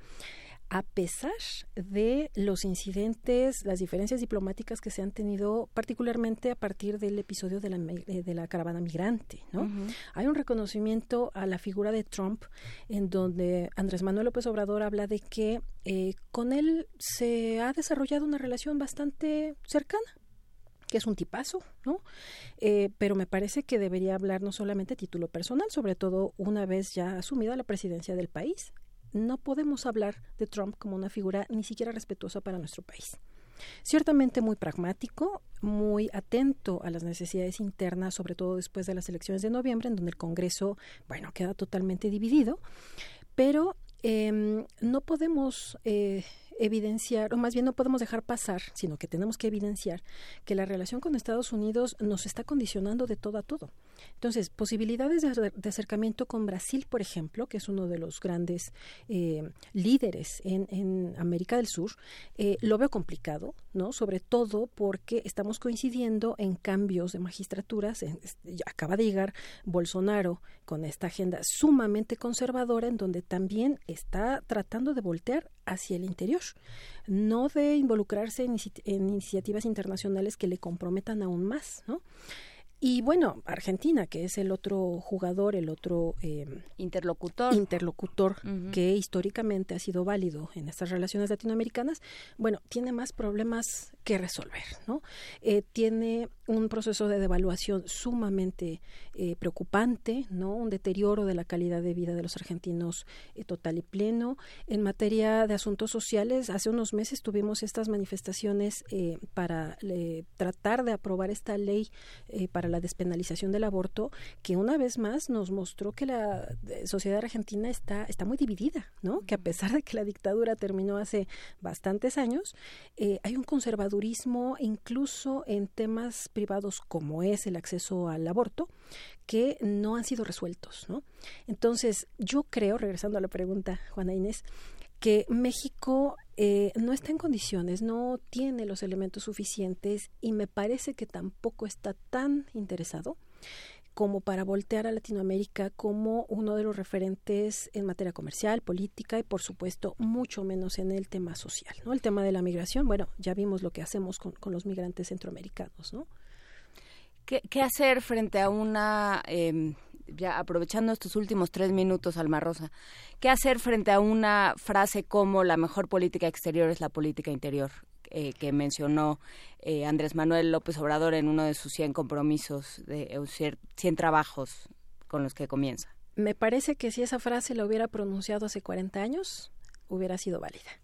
a pesar de los incidentes, las diferencias diplomáticas que se han tenido, particularmente a partir del episodio de la, eh, de la caravana migrante. ¿no? Hay un reconocimiento a la figura de Trump en donde Andrés Manuel López Obrador habla de que eh, con él se ha desarrollado una relación bastante cercana que es un tipazo, ¿no? Eh, pero me parece que debería hablar no solamente a título personal, sobre todo una vez ya asumida la presidencia del país no podemos hablar de Trump como una figura ni siquiera respetuosa para nuestro país. Ciertamente muy pragmático, muy atento a las necesidades internas, sobre todo después de las elecciones de noviembre, en donde el Congreso, bueno, queda totalmente dividido, pero em, no podemos eh, evidenciar, o más bien no podemos dejar pasar, sino que tenemos que evidenciar que la relación con Estados Unidos nos está condicionando de todo a todo. Entonces, posibilidades de, acercamiento con Brasil, por ejemplo, que es uno de los grandes eh, líderes en, América del Sur, eh, lo veo complicado, ¿no? Sobre todo porque estamos coincidiendo en cambios de magistraturas. acaba de llegar Bolsonaro con esta agenda sumamente conservadora, en donde también está tratando de voltear hacia el interior no de involucrarse en, iniciativas internacionales que le comprometan aún más, ¿no? Y bueno, Argentina, que es el otro jugador, el otro em, interlocutor, interlocutor que históricamente ha sido válido en estas relaciones latinoamericanas, bueno, tiene más problemas que resolver, ¿no? Eh, tiene un proceso de devaluación sumamente eh, preocupante, ¿no? Un deterioro de la calidad de vida de los argentinos eh, total y pleno. En materia de asuntos sociales, hace unos meses tuvimos estas manifestaciones para tratar de aprobar esta ley para la despenalización del aborto, que una vez más nos mostró que la sociedad argentina está, está muy dividida, ¿no? Que a pesar de que la dictadura terminó hace bastantes años, hay un conservador incluso en temas privados como es el acceso al aborto que no han sido resueltos, ¿no? Entonces, yo creo, regresando a la pregunta, Juana Inés, que México eh, no está en condiciones, no tiene los elementos suficientes y me parece que tampoco está tan interesado como para voltear a Latinoamérica como uno de los referentes en materia comercial, política y por supuesto mucho menos en el tema social, ¿no? El tema de la migración, bueno, ya vimos lo que hacemos con, los migrantes centroamericanos, ¿no? ¿Qué, hacer frente a una, em, ya aprovechando estos últimos tres minutos, Alma Rosa, qué hacer frente a una frase como la mejor política exterior es la política interior? Eh, que mencionó eh, Andrés Manuel López Obrador en uno de sus 100 compromisos, de 100 trabajos con los que comienza. Me parece que si esa frase la hubiera pronunciado hace 40 años, hubiera sido válida.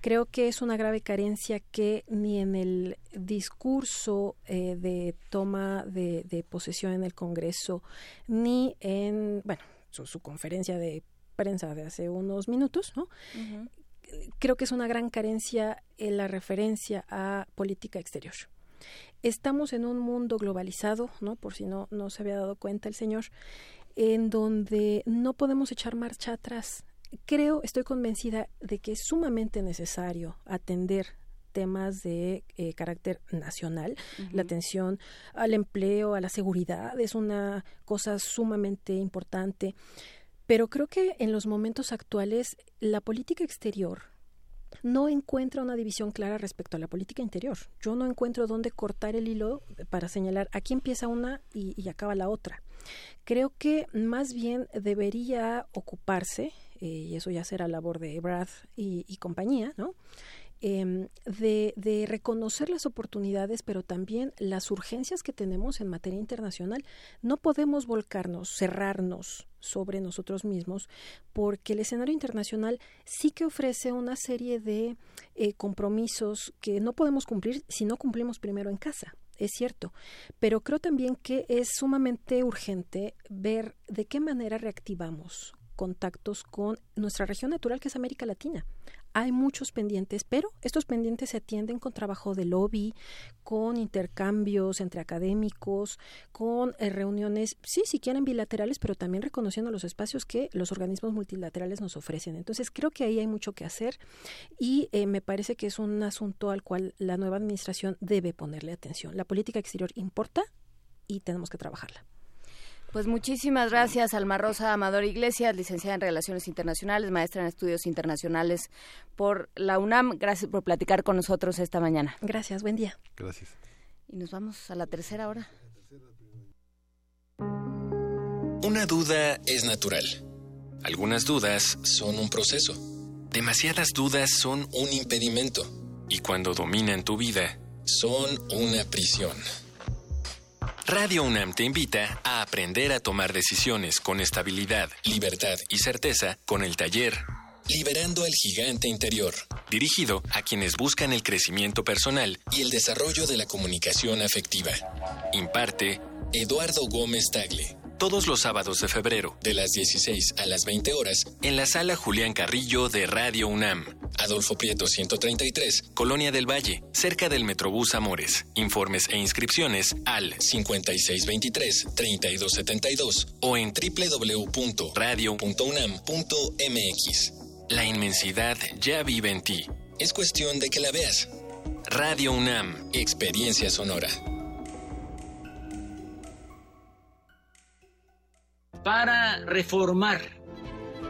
Creo que es una grave carencia que ni en el discurso eh, de toma de, posesión en el Congreso, ni en, bueno, su, conferencia de prensa de hace unos minutos, ¿no? creo que es una gran carencia en la referencia a política exterior. Estamos en un mundo globalizado, ¿no? Por si no, no se había dado cuenta el señor, en donde no podemos echar marcha atrás. Creo, estoy convencida de que es sumamente necesario atender temas de eh, carácter nacional. La atención al empleo, a la seguridad es una cosa sumamente importante. Pero creo que en los momentos actuales la política exterior no encuentra una división clara respecto a la política interior. Yo no encuentro dónde cortar el hilo para señalar aquí empieza una y, acaba la otra. Creo que más bien debería ocuparse, eh, y eso ya será labor de Brad y, compañía, ¿no? em, de, reconocer las oportunidades, pero también las urgencias que tenemos en materia internacional. No podemos volcarnos, cerrarnos sobre nosotros mismos, porque el escenario internacional sí que ofrece una serie de eh, compromisos que no podemos cumplir si no cumplimos primero en casa es cierto, pero creo también que es sumamente urgente ver de qué manera reactivamos contactos con nuestra región natural que es América Latina hay muchos pendientes, pero estos pendientes se atienden con trabajo de lobby, con intercambios entre académicos, con eh, reuniones, sí, si quieren bilaterales, pero también reconociendo los espacios que los organismos multilaterales nos ofrecen. Entonces, creo que ahí hay mucho que hacer y eh, me parece que es un asunto al cual la nueva administración debe ponerle atención. La política exterior importa y tenemos que trabajarla. Pues muchísimas gracias, Alma Rosa Amador Iglesias, licenciada en Relaciones Internacionales, maestra en Estudios Internacionales por la UNAM. Gracias por platicar con nosotros esta mañana. Gracias, buen día. Gracias. Y nos vamos a la tercera hora. Una duda es natural. Algunas dudas son un proceso. Demasiadas dudas son un impedimento. Y cuando dominan tu vida, son una prisión. Radio UNAM te invita a aprender a tomar decisiones con estabilidad, libertad y certeza con el taller Liberando al Gigante Interior, dirigido a quienes buscan el crecimiento personal y el desarrollo de la comunicación afectiva. Imparte Eduardo Gómez Tagle todos los sábados de febrero, de las 16 a las 20 horas, en la sala Julián Carrillo de Radio UNAM. Adolfo Prieto 133, Colonia del Valle, cerca del Metrobús Amores. Informes e inscripciones al 5623-3272 o en www.radio.unam.mx. La inmensidad ya vive en ti. Es cuestión de que la veas. Radio UNAM, Experiencia Sonora. Para reformar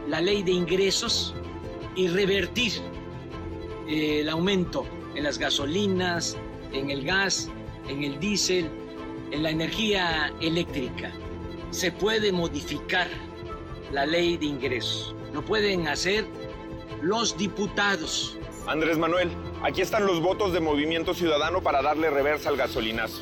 la ley de ingresos y revertir eh, el aumento en las gasolinas, en el gas, en el diésel, en la energía eléctrica. Se puede modificar la ley de ingresos. Lo pueden hacer los diputados. Andrés Manuel, aquí están los votos de Movimiento Ciudadano para darle reversa al gasolinazo.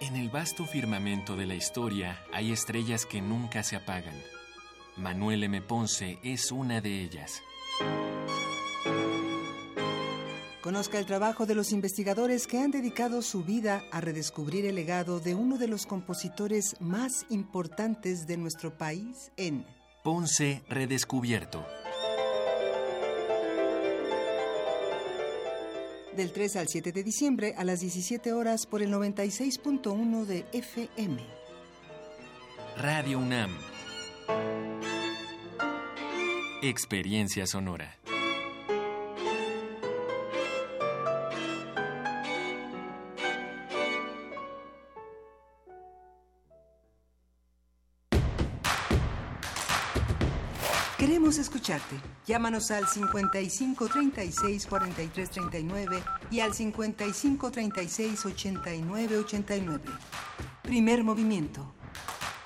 En el vasto firmamento de la historia hay estrellas que nunca se apagan. Manuel M. Ponce es una de ellas. Conozca el trabajo de los investigadores que han dedicado su vida a redescubrir el legado de uno de los compositores más importantes de nuestro país en Ponce Redescubierto. Del 3 al 7 de diciembre a las 17 horas por el 96.1 de FM. Radio UNAM. Experiencia sonora. Queremos escucharte. Llámanos al 55 36 43 39 y al 55 36 89 89. Primer movimiento.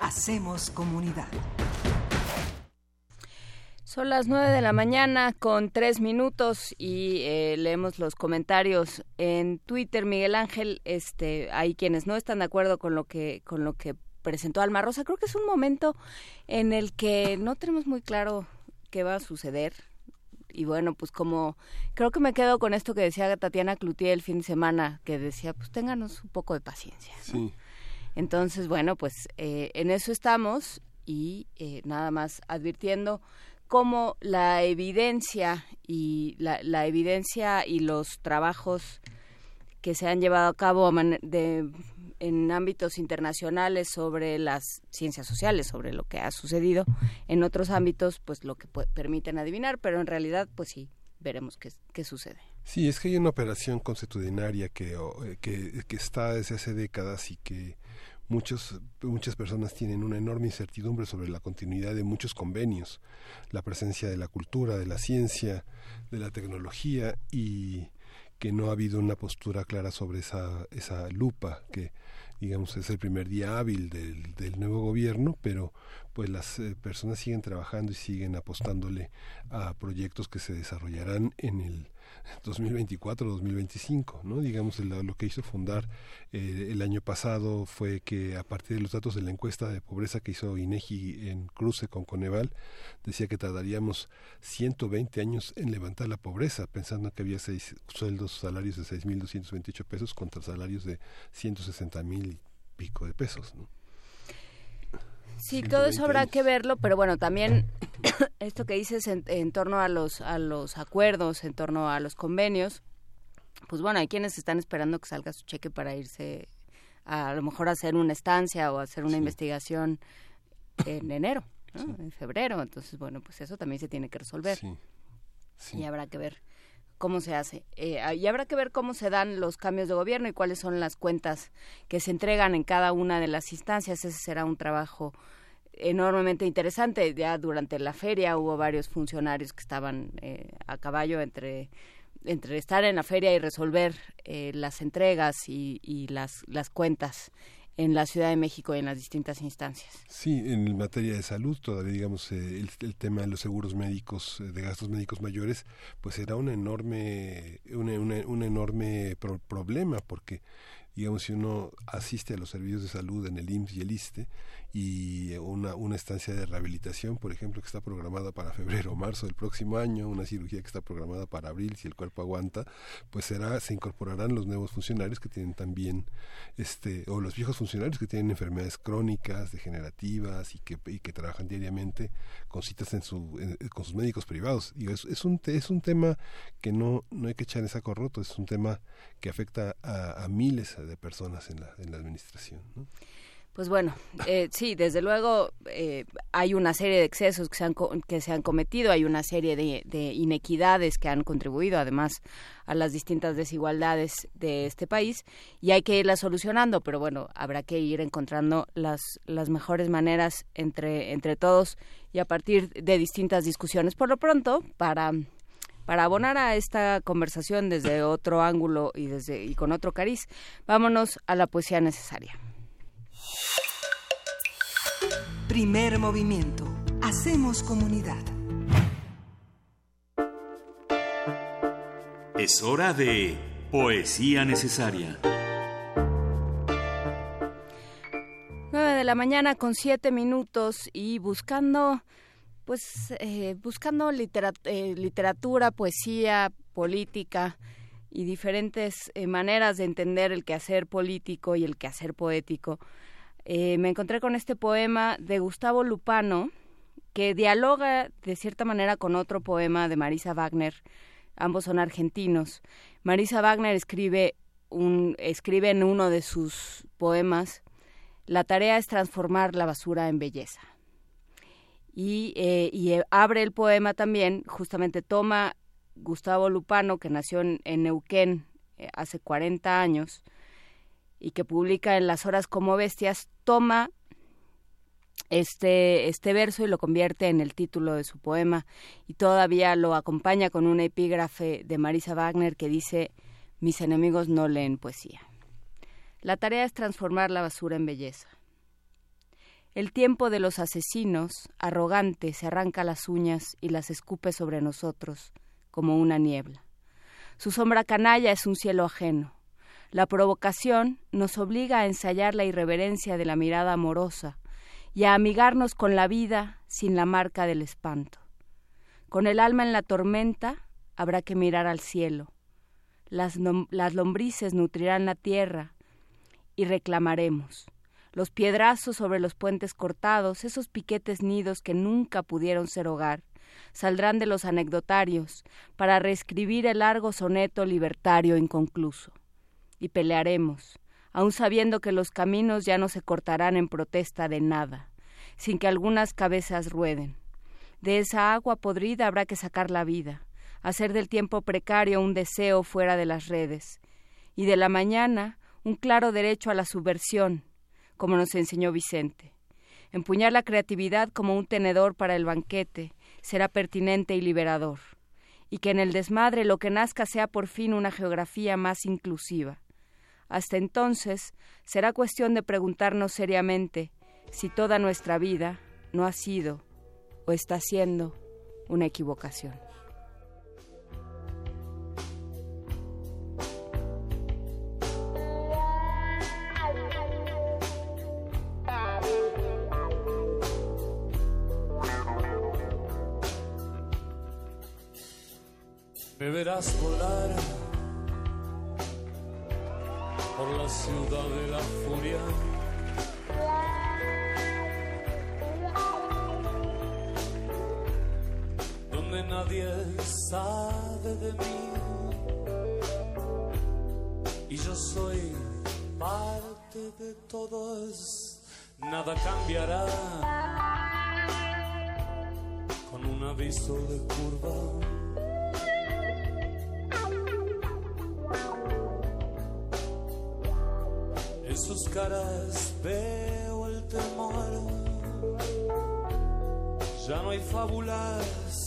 Hacemos comunidad. Son las nueve de la mañana con tres minutos y eh, leemos los comentarios en Twitter. Miguel Ángel, este, hay quienes no están de acuerdo con lo que con lo que presentó Alma Rosa. Creo que es un momento en el que no tenemos muy claro qué va a suceder. Y bueno, pues como creo que me quedo con esto que decía Tatiana Cloutier el fin de semana, que decía, pues ténganos un poco de paciencia. Entonces, bueno, pues eh, en eso estamos y eh, nada más advirtiendo cómo la evidencia y la, la evidencia y los trabajos que se han llevado a cabo de en ámbitos internacionales sobre las ciencias sociales, sobre lo que ha sucedido. En otros ámbitos, pues lo que permiten adivinar, pero en realidad, pues sí, veremos qué, qué sucede. Sí, es que hay una operación constitucionaria que, eh, que, que está desde hace décadas y que muchos, muchas personas tienen una enorme incertidumbre sobre la continuidad de muchos convenios, la presencia de la cultura, de la ciencia, de la tecnología y que no ha habido una postura clara sobre esa, esa lupa que digamos es el primer día hábil del, del nuevo gobierno pero pues las eh, personas siguen trabajando y siguen apostándole a proyectos que se desarrollarán en el 2024-2025, ¿no? Digamos, lo que hizo fundar eh, el año pasado fue que a partir de los datos de la encuesta de pobreza que hizo INEGI en cruce con Coneval, decía que tardaríamos 120 años en levantar la pobreza, pensando que había seis sueldos, salarios de 6.228 pesos contra salarios de 160.000 y pico de pesos, ¿no? Sí, todo eso habrá que verlo, pero bueno, también <coughs> esto que dices en, torno a los, a los acuerdos, en torno a los convenios, pues bueno, hay quienes están esperando que salga su cheque para irse a, lo mejor a hacer una estancia o hacer una investigación en enero, en febrero. Entonces, bueno, pues eso también se tiene que resolver. Y habrá que ver cómo se hace. Eh, y habrá que ver cómo se dan los cambios de gobierno y cuáles son las cuentas que se entregan en cada una de las instancias. Ese será un trabajo enormemente interesante. Ya durante la feria hubo varios funcionarios que estaban eh, a caballo entre entre estar en la feria y resolver eh, las entregas y, y las, las cuentas en la Ciudad de México y en las distintas instancias. Sí, en materia de salud, todavía digamos eh, el, tema de los seguros médicos, eh, de gastos médicos mayores, pues era un enorme, un enorme problema porque digamos si uno asiste a los servicios de salud en el IMSS y el ISTE y una, una estancia de rehabilitación, por ejemplo, que está programada para febrero o marzo del próximo año, una cirugía que está programada para abril, si el cuerpo aguanta, pues será, se incorporarán los nuevos funcionarios que tienen también, este, o los viejos funcionarios que tienen enfermedades crónicas, degenerativas y que, y que trabajan diariamente con citas en su, con sus médicos privados. Y es, es, un, es un tema que no, no hay que echar en saco roto, es un tema que afecta a, a miles de personas en la, en la administración. ¿no? Pues bueno, eh, sí, desde luego eh, hay una serie de excesos que se han, que se han cometido, hay una serie de, de, inequidades que han contribuido además a las distintas desigualdades de este país y hay que irlas solucionando, pero bueno, habrá que ir encontrando las, las mejores maneras entre, todos y a partir de distintas discusiones. Por lo pronto, para para abonar a esta conversación desde otro ángulo y desde y con otro cariz, vámonos a la poesía necesaria. Primer movimiento. Hacemos comunidad. Es hora de poesía necesaria. 9 de la mañana con siete minutos y buscando, pues, eh, buscando eh, literatura, poesía, política y diferentes eh, maneras de entender el quehacer político y el quehacer poético eh, me encontré con este poema de Gustavo Lupano que dialoga de cierta manera con otro poema de Marisa Wagner. Ambos son argentinos. Marisa Wagner escribe, un, escribe en uno de sus poemas, La tarea es transformar la basura en belleza. Y, eh, y abre el poema también, justamente toma Gustavo Lupano, que nació en, Neuquén eh, hace 40 años, y que publica en las horas como bestias, toma este, este verso y lo convierte en el título de su poema y todavía lo acompaña con un epígrafe de Marisa Wagner que dice Mis enemigos no leen poesía. La tarea es transformar la basura en belleza. El tiempo de los asesinos, arrogante, se arranca las uñas y las escupe sobre nosotros como una niebla. Su sombra canalla es un cielo ajeno. La provocación nos obliga a ensayar la irreverencia de la mirada amorosa y a amigarnos con la vida sin la marca del espanto. Con el alma en la tormenta habrá que mirar al cielo. Las, las lombrices nutrirán la tierra y reclamaremos. Los piedrazos sobre los puentes cortados, esos piquetes nidos que nunca pudieron ser hogar, saldrán de los anecdotarios para reescribir el largo soneto libertario inconcluso y pelearemos aun sabiendo que los caminos ya no se cortarán en protesta de nada, sin que algunas cabezas rueden. De esa agua podrida habrá que sacar la vida, hacer del tiempo precario un deseo fuera de las redes, y de la mañana un claro derecho a la subversión, como nos enseñó Vicente. Empuñar la creatividad como un tenedor para el banquete será pertinente y liberador, y que en el desmadre lo que nazca sea por fin una geografía más inclusiva. Hasta entonces será cuestión de preguntarnos seriamente si toda nuestra vida no ha sido o está siendo una equivocación. De todos. Nada cambiará con un aviso de curva. En sus caras veo el temor. Ya no hay fábulas.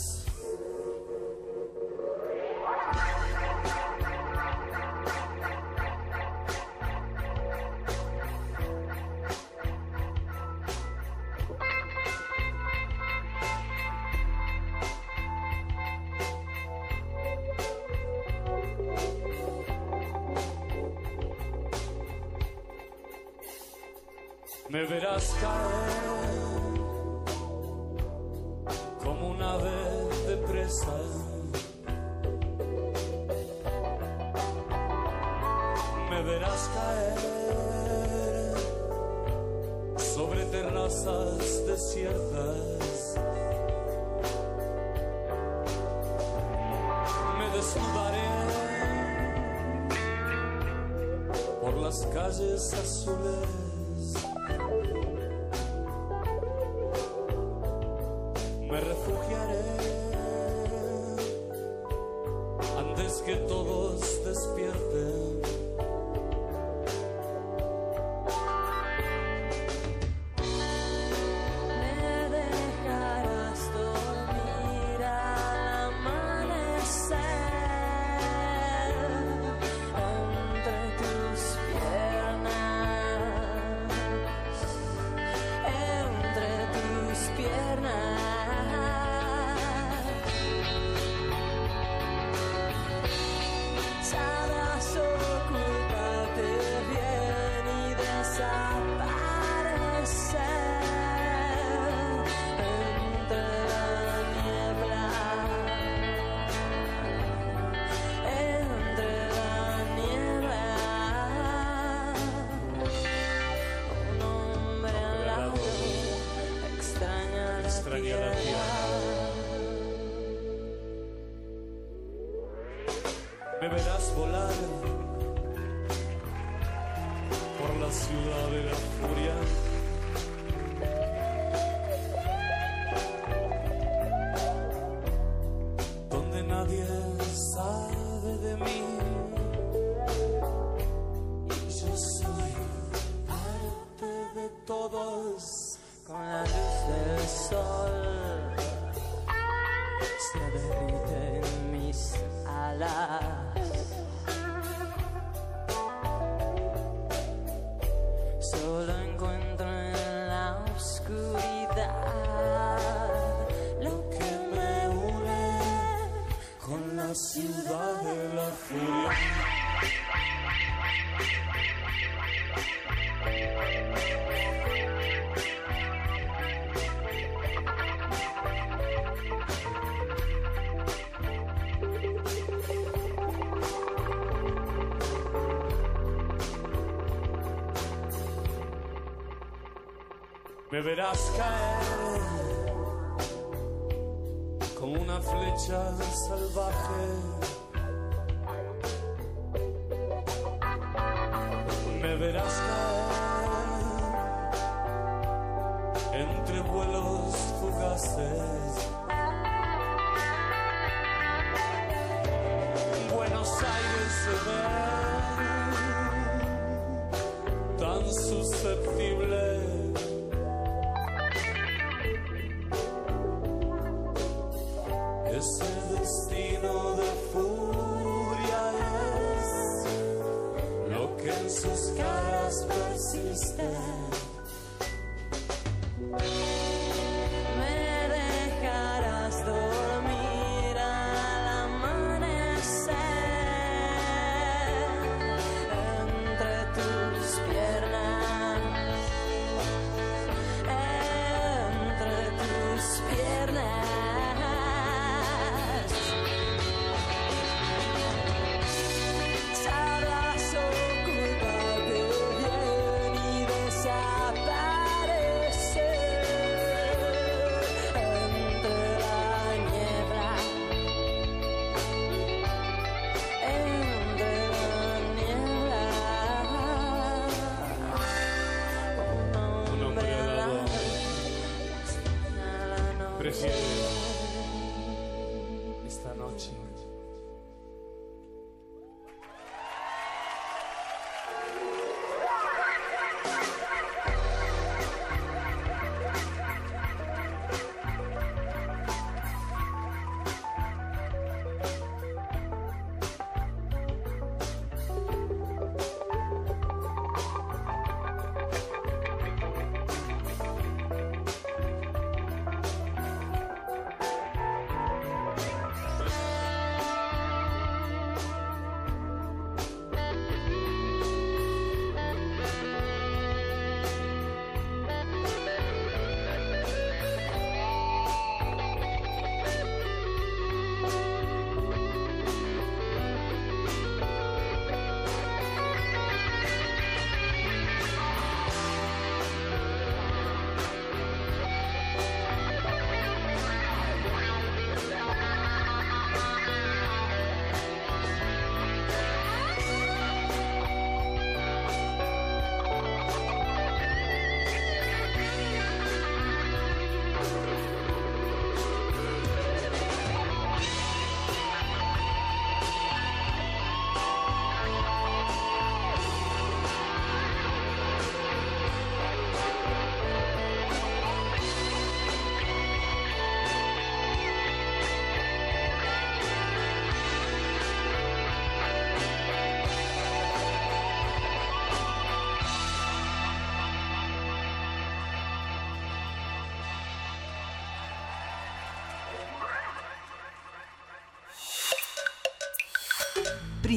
Me verás caer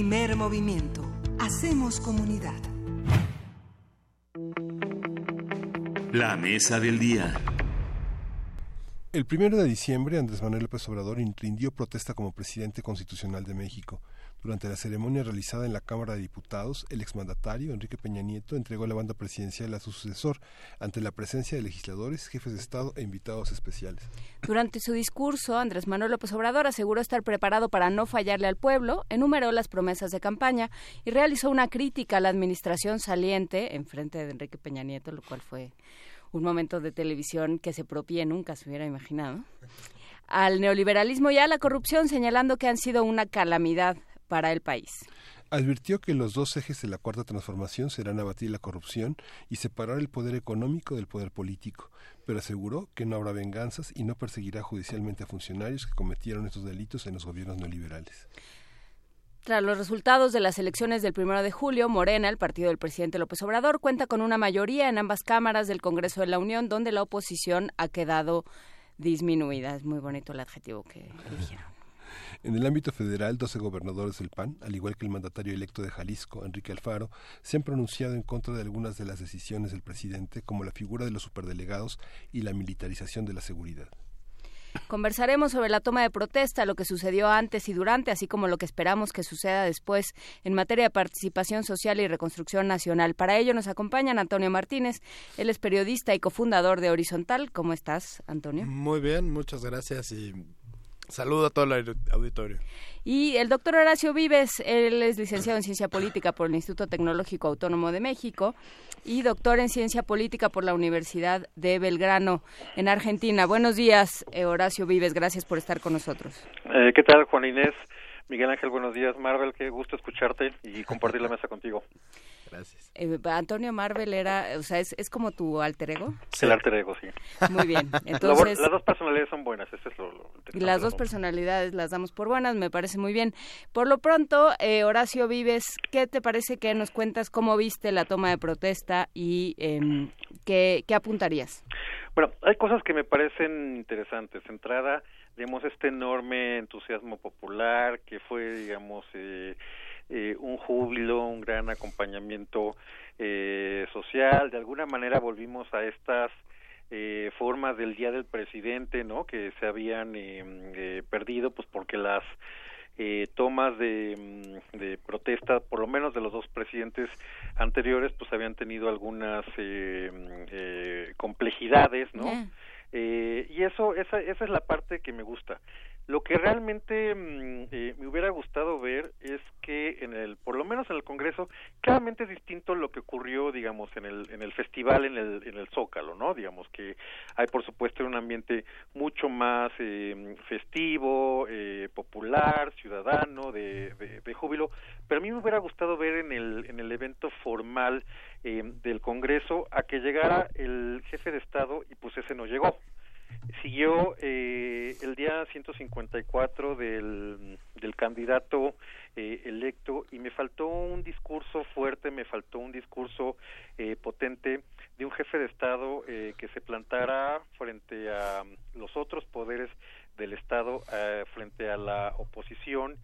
Primer movimiento. Hacemos comunidad. La mesa del día. El primero de diciembre, Andrés Manuel López Obrador rindió protesta como presidente constitucional de México. Durante la ceremonia realizada en la Cámara de Diputados, el exmandatario Enrique Peña Nieto entregó la banda presidencial a su sucesor ante la presencia de legisladores, jefes de Estado e invitados especiales. Durante su discurso, Andrés Manuel López Obrador aseguró estar preparado para no fallarle al pueblo, enumeró las promesas de campaña y realizó una crítica a la administración saliente en frente de Enrique Peña Nieto, lo cual fue un momento de televisión que se propie nunca se hubiera imaginado. Al neoliberalismo y a la corrupción, señalando que han sido una calamidad para el país. Advirtió que los dos ejes de la cuarta transformación serán abatir la corrupción y separar el poder económico del poder político, pero aseguró que no habrá venganzas y no perseguirá judicialmente a funcionarios que cometieron estos delitos en los gobiernos neoliberales. Tras los resultados de las elecciones del primero de julio, Morena, el partido del presidente López Obrador, cuenta con una mayoría en ambas cámaras del Congreso de la Unión, donde la oposición ha quedado disminuida. Es muy bonito el adjetivo que eligieron. En el ámbito federal, 12 gobernadores del PAN, al igual que el mandatario electo de Jalisco, Enrique Alfaro, se han pronunciado en contra de algunas de las decisiones del presidente, como la figura de los superdelegados y la militarización de la seguridad. Conversaremos sobre la toma de protesta, lo que sucedió antes y durante, así como lo que esperamos que suceda después en materia de participación social y reconstrucción nacional. Para ello nos acompañan Antonio Martínez, él es periodista y cofundador de Horizontal. ¿Cómo estás, Antonio? Muy bien, muchas gracias y Saludo a todo el auditorio. Y el doctor Horacio Vives, él es licenciado en Ciencia Política por el Instituto Tecnológico Autónomo de México y doctor en Ciencia Política por la Universidad de Belgrano, en Argentina. Buenos días, eh, Horacio Vives, gracias por estar con nosotros. Eh, ¿Qué tal, Juan Inés? Miguel Ángel, buenos días. Marvel, qué gusto escucharte y compartir la mesa contigo. Gracias. Eh, Antonio Marvel era, o sea, ¿es, es como tu alter ego? El alter ego, sí. Muy bien, <laughs> entonces... las dos personalidades son buenas, eso es lo, lo. Las dos personalidades las damos por buenas, me parece muy bien. Por lo pronto, eh, Horacio Vives, ¿qué te parece que nos cuentas cómo viste la toma de protesta y em, qué, qué apuntarías? Bueno, hay cosas que me parecen interesantes. Entrada, digamos, este enorme entusiasmo popular que fue, digamos, eh, eh, un júbilo, un gran acompañamiento eh, social. De alguna manera volvimos a estas eh, formas del Día del Presidente, ¿no? Que se habían eh, eh, perdido, pues porque las eh, tomas de, mm, de protesta, por lo menos de los dos presidentes anteriores, pues habían tenido algunas eh, mm, eh, complejidades, ¿no? Eh, y eso, esa, esa es la parte que me gusta. Lo que realmente mm, eh, me hubiera gustado ver es que en el, por lo menos en el Congreso, claramente es distinto lo que ocurrió, digamos, en el, en el festival, en el, en el Zócalo, ¿no? Digamos que hay, por supuesto, un ambiente mucho más eh, festivo, eh, popular, ciudadano, de, de, de júbilo, pero a mí me hubiera gustado ver en el, en el evento formal eh, del Congreso a que llegara el jefe de Estado y pues ese no llegó siguió eh, el día 154 del, del candidato eh, electo y me faltó un discurso fuerte, me faltó un discurso eh, potente de un jefe de Estado eh, que se plantara frente a los otros poderes del Estado, eh, frente a la oposición,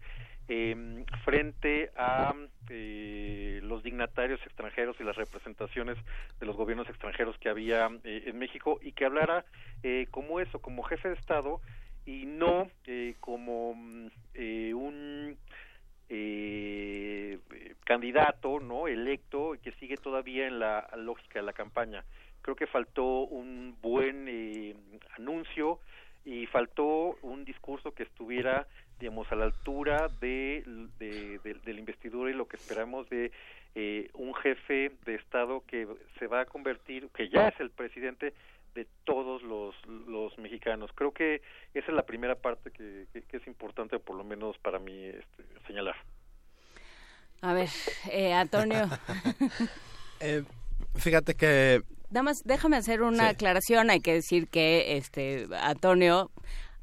eh, frente a eh, los dignatarios extranjeros y las representaciones de los gobiernos extranjeros que había eh, en México y que hablara eh, como eso, como jefe de Estado y no eh, como mm, un candidato no electo que sigue todavía en la lógica de la campaña. Creo que faltó un buen anuncio y faltó un discurso que estuviera digamos a la altura de, de, de- de la investidura y lo que esperamos de eh, un jefe de estado que se va a convertir que ya es el presidente de todos los, los mexicanos creo que esa es la primera parte que, que- que es importante por lo menos para mí este, señalar A ver, eh, Antonio, <laughs> Eh, fíjate que nada más déjame hacer una Sí. aclaración. Hay que decir que este Antonio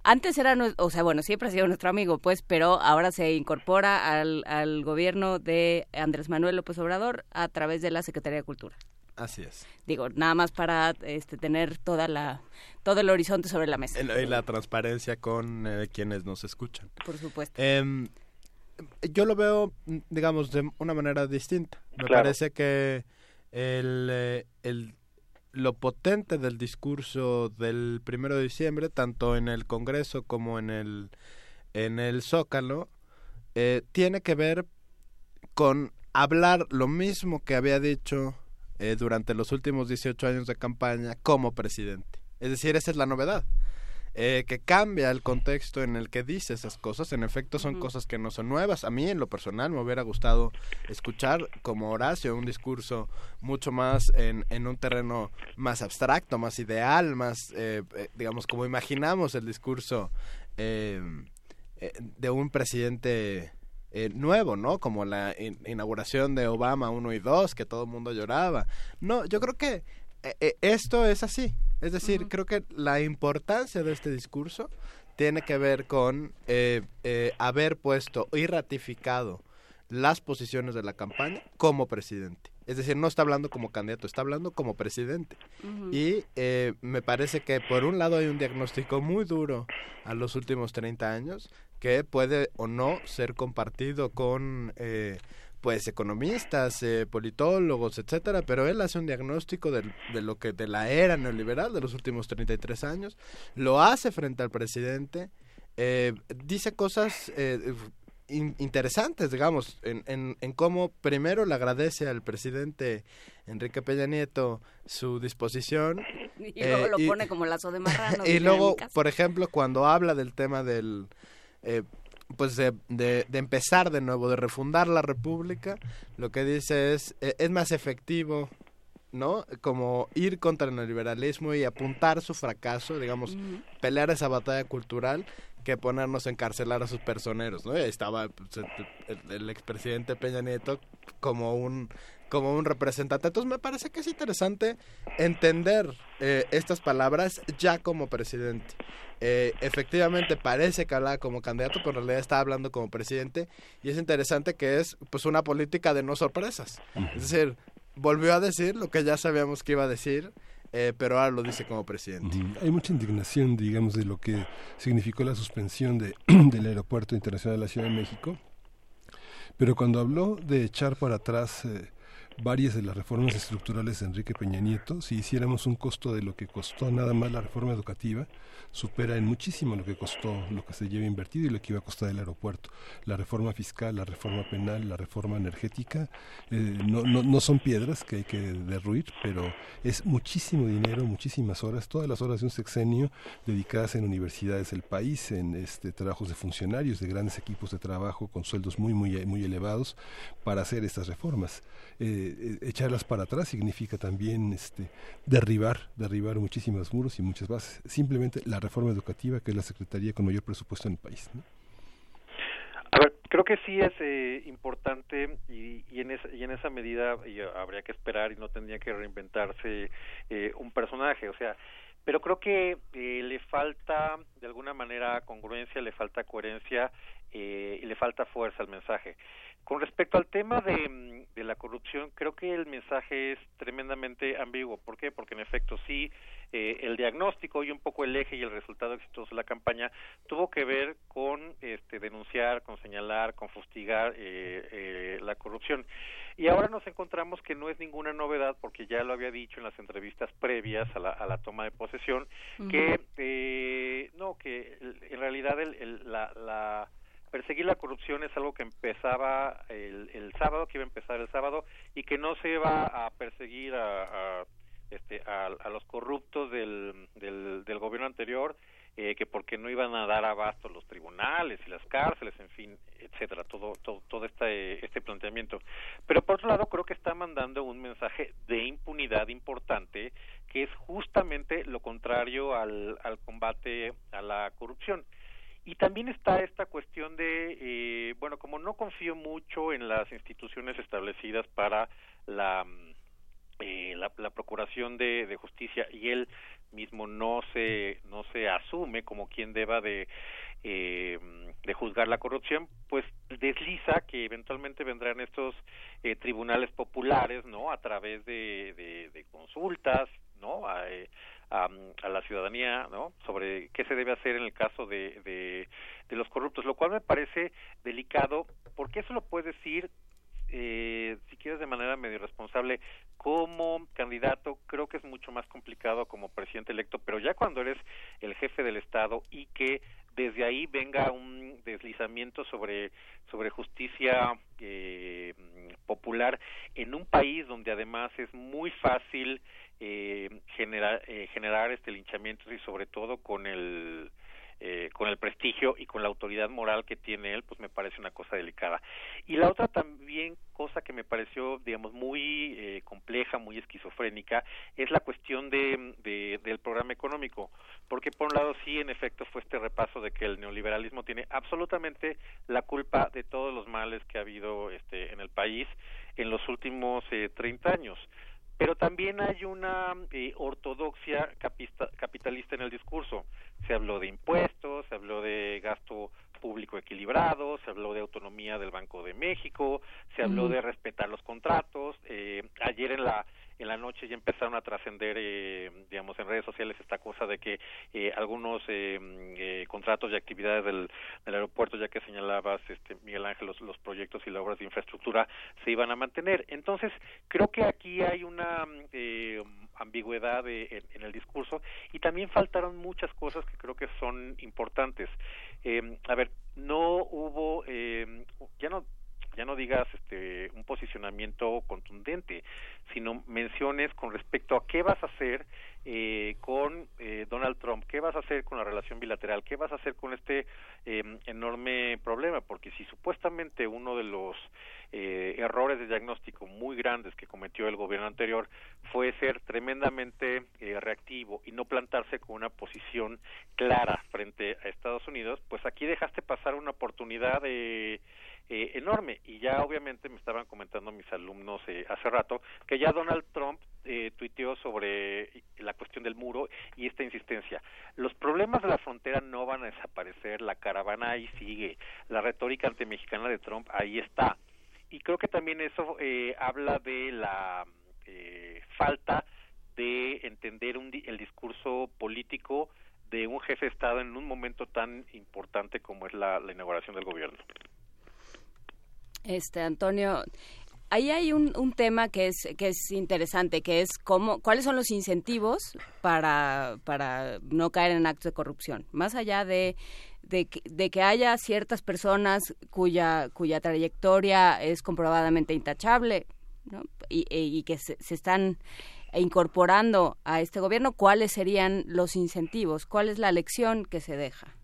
antes era, o sea, bueno, siempre ha sido nuestro amigo, pues, pero ahora se incorpora al, al gobierno de Andrés Manuel López Obrador a través de la Secretaría de Cultura. así es. Digo, nada más para este, tener toda la todo el horizonte sobre la mesa. Y la transparencia con eh, quienes nos escuchan. Por supuesto. Em, yo lo veo, digamos, de una manera distinta. Me Claro. parece que el, eh, el- lo potente del discurso del primero de diciembre, tanto en el Congreso como en el, en el Zócalo, eh, tiene que ver con hablar lo mismo que había dicho eh, durante los últimos 18 años de campaña como presidente. Es decir, esa es la novedad. Eh, que cambia el contexto en el que dice esas cosas. En efecto, son cosas que no son nuevas. A mí, en lo personal, me hubiera gustado escuchar como Horacio un discurso mucho más en, en un terreno más abstracto, más ideal, más, eh, eh, digamos, como imaginamos el discurso eh, eh, de un presidente eh, nuevo, ¿no? Como la in- inauguración de Obama 1 y 2, que todo el mundo lloraba. No, yo creo que eh, esto es así. Es decir, creo que la importancia de este discurso tiene que ver con eh, eh, haber puesto y ratificado las posiciones de la campaña como presidente. Es decir, no está hablando como candidato, está hablando como presidente. Y eh, me parece que por un lado hay un diagnóstico muy duro a los últimos 30 años que puede o no ser compartido con eh, pues economistas, eh, politólogos, etcétera, pero él hace un diagnóstico del- de, lo que de la era neoliberal de los últimos 33 años, lo hace frente al presidente, eh, dice cosas eh, interesantes, digamos, en, en, en, cómo primero le agradece al presidente Enrique Peña Nieto su disposición. <laughs> Y luego lo pone como lazo de marrano. <laughs> Y luego, por ejemplo, cuando habla del tema del... Eh, pues de, de, de, empezar de nuevo, de refundar la república, lo que dice es, es más efectivo ¿no? Como ir contra el neoliberalismo y apuntar su fracaso, digamos, pelear esa batalla cultural que ponernos a encarcelar a sus personeros, ¿no? estaba pues, el, el, expresidente Peña Nieto como un como un representante. Entonces me parece que es interesante entender eh, estas palabras ya como presidente. Eh, efectivamente parece que habla como candidato, pero en realidad está hablando como presidente y es interesante que es pues una política de no sorpresas. Es decir, volvió a decir lo que ya sabíamos que iba a decir, eh, pero ahora lo dice como presidente. Hay mucha indignación, digamos, de lo que significó la suspensión de, <clears throat> del Aeropuerto Internacional de la Ciudad de México, pero cuando habló de echar para atrás... Eh, varias de las reformas estructurales de Enrique Peña Nieto, si hiciéramos un costo de lo que costó nada más la reforma educativa, supera en muchísimo lo que costó, lo que se lleva invertido y lo que iba a costar el aeropuerto. La reforma fiscal, la reforma penal, la reforma energética, eh, no, no, no, son piedras que hay que derruir, pero es muchísimo dinero, muchísimas horas, todas las horas de un sexenio dedicadas en universidades del país, en este, trabajos de funcionarios, de grandes equipos de trabajo con sueldos muy, muy, muy elevados para hacer estas reformas. Eh, echarlas para atrás significa también este, derribar, derribar muchísimos muros y muchas bases. Simplemente la reforma educativa, que es la secretaría con mayor presupuesto en el país. A ver, creo que sí es eh, importante y, en esa, y en esa medida habría que esperar y no tendría que reinventarse eh, un personaje, o sea, pero creo que eh, le falta de alguna manera congruencia, le falta coherencia eh, y le falta fuerza al mensaje. Con respecto al tema de, de, la corrupción, creo que el mensaje es tremendamente ambiguo. ¿Por qué? Porque en efecto sí, eh, el diagnóstico y un poco el eje y el resultado exitoso de la campaña tuvo que ver con este, denunciar, con señalar, con fustigar eh, eh, la corrupción. Y ahora nos encontramos que no es ninguna novedad, porque ya lo había dicho en las entrevistas previas a la, a la toma de posesión, uh -huh. que eh, no, que en realidad el, el, la, la perseguir la corrupción es algo que empezaba el, el sábado, que iba a empezar el sábado y que no se iba a perseguir a, este, a, a, los corruptos del, del, del gobierno anterior, eh, que porque no iban a dar abasto los tribunales y las cárceles, en fin, etcétera, todo, todo, todo este, este planteamiento. Pero por otro lado, creo que está mandando un mensaje de impunidad importante, que es justamente lo contrario al, al combate a la corrupción. Y también está esta cuestión de, eh, bueno, como no confío mucho en las instituciones establecidas para la, eh, la, la, procuración de, justicia y él mismo no se no se asume como quien deba de eh, de juzgar la corrupción pues desliza que eventualmente vendrán estos eh, tribunales populares no a través de, de, consultas no a, a, a, la ciudadanía no sobre qué se debe hacer en el caso de, de, los corruptos lo cual me parece delicado porque eso lo puede decir eh, si quieres de manera medio responsable como candidato creo que es mucho más complicado como presidente electo pero ya cuando eres el jefe del estado y que desde ahí venga un deslizamiento sobre sobre justicia eh, popular en un país donde además es muy fácil eh, generar eh, generar este linchamientos y sobre todo con el eh, con el prestigio y con la autoridad moral que tiene él, pues me parece una cosa delicada. Y la otra también cosa que me pareció, digamos, muy eh, compleja, muy esquizofrénica, es la cuestión de, de, del programa económico, porque por un lado sí, en efecto, fue este repaso de que el neoliberalismo tiene absolutamente la culpa de todos los males que ha habido este, en el país en los últimos eh, 30 años pero también hay una eh, ortodoxia capista, capitalista en el discurso. Se habló de impuestos, se habló de gasto público equilibrado, se habló de autonomía del Banco de México, se habló de respetar los contratos. Eh, ayer en la en la noche ya empezaron a trascender, eh, digamos, en redes sociales esta cosa de que eh, algunos eh, eh, contratos y actividades del, aeropuerto, ya que señalabas, este, Miguel Ángel, los, proyectos y las obras de infraestructura se iban a mantener. Entonces, creo que aquí hay una, eh, ambigüedad de- en, en el discurso y también faltaron muchas cosas que creo que son importantes. A ver, no hubo, ya no ya no digas este un posicionamiento contundente, sino menciones con respecto a qué vas a hacer eh, con eh, Donald Trump, qué vas a hacer con la relación bilateral, qué vas a hacer con este eh, enorme problema, porque si supuestamente uno de los eh, errores de diagnóstico muy grandes que cometió el gobierno anterior fue ser tremendamente eh, reactivo y no plantarse con una posición clara frente a Estados Unidos, pues aquí dejaste pasar una oportunidad eh, eh, enorme y ya obviamente me estaban comentando mis alumnos eh, hace rato que ya Donald Trump eh, tuiteó sobre la cuestión del muro y esta insistencia. Los problemas de la frontera no van a desaparecer, la caravana ahí sigue, la retórica antimexicana de Trump ahí está. Y creo que también eso eh, habla de la eh, falta de entender un el discurso político de un jefe de Estado en un momento tan importante como es la inauguración del gobierno. Este Antonio, ahí hay un, un tema que es que es interesante, que es cómo cuáles son los incentivos para para no caer en actos de corrupción, más allá de de que, de que haya ciertas personas cuya cuya trayectoria es comprobadamente intachable, y, y que se, se están incorporando a este gobierno, ¿cuáles serían los incentivos? ¿Cuál es la lección que se deja?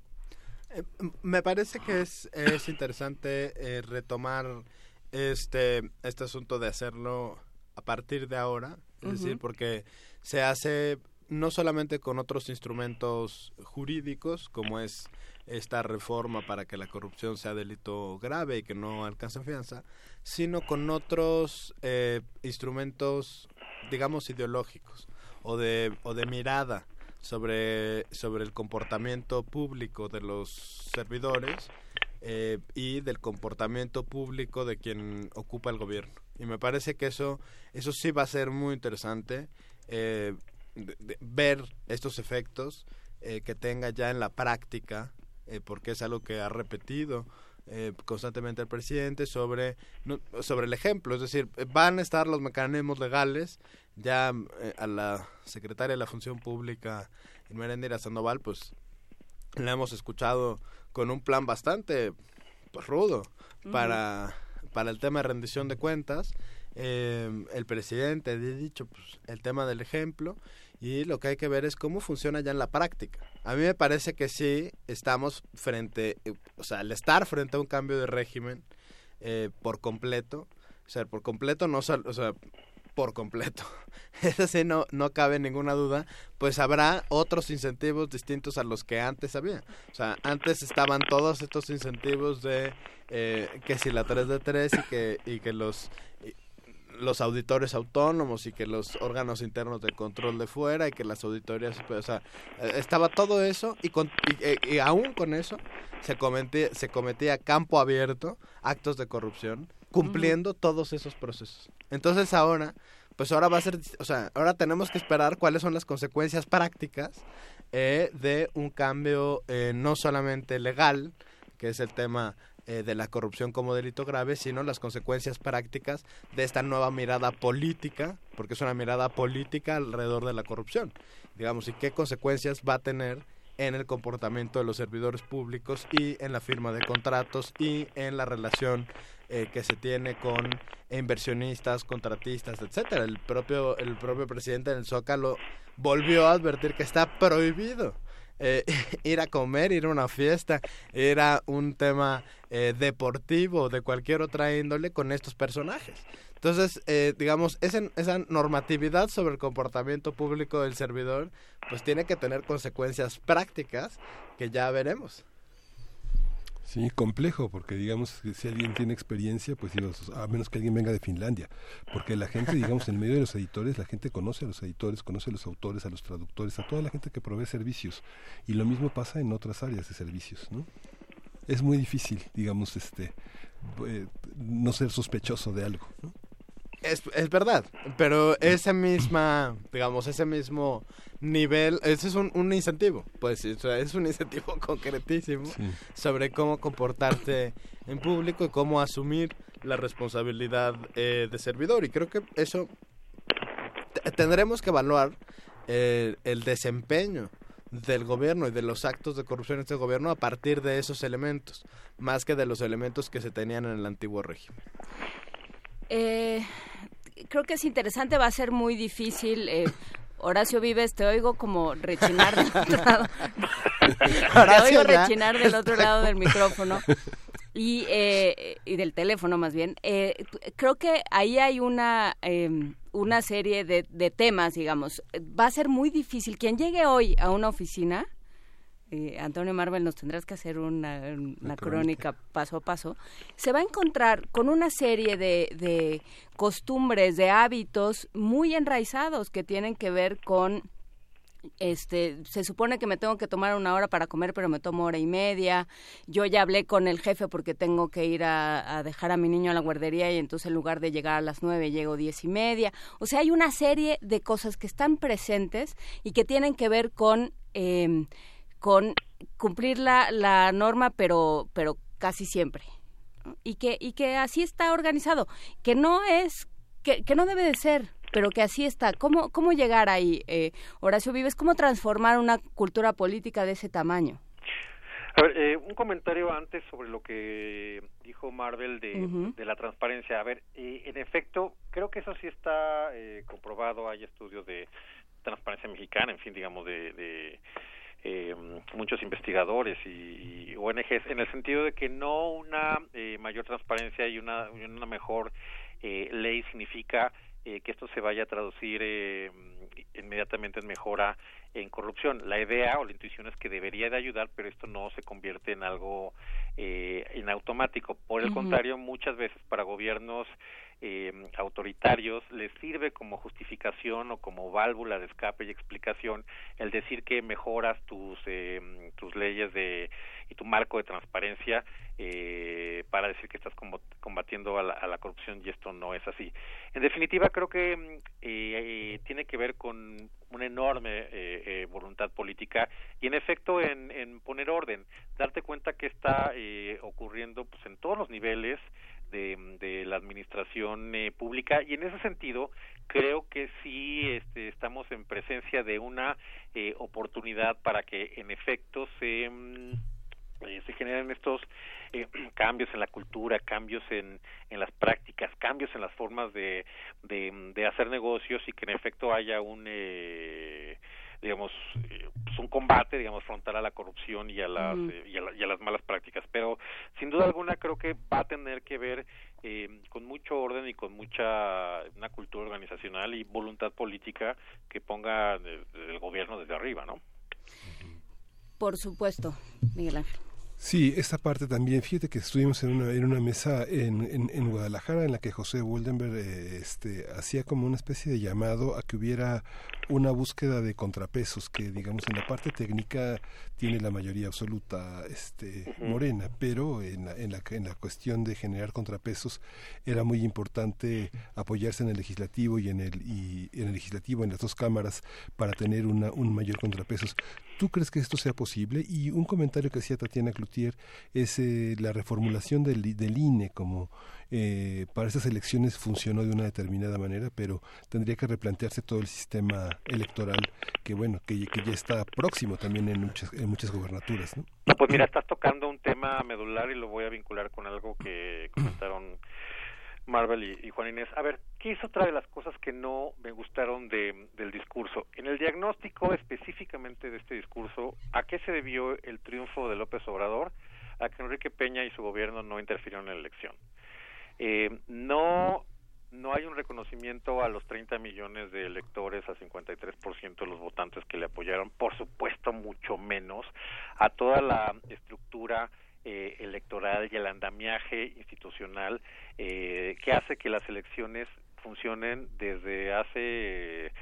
Eh, Me parece que es, es interesante eh, retomar este, este asunto de hacerlo a partir de ahora, es decir, porque se hace no solamente con otros instrumentos jurídicos, como es esta reforma para que la corrupción sea delito grave y que no alcance fianza, sino con otros eh, instrumentos, digamos, ideológicos o de, o de mirada sobre, sobre el comportamiento público de los servidores eh, y del comportamiento público de quien ocupa el gobierno. Y me parece que eso, eso sí va a ser muy interesante eh, ver estos efectos eh, que tenga ya en la práctica, eh, porque es algo que ha repetido eh, constantemente el presidente sobre, no- sobre el ejemplo. Es decir, van a estar los mecanismos legales. Ya eh, a la secretaria de la Función Pública, Merendira Sandoval, pues la hemos escuchado con un plan bastante pues, rudo para, para el tema de rendición de cuentas. Eh, el presidente ha dicho pues, el tema del ejemplo y lo que hay que ver es cómo funciona ya en la práctica. A mí me parece que sí estamos frente, eh, o sea, al estar frente a un cambio de régimen eh, por completo, o sea, por completo no, o sea, por completo. <laughs> Eso sí, no, no cabe ninguna duda, pues habrá otros incentivos distintos a los que antes había. O sea, antes estaban todos estos incentivos de eh, que si la 3 de 3 y que, y que los, los auditores autónomos y que los órganos internos de control de fuera y que las auditorías, pues, o sea, eh, estaba todo eso y, con, y, eh, y aún con eso se cometía, se cometía campo abierto actos de corrupción cumpliendo todos esos procesos. Entonces ahora, pues ahora va a ser, o sea, ahora tenemos que esperar cuáles son las consecuencias prácticas eh, de un cambio eh, no solamente legal, que es el tema eh, de la corrupción como delito grave, sino las consecuencias prácticas de esta nueva mirada política, porque es una mirada política alrededor de la corrupción, digamos, y qué consecuencias va a tener en el comportamiento de los servidores públicos y en la firma de contratos y en la relación eh, que se tiene con inversionistas, contratistas, etcétera. El propio el propio presidente del Zócalo volvió a advertir que está prohibido eh, <laughs> ir a comer, ir a una fiesta, ir a un tema eh, deportivo de cualquier otra índole con estos personajes. Entonces, eh, digamos, esa, esa normatividad sobre el comportamiento público del servidor, pues tiene que tener consecuencias prácticas que ya veremos. Sí, complejo, porque digamos que si alguien tiene experiencia, pues a menos que alguien venga de Finlandia, porque la gente, digamos, en medio de los editores, la gente conoce a los editores, conoce a los autores, a los traductores, a toda la gente que provee servicios, y lo mismo pasa en otras áreas de servicios, ¿no? Es muy difícil, digamos, este, eh, no ser sospechoso de algo, ¿no? Es, es verdad, pero ese misma, digamos, ese mismo nivel, ese es un, un incentivo, pues, o sea, es un <laughs> incentivo concretísimo sobre cómo comportarte en público y cómo asumir la responsabilidad eh, de servidor. Y creo que eso te, tendremos que evaluar eh, el desempeño del gobierno y de los actos de corrupción de este gobierno a partir de esos elementos, más que de los elementos que se tenían en el antiguo régimen. Eh, creo que es interesante, va a ser muy difícil. Eh, Horacio Vives, te oigo como rechinar del otro lado. <laughs> te oigo rechinar del otro lado del micrófono y, eh, y del teléfono más bien. Eh, creo que ahí hay una, em, una serie de, de temas, digamos. Va a ser muy difícil. Quien llegue hoy a una oficina eh, Antonio Marvel, nos tendrás que hacer una, una crónica. paso a paso, se va a encontrar con una serie de, de costumbres, de hábitos muy enraizados que tienen que ver con este, se supone que me tengo que tomar una hora para comer, pero me tomo hora y media. Yo ya hablé con el jefe porque tengo que ir a, a dejar a mi niño a la guardería y entonces en lugar de llegar a las nueve llego diez y media. O sea, hay una serie de cosas que están presentes y que tienen que ver con eh, con cumplir la, la norma, pero, pero casi siempre. Y que, y que así está organizado, que no es, que, que no debe de ser, pero que así está. ¿Cómo, cómo llegar ahí, eh, Horacio Vives? ¿Cómo transformar una cultura política de ese tamaño? A ver, eh, un comentario antes sobre lo que dijo Marvel de, de la transparencia. A ver, eh, en efecto, creo que eso sí está eh, comprobado. Hay estudios de transparencia mexicana, en fin, digamos, de, de eh, muchos investigadores y, y ONGs, en el sentido de que no una eh, mayor transparencia y una, una mejor eh, ley significa eh, que esto se vaya a traducir eh, inmediatamente en mejora en corrupción. La idea o la intuición es que debería de ayudar, pero esto no se convierte en algo eh, en automático. Por el contrario, muchas veces para gobiernos eh, autoritarios les sirve como justificación o como válvula de escape y explicación el decir que mejoras tus eh, tus leyes de y tu marco de transparencia eh, para decir que estás combatiendo a la, a la corrupción y esto no es así. En definitiva, creo que eh, tiene que ver con una enorme eh, eh, voluntad política y en efecto en, en poner orden, darte cuenta que está ocurriendo pues en todos los niveles de, de la administración eh, pública y en ese sentido creo que sí este, estamos en presencia de una eh, oportunidad para que en efecto se mm, eh, se generen estos eh, <clears throat> cambios en la cultura, cambios en, en las prácticas, cambios en las formas de, de, de hacer negocios y que en efecto haya un eh, digamos eh, pues un combate digamos frontal a la corrupción y a las Mm. eh, y, a la- y a las malas prácticas pero sin duda alguna creo que va a tener que ver eh, con mucho orden y con mucha una cultura organizacional y voluntad política que ponga eh, el gobierno desde arriba no Por supuesto, Miguel Ángel. Sí, esta parte también, fíjate que estuvimos en una, en una mesa en, en, en Guadalajara en la que José Woldenberg eh, este, hacía como una especie de llamado a que hubiera una búsqueda de contrapesos que digamos en la parte técnica tiene la mayoría absoluta este, morena, pero en la, en, la, en la cuestión de generar contrapesos era muy importante apoyarse en el legislativo y en el, y en el legislativo, en las dos cámaras, para tener una, un mayor contrapesos. ¿Tú crees que esto sea posible? Y un comentario que hacía Tatiana Cloutier es eh, la reformulación del, del INE como eh, para estas elecciones funcionó de una determinada manera, pero tendría que replantearse todo el sistema electoral que bueno que, que ya está próximo también en muchas en muchas gobernaturas, ¿no? Pues mira, estás tocando un tema medular y lo voy a vincular con algo que comentaron Marvel y, y Juan Inés. A ver, ¿qué es otra de las cosas que no me gustaron de, del discurso? En el diagnóstico específicamente de este discurso, ¿a qué se debió el triunfo de López Obrador? A que Enrique Peña y su gobierno no interfirieron en la elección. Eh, no no hay un reconocimiento a los 30 millones de electores, a 53% de los votantes que le apoyaron, por supuesto mucho menos a toda la estructura eh, electoral y el andamiaje institucional eh, que hace que las elecciones funcionen desde hace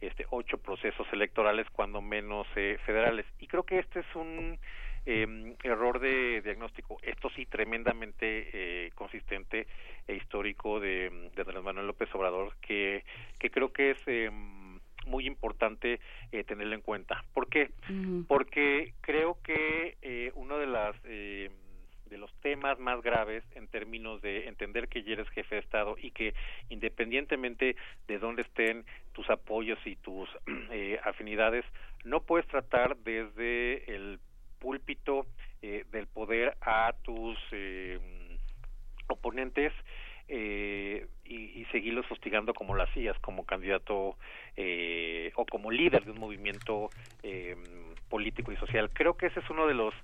este ocho procesos electorales cuando menos eh, federales. Y creo que este es un eh, error de diagnóstico esto sí tremendamente eh, consistente e histórico de, de Andrés Manuel López Obrador que que creo que es eh, muy importante eh, tenerlo en cuenta ¿por qué? porque creo que eh, uno de las eh, de los temas más graves en términos de entender que ya eres jefe de Estado y que independientemente de dónde estén tus apoyos y tus <clears throat> eh, afinidades, no puedes tratar desde el púlpito eh, del poder a tus eh, oponentes eh, y, y, seguirlos hostigando como lo hacías, como candidato eh, o como líder de un movimiento eh, político y social. Creo que ese es uno de los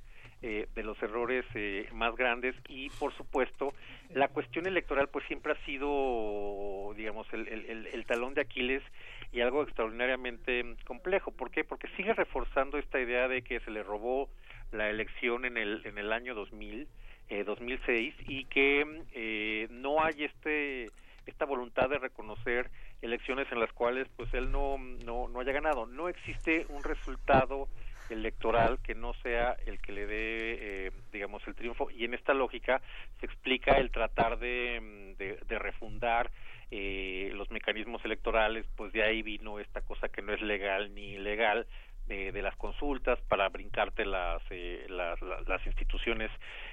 eh, de los errores eh, más grandes y por supuesto la cuestión electoral pues siempre ha sido digamos el, el, el talón de Aquiles y algo extraordinariamente complejo. ¿Por qué? Porque sigue reforzando esta idea de que se le robó la elección en el en el año 2000 eh, 2006 y que eh, no hay este esta voluntad de reconocer elecciones en las cuales pues él no no no haya ganado. No existe un resultado electoral que no sea el que le dé eh, digamos el triunfo. Y en esta lógica se explica el tratar de, de, refundar eh, los mecanismos electorales. Pues de ahí vino esta cosa que no es legal ni ilegal de, de las consultas para brincarte las eh, las, las, instituciones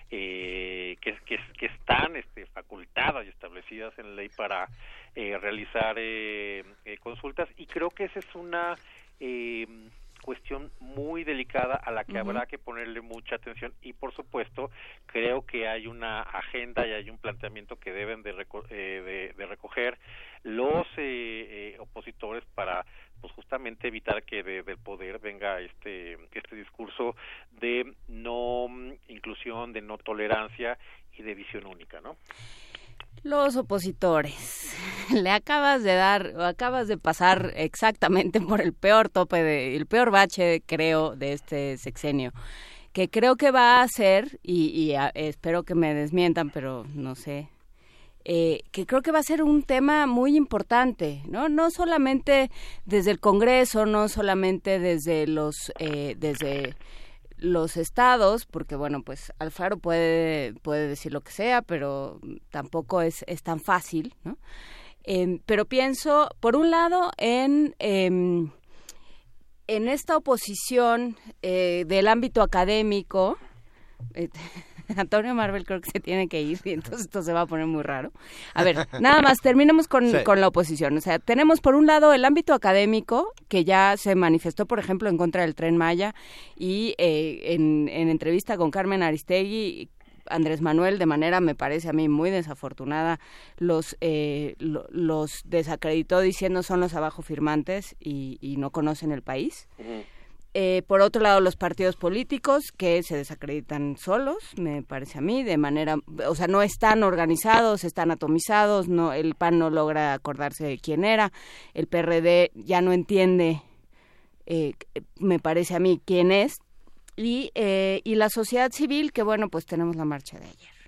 eh, que, que, que, están este, facultadas y establecidas en ley para eh, realizar eh, eh, consultas y creo que esa es una eh, cuestión muy delicada a la que uh -huh. habrá que ponerle mucha atención y por supuesto creo que hay una agenda y hay un planteamiento que deben de, reco eh, de, de recoger los eh, eh, opositores para pues justamente evitar que de, del poder venga este este discurso de no inclusión de no tolerancia y de visión única no los opositores. <laughs> Le acabas de dar, o acabas de pasar exactamente por el peor tope, de, el peor bache, creo, de este sexenio. Que creo que va a ser, y, y a, espero que me desmientan, pero no sé, eh, que creo que va a ser un tema muy importante, ¿no? No solamente desde el Congreso, no solamente desde los, eh, desde los estados, porque bueno, pues Alfaro puede, puede decir lo que sea, pero tampoco es, es tan fácil, ¿no? Eh, pero pienso, por un lado, en, eh, en esta oposición eh, del ámbito académico, eh, <laughs> <laughs> Antonio Marvel creo que se tiene que ir y entonces esto se va a poner muy raro. A ver, nada más, terminemos con, sí. con la oposición. O sea, tenemos por un lado el ámbito académico, que ya se manifestó, por ejemplo, en contra del tren Maya y eh, en, en entrevista con Carmen Aristegui Andrés Manuel de manera me parece a mí muy desafortunada los eh, lo, los desacreditó diciendo son los abajo firmantes y, y no conocen el país uh -huh. Eh, por otro lado, los partidos políticos que se desacreditan solos, me parece a mí, de manera, o sea, no están organizados, están atomizados, no, el PAN no logra acordarse de quién era, el PRD ya no entiende, eh, me parece a mí, quién es, y, eh, y la sociedad civil, que bueno, pues tenemos la marcha de ayer.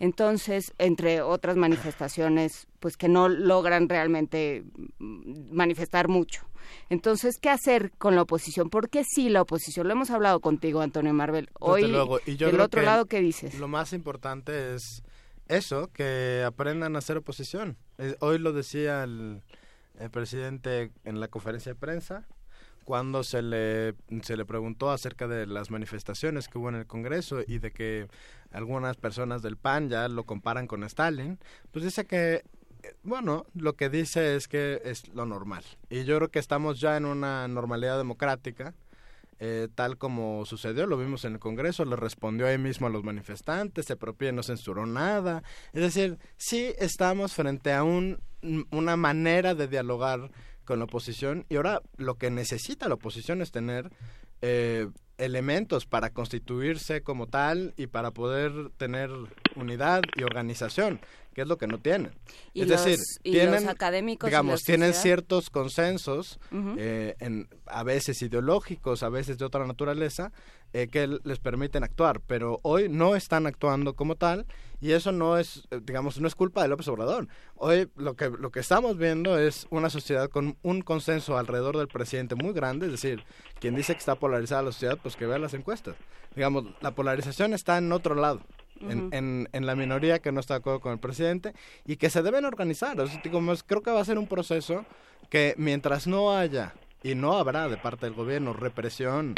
Entonces, entre otras manifestaciones, pues que no logran realmente manifestar mucho. Entonces, ¿qué hacer con la oposición? Porque sí, la oposición, lo hemos hablado contigo, Antonio Marvel. Hoy, luego. Y yo del otro lado, ¿qué dices? Lo más importante es eso, que aprendan a hacer oposición. Hoy lo decía el, el presidente en la conferencia de prensa, cuando se le, se le preguntó acerca de las manifestaciones que hubo en el Congreso y de que algunas personas del PAN ya lo comparan con Stalin, pues dice que bueno, lo que dice es que es lo normal. Y yo creo que estamos ya en una normalidad democrática, eh, tal como sucedió, lo vimos en el Congreso, le respondió ahí mismo a los manifestantes, se propia no censuró nada. Es decir, sí estamos frente a un, una manera de dialogar con la oposición y ahora lo que necesita la oposición es tener eh, elementos para constituirse como tal y para poder tener unidad y organización que es lo que no tienen. ¿Y es los, decir, y tienen, los académicos digamos, tienen ciertos consensos, uh -huh. eh, en, a veces ideológicos, a veces de otra naturaleza, eh, que les permiten actuar, pero hoy no están actuando como tal y eso no es, digamos, no es culpa de López Obrador. Hoy lo que, lo que estamos viendo es una sociedad con un consenso alrededor del presidente muy grande, es decir, quien dice que está polarizada la sociedad, pues que vea las encuestas. Digamos, la polarización está en otro lado. Uh -huh. en, en, en, la minoría que no está de acuerdo con el presidente y que se deben organizar. O sea, digamos, creo que va a ser un proceso que mientras no haya y no habrá de parte del gobierno represión,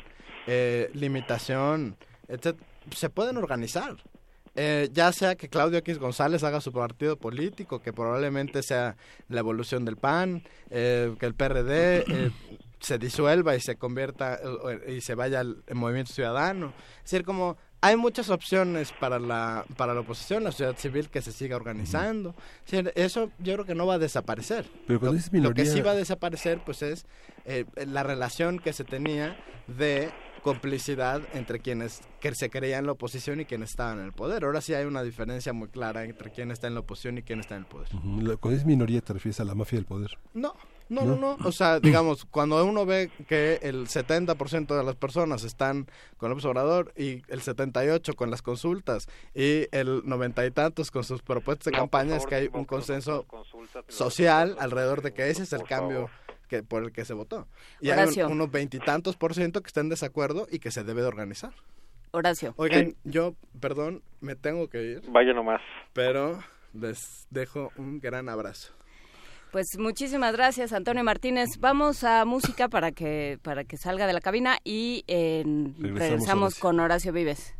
eh, limitación, etc., se pueden organizar. eh, ya sea que Claudio X González haga su partido político, que probablemente sea la evolución del PAN, eh, que el PRD eh, se disuelva y se convierta eh, y se vaya al movimiento ciudadano. Es decir, como hay muchas opciones para la para la oposición, la sociedad civil que se siga organizando. Eso yo creo que no va a desaparecer. Pero cuando lo, que sí va a desaparecer pues es eh, la relación que se tenía de complicidad entre quienes que se creían en la oposición y quienes estaban en el poder. Ahora sí hay una diferencia muy clara entre quién está en la oposición y quién está en el poder. Ujú, la- Cuando es minoría te refieres a la mafia del poder. No, no, no, no. O sea, digamos, cuando uno ve que el 70% de las personas están con López Obrador y el 78% con las consultas y el 90 y tantos con sus propuestas de No, campaña, es que hay un consenso social alrededor de que ese es el cambio que por el que se votó. Y Horacio. hay un- unos veintitantos por ciento que están en desacuerdo y que se debe de organizar. Horacio. Oigan, yo, perdón, me tengo que ir, Vaya nomás. pero les dejo un gran abrazo. Pues muchísimas gracias, Antonio Martínez. Vamos a música para que para que salga de la cabina y eh, Regresamos, regresamos con Horacio Vives.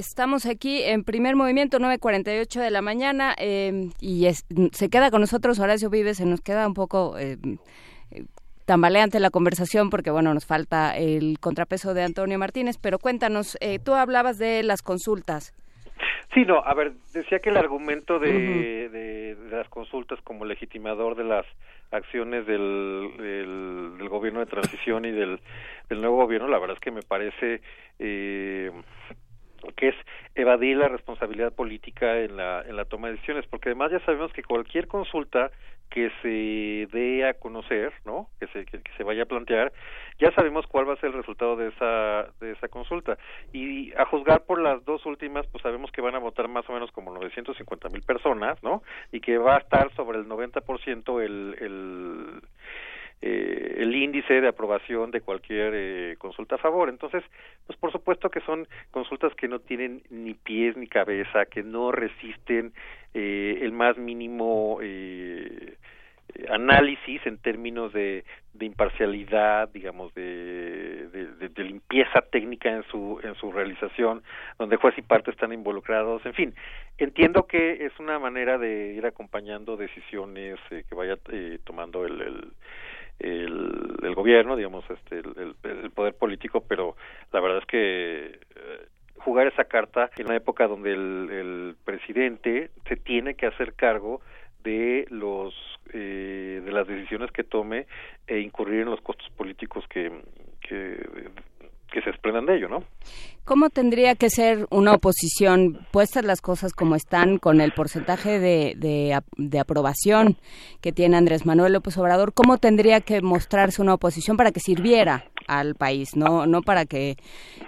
Estamos aquí en primer movimiento, 9.48 de la mañana, eh, y se queda con nosotros Horacio Vives, se nos queda un poco eh, tambaleante la conversación porque, bueno, nos falta el contrapeso de Antonio Martínez, pero cuéntanos, tú hablabas de las consultas. Sí, no, a ver, decía que el argumento de, de, las consultas como legitimador de las acciones del, del, gobierno de transición y del, del, nuevo gobierno, la verdad es que me parece eh, que es evadir la responsabilidad política en la, en la toma de decisiones, porque además ya sabemos que cualquier consulta que se dé a conocer, ¿no? Que se, que, se vaya a plantear, ya sabemos cuál va a ser el resultado de esa, de esa consulta. Y a juzgar por las dos últimas, pues sabemos que van a votar más o menos como 950 mil personas, ¿no? Y que va a estar sobre el 90% el, el eh, el índice de aprobación de cualquier eh, consulta a favor. Entonces, pues por supuesto que son consultas que no tienen ni pies ni cabeza, que no resisten eh, el más mínimo eh, análisis en términos de, de imparcialidad, digamos, de, de, limpieza técnica en su, en su realización, donde juez y parte están involucrados, en fin, entiendo que es una manera de ir acompañando decisiones eh, que vaya eh, tomando el, el el, el gobierno, digamos, este, el, poder político, pero la verdad es que eh, jugar esa carta en una época donde el, el presidente se tiene que hacer cargo de los eh, de las decisiones que tome e incurrir en los costos políticos que, que que se desprendan de ello, ¿no? ¿Cómo tendría que ser una oposición, puestas las cosas como están, con el porcentaje de, de, aprobación que tiene Andrés Manuel López Obrador? ¿Cómo tendría que mostrarse una oposición para que sirviera al país? No, no para que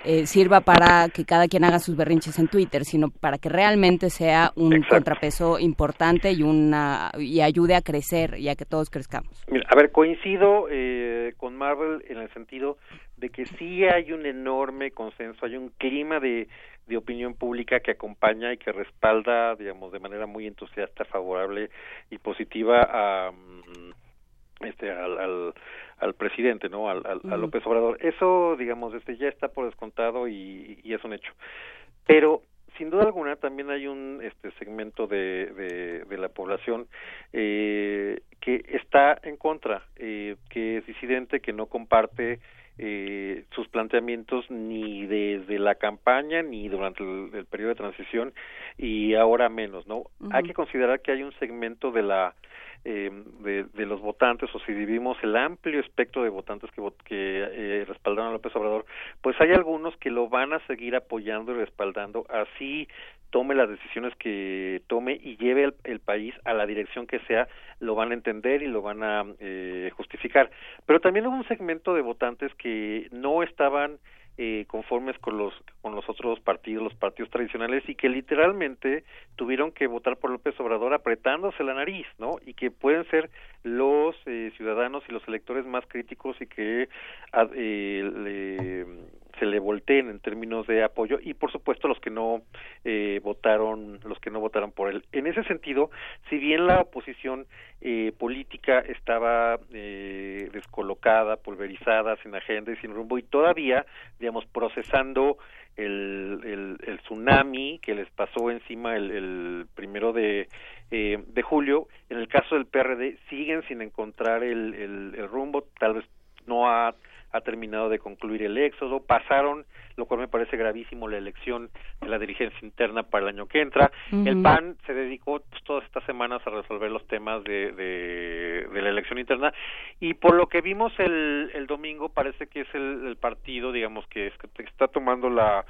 eh, sirva para que cada quien haga sus berrinches en Twitter, sino para que realmente sea un contrapeso importante y, una, y ayude a crecer y a que todos crezcamos. Mira, a ver, coincido eh, con Marvel en el sentido de que sí hay un enorme consenso, hay un clima de, de opinión pública que acompaña y que respalda, digamos, de manera muy entusiasta, favorable y positiva a mm, este al, al, al presidente, ¿no? Al, al, a López Obrador. Eso, digamos, este ya está por descontado y, y es un hecho. Pero sin duda alguna también hay un este segmento de, de, de la población eh, que está en contra, eh, que es disidente, que no comparte eh, sus planteamientos ni desde la campaña ni durante el, periodo de transición y ahora menos, ¿no? Hay que considerar que hay un segmento de la eh, de, de, los votantes o si vivimos el amplio espectro de votantes que, que eh, respaldaron a López Obrador, pues hay algunos que lo van a seguir apoyando y respaldando así tome las decisiones que tome y lleve el, país a la dirección que sea, lo van a entender y lo van a eh, justificar. Pero también hubo un segmento de votantes que no estaban eh, conformes con los con los otros partidos, los partidos tradicionales y que literalmente tuvieron que votar por López Obrador apretándose la nariz, ¿no? Y que pueden ser los eh, ciudadanos y los electores más críticos y que eh, le se le volteen en términos de apoyo y por supuesto los que no eh, votaron los que no votaron por él. En ese sentido si bien la oposición eh, política estaba eh, descolocada pulverizada sin agenda y sin rumbo y todavía digamos procesando el, el, el tsunami que les pasó encima el, el primero de eh, de julio en el caso del PRD siguen sin encontrar el, el, el rumbo. Tal vez no ha ha terminado de concluir el éxodo, pasaron, lo cual me parece gravísimo, la elección de la dirigencia interna para el año que entra. El PAN se dedicó pues, todas estas semanas a resolver los temas de, de, de, la elección interna y por lo que vimos el, el domingo parece que es el, el partido, digamos, que, es, que está tomando la,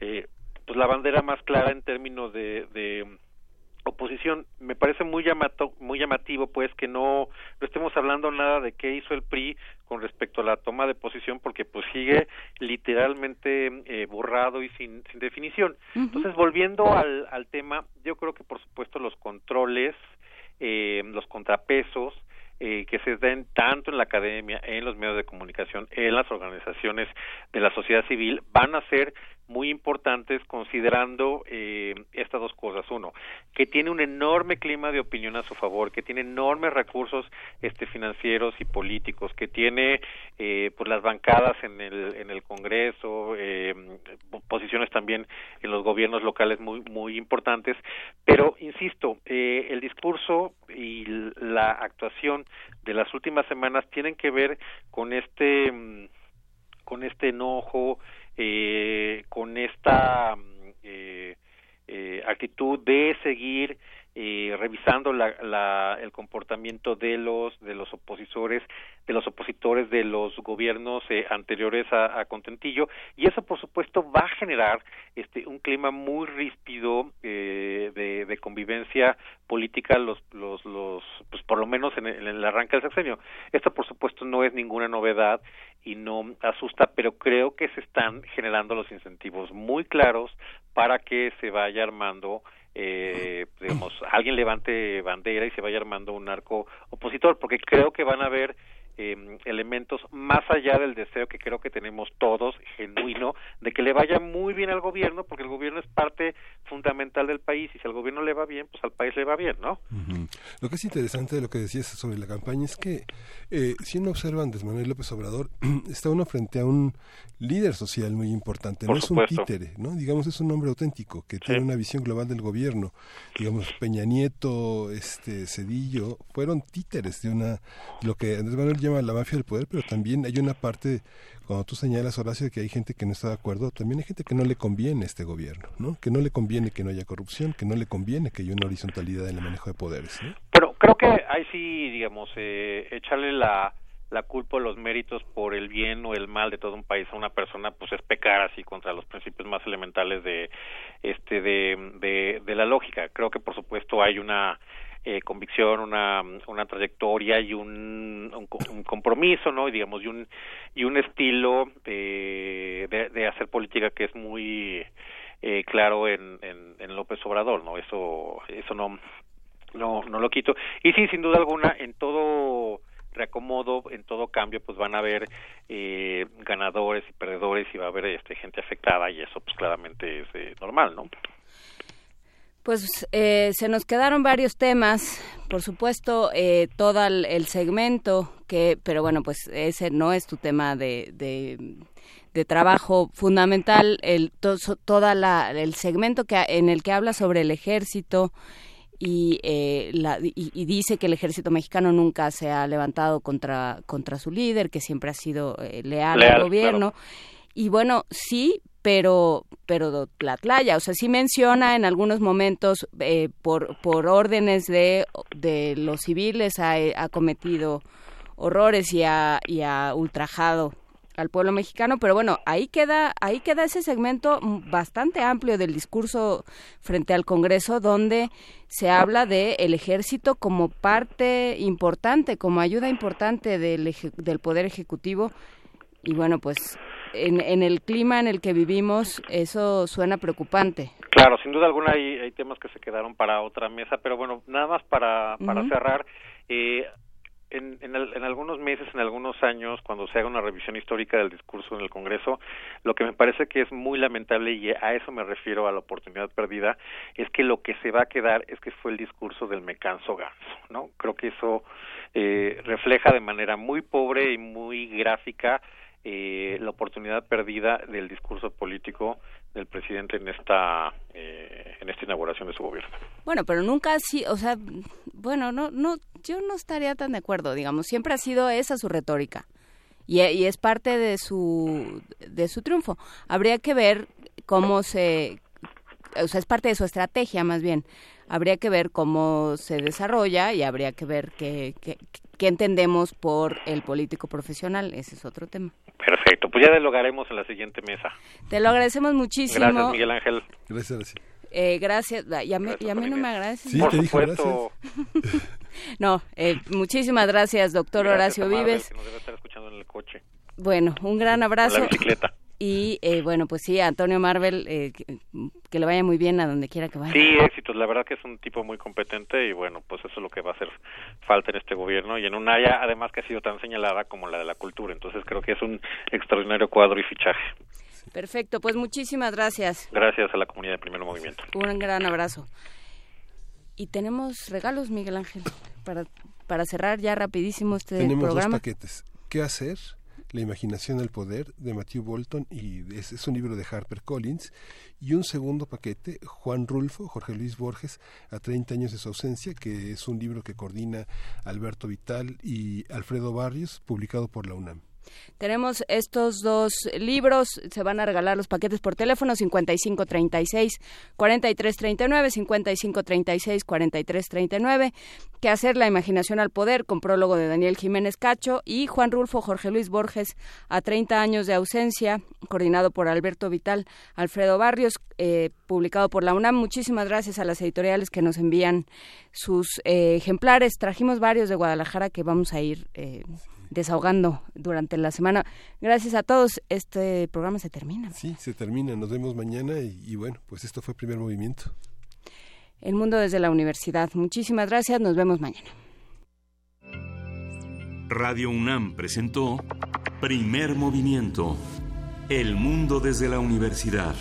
eh, pues la bandera más clara en términos de, de oposición me parece muy llamato, muy llamativo pues que no no estemos hablando nada de qué hizo el PRI con respecto a la toma de posición porque pues sigue literalmente eh, borrado y sin, sin definición. Entonces volviendo al, al tema yo creo que por supuesto los controles eh, los contrapesos eh, que se den tanto en la academia, en los medios de comunicación, en las organizaciones de la sociedad civil, van a ser muy importantes considerando eh, estas dos cosas. Uno, que tiene un enorme clima de opinión a su favor, que tiene enormes recursos este, financieros y políticos, que tiene eh, pues las bancadas en el, en el Congreso, eh, posiciones también en los gobiernos locales muy, muy importantes. Pero, insisto, eh, el discurso y la actuación de las últimas semanas tienen que ver con este, con este enojo, eh, con esta mm, eh, eh, actitud de seguir eh, revisando la, la, el comportamiento de los de los opositores de los opositores de los gobiernos eh, anteriores a, a, Contentillo. Y eso por supuesto va a generar este un clima muy ríspido eh, de, convivencia política los los los pues por lo menos en el, en el arranque del sexenio. Esto por supuesto no es ninguna novedad y no asusta pero creo que se están generando los incentivos muy claros para que se vaya armando eh, digamos, alguien levante bandera y se vaya armando un arco opositor, porque creo que van a haber eh, elementos más allá del deseo que creo que tenemos todos, genuino, de que le vaya muy bien al gobierno, porque el gobierno es parte fundamental del país y si al gobierno le va bien, pues al país le va bien, ¿no? Uh -huh. Lo que es interesante de lo que decías sobre la campaña es que eh, si uno observa a Andrés Manuel López Obrador, <clears throat> está uno frente a un líder social muy importante, Por no supuesto. es un títere, ¿no? Digamos, es un hombre auténtico que sí. tiene una visión global del gobierno. Digamos, Peña Nieto, este Cedillo, fueron títeres de una, lo que Andrés Manuel llama la mafia del poder, pero también hay una parte, cuando tú señalas, Horacio, que hay gente que no está de acuerdo, también hay gente que no le conviene este gobierno, ¿no? Que no le conviene que no haya corrupción, que no le conviene que haya una horizontalidad en el manejo de poderes, ¿no? Pero creo que ahí sí, digamos, eh, echarle la la culpa o los méritos por el bien o el mal de todo un país a una persona pues es pecar así contra los principios más elementales de este de, de la lógica creo que por supuesto hay una eh, convicción una una trayectoria y un, un, un, compromiso no y digamos y un y un estilo de, de, hacer política que es muy eh, claro en, en, en López Obrador no eso eso no no no lo quito. Y sí sin duda alguna en todo reacomodo, en todo cambio, pues van a haber eh, ganadores y perdedores y va a haber este, gente afectada y eso pues claramente es eh, normal, ¿no? Pues eh, se nos quedaron varios temas, por supuesto, eh, todo el, el, segmento que, pero bueno, pues ese no es tu tema de, de, de trabajo fundamental, el to, toda la, el segmento que en el que habla sobre el ejército, y, eh, la, y, y, dice que el ejército mexicano nunca se ha levantado contra, contra su líder, que siempre ha sido eh, leal, leal, al gobierno. Claro. Y bueno, sí, pero pero la playa, o sea, sí menciona en algunos momentos eh, por, por órdenes de, de los civiles ha, ha cometido horrores y ha, y ha ultrajado al pueblo mexicano, pero bueno, ahí queda, ahí queda ese segmento bastante amplio del discurso frente al Congreso donde se habla de el ejército como parte importante, como ayuda importante del, del poder ejecutivo. Y bueno, pues en, en, el clima en el que vivimos eso suena preocupante. Claro, sin duda alguna hay, hay temas que se quedaron para otra mesa, pero bueno, nada más para, para uh -huh. cerrar. Eh, en, en, el, en, algunos meses, en algunos años, cuando se haga una revisión histórica del discurso en el Congreso, lo que me parece que es muy lamentable, y a eso me refiero a la oportunidad perdida, es que lo que se va a quedar es que fue el discurso del me canso ganso, ¿no? Creo que eso eh, refleja de manera muy pobre y muy gráfica eh, la oportunidad perdida del discurso político del presidente en esta eh, en esta inauguración de su gobierno. Bueno, pero nunca así, o sea, bueno, no no yo no estaría tan de acuerdo, digamos, siempre ha sido esa su retórica. Y, y es parte de su de su triunfo. Habría que ver cómo se o sea, es parte de su estrategia más bien. Habría que ver cómo se desarrolla y habría que ver qué, qué entendemos por el político profesional. Ese es otro tema. Perfecto, pues ya dialogaremos en la siguiente mesa. Te lo agradecemos muchísimo. Gracias, Miguel Ángel. Gracias, gracias. Eh, gracias. Y a, mí, y a mí no me agradeces. Sí, Por te dijo supuesto. gracias. <laughs> no, eh, muchísimas gracias, doctor Gracias, Horacio Vives. Que nos debe estar escuchando en el coche. Bueno, un gran En abrazo. la bicicleta. Y eh, bueno, pues sí, Antonio Marvel, eh, que, que le vaya muy bien a donde quiera que vaya. Sí, éxitos. La verdad que es un tipo muy competente y bueno, pues eso es lo que va a hacer falta en este gobierno y en un área además que ha sido tan señalada como la de la cultura. Entonces creo que es un extraordinario cuadro y fichaje. Perfecto, pues muchísimas gracias. Gracias a la comunidad de Primer Movimiento. Un gran abrazo. Y tenemos regalos, Miguel Ángel, para, para cerrar ya rapidísimo este Tenemos programa. dos paquetes. ¿Qué hacer? La imaginación del poder de Matthew Bolton y es, es un libro de Harper Collins y un segundo paquete Juan Rulfo, Jorge Luis Borges a 30 años de su ausencia, que es un libro que coordina Alberto Vital y Alfredo Barrios, publicado por la UNAM. Tenemos estos dos libros, se van a regalar los paquetes por teléfono 5536 4339, 5536 4339, que hacer la imaginación al poder con prólogo de Daniel Jiménez Cacho y Juan Rulfo Jorge Luis Borges a 30 años de ausencia, coordinado por Alberto Vital, Alfredo Barrios, eh, publicado por la UNAM. Muchísimas gracias a las editoriales que nos envían sus eh, ejemplares. Trajimos varios de Guadalajara que vamos a ir eh, desahogando durante la semana. Gracias a todos. Este programa se termina. Sí, se termina. Nos vemos mañana y, y bueno, pues esto fue Primer Movimiento. El mundo desde la universidad. Muchísimas gracias. Nos vemos mañana. Radio UNAM presentó Primer Movimiento. El mundo desde la universidad.